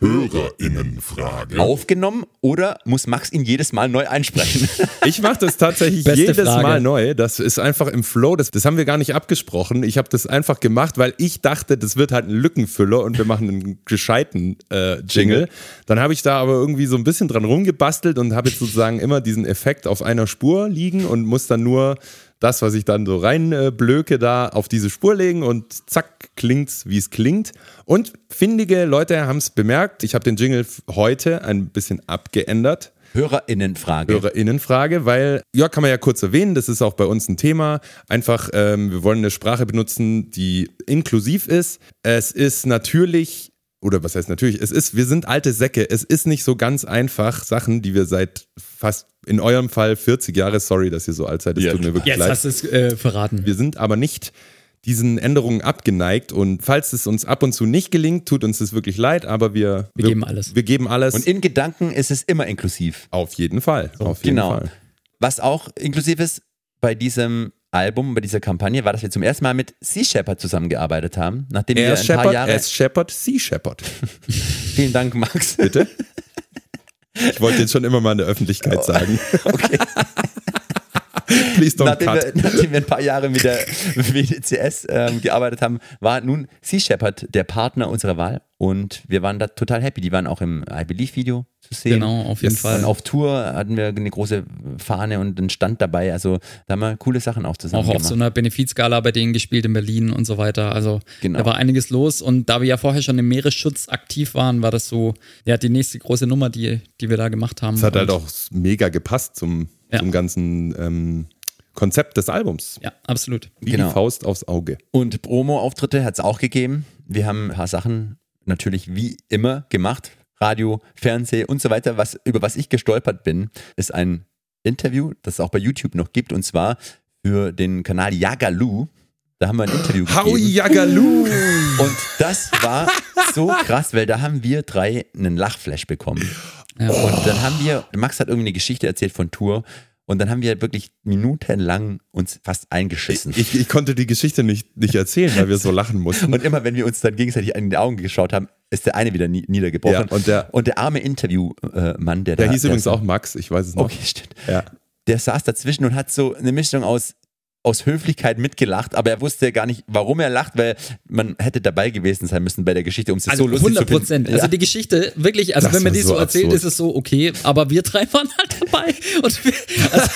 Hörerinnenfrage. Aufgenommen oder muss Max ihn jedes Mal neu einsprechen? Ich mache das tatsächlich Beste jedes Frage. Mal neu. Das ist einfach im Flow. Das, das haben wir gar nicht abgesprochen. Ich habe das einfach gemacht, weil ich dachte, das wird halt ein Lückenfüller und wir machen einen gescheiten äh, Jingle. Dann habe ich da aber irgendwie so ein bisschen dran rumgebastelt und habe jetzt sozusagen immer diesen Effekt auf einer Spur liegen und muss dann nur das, was ich dann so rein äh, blöke, da auf diese Spur legen und zack, klingt's, wie es klingt. Und findige Leute haben es bemerkt. Ich habe den Jingle heute ein bisschen abgeändert. Hörerinnenfrage. Hörerinnenfrage, weil, ja, kann man ja kurz erwähnen, das ist auch bei uns ein Thema. Einfach, ähm, wir wollen eine Sprache benutzen, die inklusiv ist. Es ist natürlich, oder was heißt natürlich, es ist, wir sind alte Säcke. Es ist nicht so ganz einfach, Sachen, die wir seit fast, in eurem Fall 40 Jahre, sorry, dass ihr so alt seid, es Ja. tut mir wirklich Jetzt leid. hast du es äh, verraten. Wir sind aber nicht diesen Änderungen abgeneigt und falls es uns ab und zu nicht gelingt, tut uns das wirklich leid, aber wir, Wir geben alles. Wir geben alles. Und in Gedanken ist es immer inklusiv. auf jeden Fall. auf jeden Genau. Fall. Was auch inklusiv ist bei diesem Album, bei dieser Kampagne, war, dass wir zum ersten Mal mit Sea Shepherd zusammengearbeitet haben. Nachdem Er wir ein paar Shepherd, Jahre. S Shepherd, Sea Shepherd. Vielen Dank, Max. Bitte? Ich wollte jetzt schon immer mal in der Öffentlichkeit sagen. Okay. Please don't nachdem, cut. wir, nachdem wir ein paar Jahre mit der WDCS ähm, gearbeitet haben, war nun Sea Shepherd der Partner unserer Wahl und wir waren da total happy. Die waren auch im I Believe Video zu sehen. Genau, auf jeden Das- Fall. Und auf Tour hatten wir eine große Fahne und einen Stand dabei. Also da haben wir coole Sachen auch zusammen Auch auf gemacht. so einer Benefizgala bei denen gespielt in Berlin und so weiter. Also Genau. da war einiges los und da wir ja vorher schon im Meeresschutz aktiv waren, war das so, ja, die nächste große Nummer, die, die wir da gemacht haben. Es hat halt Und- auch mega gepasst zum, Ja. zum ganzen ähm, Konzept des Albums. Ja, absolut. Wie Genau. die Faust aufs Auge. Und Promo-Auftritte hat es auch gegeben. Wir haben ein paar Sachen natürlich wie immer gemacht. Radio, Fernsehen und so weiter. Was, über was ich gestolpert bin, ist ein Interview, das es auch bei YouTube noch gibt, und zwar für den Kanal Yagalu. Da haben wir ein Interview Hau gegeben. Yagalu! Und das war so krass, weil da haben wir drei einen Lachflash bekommen. Ja. Und dann haben wir, Max hat irgendwie eine Geschichte erzählt von Tour. Und dann haben wir wirklich minutenlang uns fast eingeschissen. Ich, ich konnte die Geschichte nicht, nicht erzählen, weil wir so lachen mussten. Und immer wenn wir uns dann gegenseitig in die Augen geschaut haben, ist der eine wieder nie, niedergebrochen. Ja, und der- und der arme Interviewmann, der Der da. hieß übrigens so- auch Max, ich weiß es noch. Okay, stimmt. Ja. Der saß dazwischen und hat so eine Mischung aus, aus Höflichkeit mitgelacht, aber er wusste gar nicht, warum er lacht, weil man hätte dabei gewesen sein müssen bei der Geschichte, um es Also so lustig 100 zu Prozent. finden. Also Ja. die Geschichte, wirklich, also Das wenn man die so erzählt, absurd. ist es so, okay, aber wir drei waren halt dabei. Und wir, also,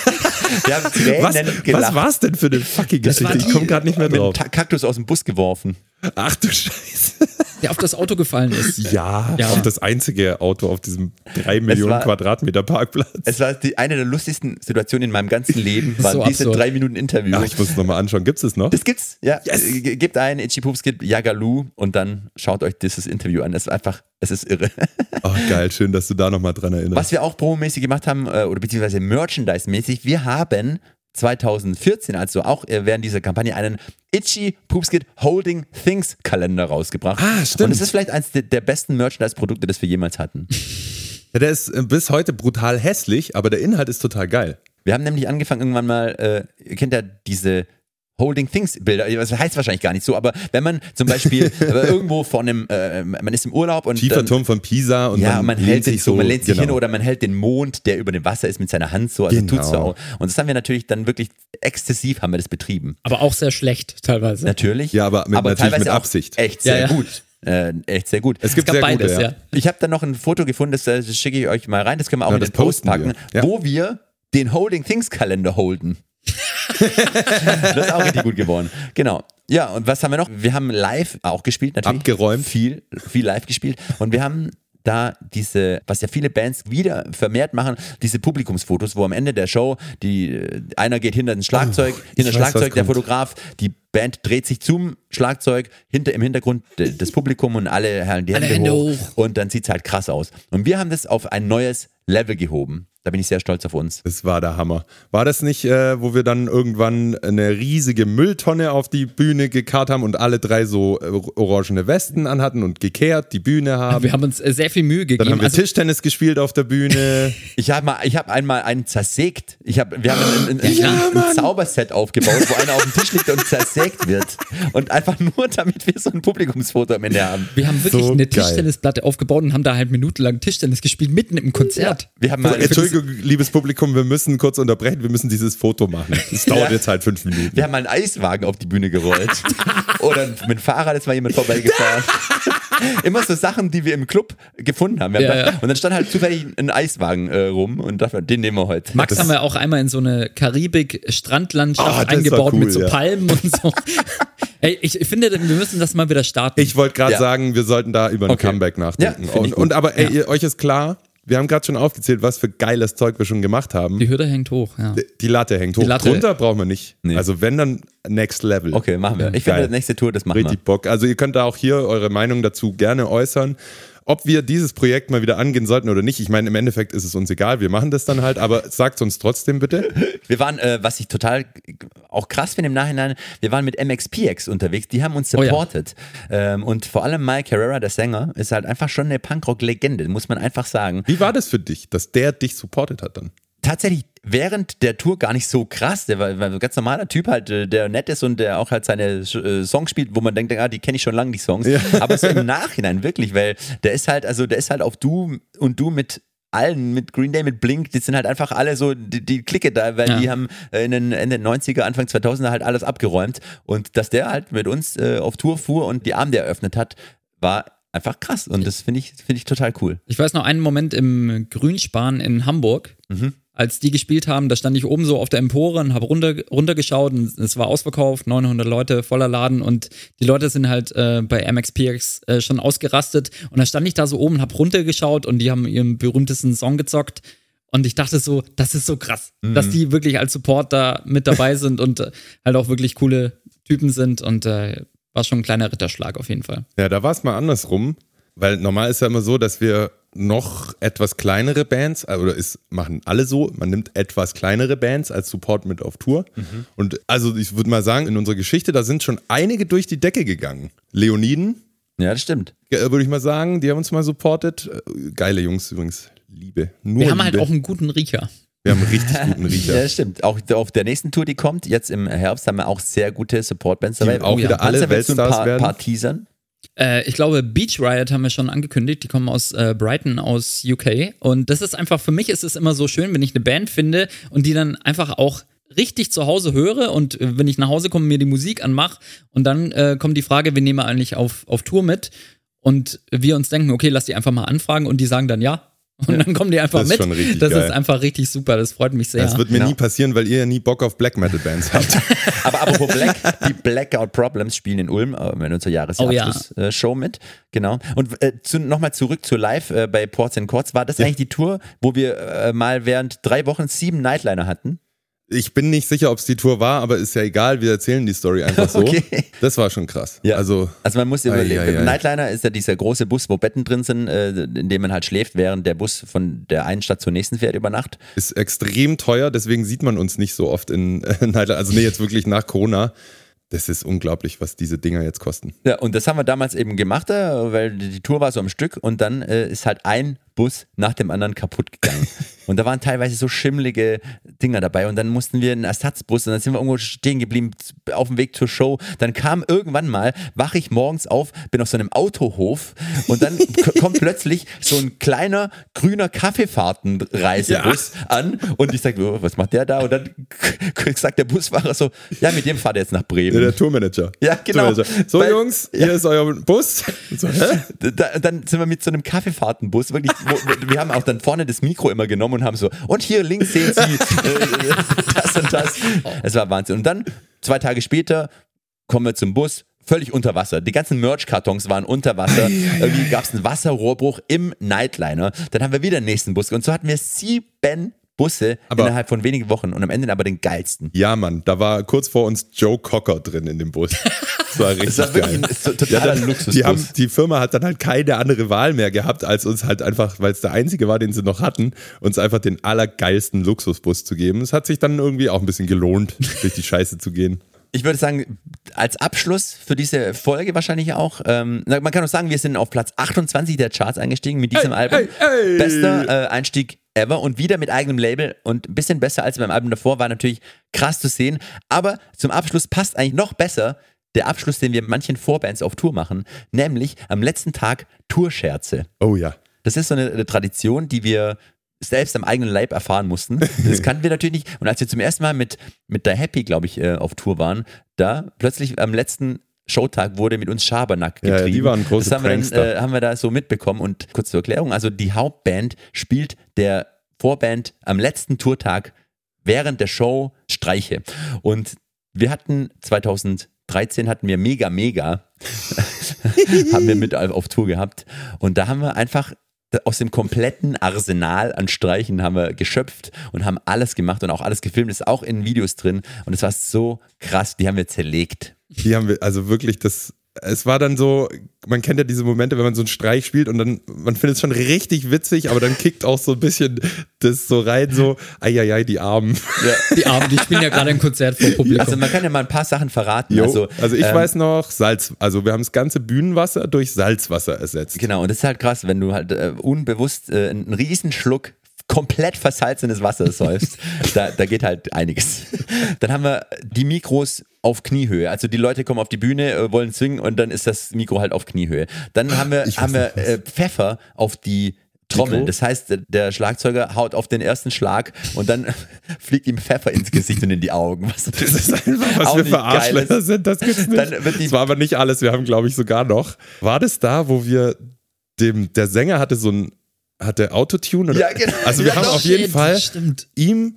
Wir haben Was, gelacht. was war es denn für eine fucking Das Geschichte? war Ich komme gerade nicht mehr drauf. Kaktus aus dem Bus geworfen. Ach du Scheiße. der auf das Auto gefallen ist. Ja, Ja. auf das einzige Auto auf diesem drei Millionen war- Quadratmeter Parkplatz. Es war die, eine der lustigsten Situationen in meinem ganzen Leben, waren so diese absurd. drei Minuten Interview. Ja, ich muss es nochmal anschauen. Gibt es es noch? Das gibt's, ja. Yes. Gebt ein Itchy Poops Kid Yagalu und dann schaut euch dieses Interview an. Es ist einfach, es ist irre. Oh, geil, schön, dass du da nochmal dran erinnerst. Was wir auch promomäßig gemacht haben, äh, oder beziehungsweise Merchandise-mäßig, wir haben 2014, also auch äh, während dieser Kampagne, einen Itchy Poops Kid Holding Things Kalender rausgebracht. Ah, stimmt. Und es ist vielleicht eines der, der besten Merchandise-Produkte, das wir jemals hatten. Ja, der ist äh, bis heute brutal hässlich, aber der Inhalt ist total geil. Wir haben nämlich angefangen irgendwann mal, äh, ihr kennt ja diese Holding Things Bilder, das heißt wahrscheinlich gar nicht so, aber wenn man zum Beispiel irgendwo von einem, äh, man ist im Urlaub und Tiefer dann, Turm von Pisa und ja, man, und man hält sich so, man lehnt sich genau. hin oder man hält den Mond, der über dem Wasser ist, mit seiner Hand so, also Genau. tut's so. auch. Und das haben wir natürlich dann wirklich exzessiv haben wir das betrieben. Aber auch sehr schlecht teilweise. Natürlich. Ja, aber mit- natürlich teilweise mit auch Absicht. Echt sehr Ja, ja. gut. Äh, echt sehr gut. Es gibt gab sehr beides, gute, ja. Ich habe dann noch ein Foto gefunden, das, äh, das schicke ich euch mal rein, das können wir auch Ja, in das den Post packen, wir. Ja. wo wir den Holding Things Kalender holden. Das ist auch richtig gut geworden. Genau. Ja, und was haben wir noch? Wir haben live auch gespielt, natürlich. Abgeräumt. Viel, viel live gespielt. Und wir haben da diese, was ja viele Bands wieder vermehrt machen, diese Publikumsfotos, wo am Ende der Show die, äh, einer geht hinter das Schlagzeug, hinter das Schlagzeug, der kommt. Fotograf, die Band dreht sich zum Schlagzeug, hinter im Hintergrund das Publikum und alle halten die Alle Hände, Hände hoch, hoch. und dann sieht es halt krass aus. Und wir haben das auf ein neues Level gehoben. Da bin ich sehr stolz auf uns. Das war der Hammer. War das nicht, äh, wo wir dann irgendwann eine riesige Mülltonne auf die Bühne gekarrt haben und alle drei so äh, orangene Westen anhatten und gekehrt die Bühne haben? Wir haben uns äh, sehr viel Mühe dann gegeben. haben wir Also, Tischtennis gespielt auf der Bühne. Ich habe mal, ich habe einmal einen zersägt. Ich hab, wir haben ein, ein, ein, Ja, ein. Zauberset aufgebaut, wo einer auf dem Tisch liegt und zersägt wird. Und einfach nur, damit wir so ein Publikumsfoto am Ende haben. wir haben wirklich So eine geil. Tischtennisplatte aufgebaut und haben da halt minutenlang Tischtennis gespielt, mitten im Konzert. Wir haben mal, Entschuldigung, liebes Publikum, wir müssen kurz unterbrechen. Wir müssen dieses Foto machen. Es dauert Ja. jetzt halt fünf Minuten. wir haben mal einen Eiswagen auf die Bühne gerollt. Oder mit dem Fahrrad ist mal jemand vorbeigefahren. Immer so Sachen, die wir im Club gefunden haben. Wir haben Ja, gedacht- ja. Und dann stand halt zufällig ein Eiswagen äh, rum und dachten, den nehmen wir heute. Max Das- haben wir auch einmal in so eine Karibik-Strandlandschaft Ah, das war eingebaut cool, mit so ja. Palmen und so. Ey, ich finde, wir müssen das mal wieder starten. Ich wollte gerade Ja. sagen, wir sollten da über ein Okay. Comeback nachdenken. Und, und aber ey, ihr, euch ist klar, wir haben gerade schon aufgezählt, was für geiles Zeug wir schon gemacht haben. die Hürde hängt hoch, ja. Die Latte hängt hoch. Die Latte. Drunter brauchen wir nicht. Nee. Also wenn dann Next Level. Okay, machen wir. Ich Geil. finde, nächste Tour, das machen Richtig Bock. Also ihr könnt da auch hier eure Meinung dazu gerne äußern. Ob wir dieses Projekt mal wieder angehen sollten oder nicht. Ich meine, im Endeffekt ist es uns egal, wir machen das dann halt, aber sagt uns trotzdem bitte. Wir waren, äh, was ich total auch krass finde im Nachhinein, wir waren mit MXPX unterwegs, die haben uns Oh ja. supportet. ähm, und vor allem Mike Herrera, der Sänger, ist halt einfach schon eine Punkrock-Legende, muss man einfach sagen. Wie war das für dich, dass der dich supportet hat dann? Tatsächlich während der Tour gar nicht so krass. Der war, ein ganz normaler Typ halt, äh, der nett ist und der auch halt seine äh, Songs spielt, wo man denkt, ah, die kenne ich schon lange, die Songs. Aber so im Nachhinein wirklich, weil der ist halt, also der ist halt auf Du und Du mit allen, mit Green Day, mit Blink, die sind halt einfach alle so, die, die Clique da, weil Ja. die haben äh, in den Ende 90er, Anfang 2000er halt alles abgeräumt und dass der halt mit uns äh, auf Tour fuhr und die Abende eröffnet hat, war einfach krass und das finde ich, finde ich total cool. Ich weiß noch einen Moment im Grünspan in Hamburg, als die gespielt haben, da stand ich oben so auf der Empore und habe runter, runtergeschaut und es war ausverkauft, 900 Leute, voller Laden und die Leute sind halt äh, bei MXPX äh, schon ausgerastet und dann stand ich da so oben habe runtergeschaut und die haben ihren berühmtesten Song gezockt und ich dachte so, das ist so krass, dass die wirklich als Support da mit dabei sind und äh, halt auch wirklich coole Typen sind und äh, war schon ein kleiner Ritterschlag auf jeden Fall. Ja, da war es mal andersrum, weil normal ist ja immer so, dass wir noch etwas kleinere Bands, äh, oder es machen alle so, man nimmt etwas kleinere Bands als Support mit auf Tour. Und also ich würde mal sagen, in unserer Geschichte, da sind schon einige durch die Decke gegangen. Leoniden, Ja, das stimmt. äh, würde ich mal sagen, die haben uns mal supportet. Äh, Geile Jungs übrigens, Liebe. Nur Wir haben halt Liebe. auch einen guten Riecher. wir haben einen richtig guten Ja, Riecher. das stimmt. Auch auf der nächsten Tour, die kommt, jetzt im Herbst, haben wir auch sehr gute Support-Bands dabei. auch wieder alle du ein Weltstars paar, werden? paar Teasern. Äh, ich glaube, Beach Riot haben wir schon angekündigt. Die kommen aus äh, Brighton, aus UK. Und das ist einfach, für mich ist es immer so schön, wenn ich eine Band finde und die dann einfach auch richtig zu Hause höre und äh, wenn ich nach Hause komme, mir die Musik anmache und dann äh, kommt die Frage, wen nehmen wir eigentlich auf, auf Tour mit? Und wir uns denken, okay, lass die einfach mal anfragen und die sagen dann ja. Und dann kommen die einfach Das ist mit. schon richtig das geil. ist einfach richtig super. Das freut mich sehr. Das wird mir Genau. nie passieren, weil ihr ja nie Bock auf Black Metal Bands habt. Aber apropos Black, die Blackout Problems spielen in Ulm äh, in unserer Jahresabschluss-Show mit. Genau. Und äh, zu, nochmal zurück zu live äh, bei Ports and Courts. War das eigentlich die Tour, wo wir äh, mal während drei Wochen sieben Nightliner hatten? Ich bin nicht sicher, ob es die Tour war, aber ist ja egal, wir erzählen die Story einfach so. Okay. Das war schon krass. Ja. Also, Also man muss überlegen, ei, ei. Nightliner ist ja dieser große Bus, wo Betten drin sind, äh, in dem man halt schläft, während der Bus von der einen Stadt zur nächsten fährt über Nacht. ist extrem teuer, deswegen sieht man uns nicht so oft in äh, Nightliner. Also, nee, jetzt wirklich nach Corona. Das ist unglaublich, was diese Dinger jetzt kosten. Ja, und das haben wir damals eben gemacht, äh, weil die Tour war so am Stück und dann ist halt ein Bus nach dem anderen kaputt gegangen. und da waren teilweise so schimmlige Dinger dabei und dann mussten wir einen Ersatzbus und dann sind wir irgendwo stehen geblieben auf dem Weg zur Show. Dann kam irgendwann mal, wache ich morgens auf, bin auf so einem Autohof und dann kommt plötzlich so ein kleiner grüner Kaffeefahrtenreisebus an und ich sage, oh, was macht der da? Und dann sagt der Busfahrer so, ja, mit dem fahrt ihr jetzt nach Bremen. Ja, der Tourmanager. Ja, genau. Tourmanager. So, Weil- Jungs, hier ist euer Bus. So, hä? da, dann sind wir mit so einem Kaffeefahrtenbus wirklich, wir haben auch dann vorne das Mikro immer genommen und haben so, und hier links sehen Sie äh, das und das. Es war Wahnsinn. Und dann, zwei Tage später, kommen wir zum Bus, völlig unter Wasser. Die ganzen Merch-Kartons waren unter Wasser. Irgendwie gab es einen Wasserrohrbruch im Nightliner. Dann haben wir wieder den nächsten Bus. Und so hatten wir sieben Busse Aber- innerhalb von wenigen Wochen und am Ende aber den geilsten. Ja, Mann, da war kurz vor uns Joe Cocker drin in dem Bus. Das war richtig Das war geil. ein totaler dann-. Die, haben, die Firma hat dann halt keine andere Wahl mehr gehabt, als uns halt einfach, weil es der einzige war, den sie noch hatten, uns einfach den allergeilsten Luxusbus zu geben. Es hat sich dann irgendwie auch ein bisschen gelohnt, durch die Scheiße zu gehen. Ich würde sagen, als Abschluss für diese Folge wahrscheinlich auch, ähm, man kann auch sagen, wir sind auf Platz 28 der Charts eingestiegen mit diesem Album. hey, hey. Bester äh, Einstieg ever und wieder mit eigenem Label und ein bisschen besser als beim Album davor, war natürlich krass zu sehen. Aber zum Abschluss passt eigentlich noch besser der Abschluss, den wir mit manchen Vorbands auf Tour machen, nämlich am letzten Tag Tourscherze. Oh ja. Das ist so eine, eine Tradition, die wir selbst am eigenen Leib erfahren mussten. Das kannten wir natürlich nicht. Und als wir zum ersten Mal mit, mit der Happy, glaube ich, äh, auf Tour waren, da plötzlich am letzten Showtag wurde mit uns Schabernack getrieben. ja, die waren große Das haben wir, dann, Prankster. äh, haben wir da so mitbekommen. Und kurz zur Erklärung, also die Hauptband spielt der Vorband am letzten Tourtag während der Show Streiche. Und wir hatten 2013 hatten wir Mega Mega. Haben wir mit auf Tour gehabt. Und da haben wir einfach aus dem kompletten Arsenal an Streichen haben wir geschöpft und haben alles gemacht und auch alles gefilmt, ist auch in Videos drin. Und es war so krass, die haben wir zerlegt. Die haben wir, also wirklich, das, es war dann so, man kennt ja diese Momente, wenn man so einen Streich spielt und dann, man findet es schon richtig witzig, aber dann kickt auch so ein bisschen das so rein, so, eieiei, die Armen. Die Armen, die spielen ja gerade ein Konzert vor Publikum. Also man kann ja mal ein paar Sachen verraten. Jo, also, also, ich ähm, weiß noch, Salz, also wir haben das ganze Bühnenwasser durch Salzwasser ersetzt. Genau, und das ist halt krass, wenn du halt äh, unbewusst äh, einen Riesenschluck komplett versalzenes Wasser säufst, da, da geht halt einiges. Dann haben wir die Mikros auf Kniehöhe. Also die Leute kommen auf die Bühne, äh, wollen singen und dann ist das Mikro halt auf Kniehöhe. Dann haben wir, haben wir äh, Pfeffer auf die Trommel. Das heißt, der- Schlagzeuger haut auf den ersten Schlag und dann fliegt ihm Pfeffer ins Gesicht und in die Augen. Was Das ist einfach, was wir für Arschlöcher sind, das gibt's nicht. Dann wird die- das war aber nicht alles, wir haben, glaube ich, sogar noch. War das da, wo wir dem, der Sänger hatte so ein, hatte Autotune? Oder? Ja, genau. Also wir Ja, haben doch, auf jeden Fall stimmt. ihm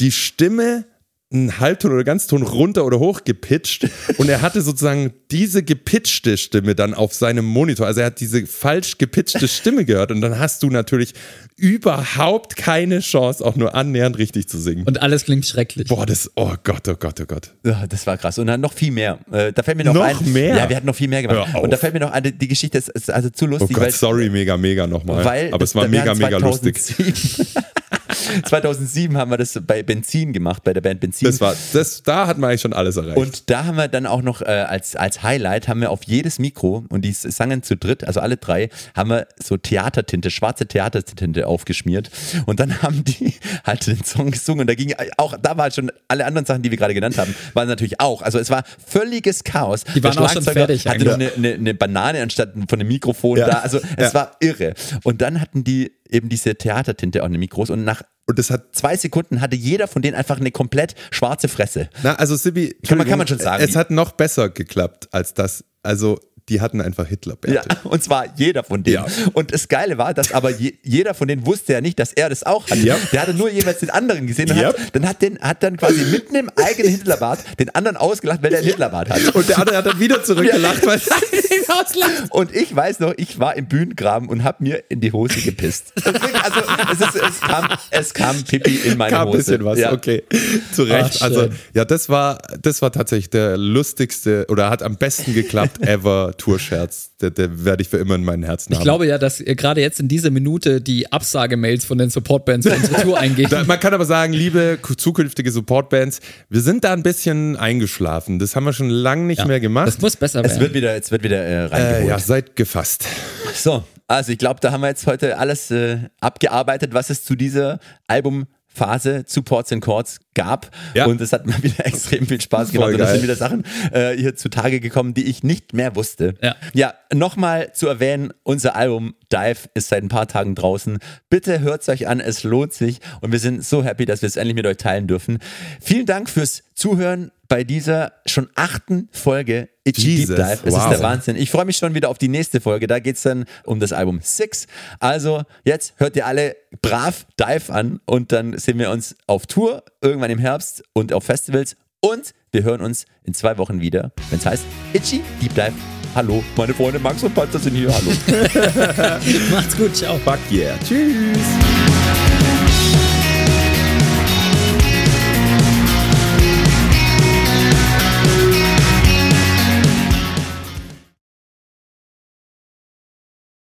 die Stimme einen Halbton oder Ganzton runter oder hoch gepitcht und er hatte sozusagen diese gepitchte Stimme dann auf seinem Monitor. Also er hat diese falsch gepitchte Stimme gehört und dann hast du natürlich überhaupt keine Chance, auch nur annähernd richtig zu singen. Und alles klingt schrecklich. Boah, das, oh Gott, oh Gott, oh Gott. Ja, das war krass. Und dann noch viel mehr. Äh, da fällt mir noch, Noch ein. mehr? Ja, wir hatten noch viel mehr gemacht. Und da fällt mir noch eine, die Geschichte ist, ist also zu Oh lustig, Gott, weil, sorry, mega, mega nochmal. weil Aber es war mega, mega lustig. 2007 2007 haben wir das bei Benzin gemacht, bei der Band Benzin. Das war, das, da hat man eigentlich schon alles erreicht. und da haben wir dann auch noch äh, als, als Highlight haben wir auf jedes Mikro und die sangen zu dritt, also alle drei, haben wir so Theatertinte, schwarze Theatertinte aufgeschmiert und dann haben die halt den Song gesungen und da ging auch, da war schon alle anderen Sachen, die wir gerade genannt haben, waren natürlich auch. Also es war völliges Chaos. Die waren auch schon fertig Hatte noch eine, eine, eine Banane anstatt von einem Mikrofon Ja. da. Also es Ja. war irre. Und dann hatten die eben diese Theatertinte an den Mikros und nach Und das hat, zwei Sekunden hatte jeder von denen einfach eine komplett schwarze Fresse. na, also Sibi, Kann man- kann man schon sagen. Es hat noch besser geklappt als das. Also, die hatten einfach Hitlerbärte. Ja, und zwar jeder von denen. Ja. Und das Geile war, dass aber je, jeder von denen wusste ja nicht, dass er das auch hat. Ja. Der hatte nur jeweils den anderen gesehen und Ja. hat, dann hat den, hat dann quasi mitten im eigenen Hitlerbart den anderen ausgelacht, weil der einen Hitlerbart hat. Und der andere hat dann wieder zurückgelacht, weil Und ich weiß noch, ich war im Bühnengraben und habe mir in die Hose gepisst. Also es, ist, es, kam, es kam Pipi in meine kam ein Hose. bisschen was, Ja. okay. Zu Recht. Ach, also, ja, das war, das war tatsächlich der lustigste oder hat am besten geklappt ever Tourscherz. Der, der werde ich für immer in meinen Herzen Ich haben. glaube ja, dass gerade jetzt in dieser Minute die Absagemails von den Supportbands für unsere Tour eingehen. Man kann aber sagen, liebe zukünftige Supportbands, wir sind da ein bisschen eingeschlafen. Das haben wir schon lange nicht mehr gemacht. Das muss besser Es werden. wird wieder, es wird wieder äh, äh, reingeholt. ja, seid gefasst. So, also ich glaube, da haben wir jetzt heute alles äh, abgearbeitet, was es zu dieser Albumphase zu Ports and Chords gab. Ja. Und es hat mir wieder extrem viel Spaß gemacht. Und es geil. sind wieder Sachen äh, hier zutage gekommen, die ich nicht mehr wusste. Ja. ja nochmal zu erwähnen, unser Album Dive ist seit ein paar Tagen draußen. Bitte hört es euch an, es lohnt sich. Und wir sind so happy, dass wir es endlich mit euch teilen dürfen. Vielen Dank fürs Zuhören bei dieser schon achten Folge Itchy Jesus, Deep Dive. Es ist wow. der Wahnsinn. Ich freue mich schon wieder auf die nächste Folge. Da geht es dann um das Album Six. Also jetzt hört ihr alle brav Dive an und dann sehen wir uns auf Tour irgendwann im Herbst und auf Festivals. Und wir hören uns in zwei Wochen wieder, wenn es heißt Itchy Deep Dive. Hallo, meine Freunde Max und Panzer sind hier. Hallo. Macht's gut, ciao. Fuck yeah. Tschüss.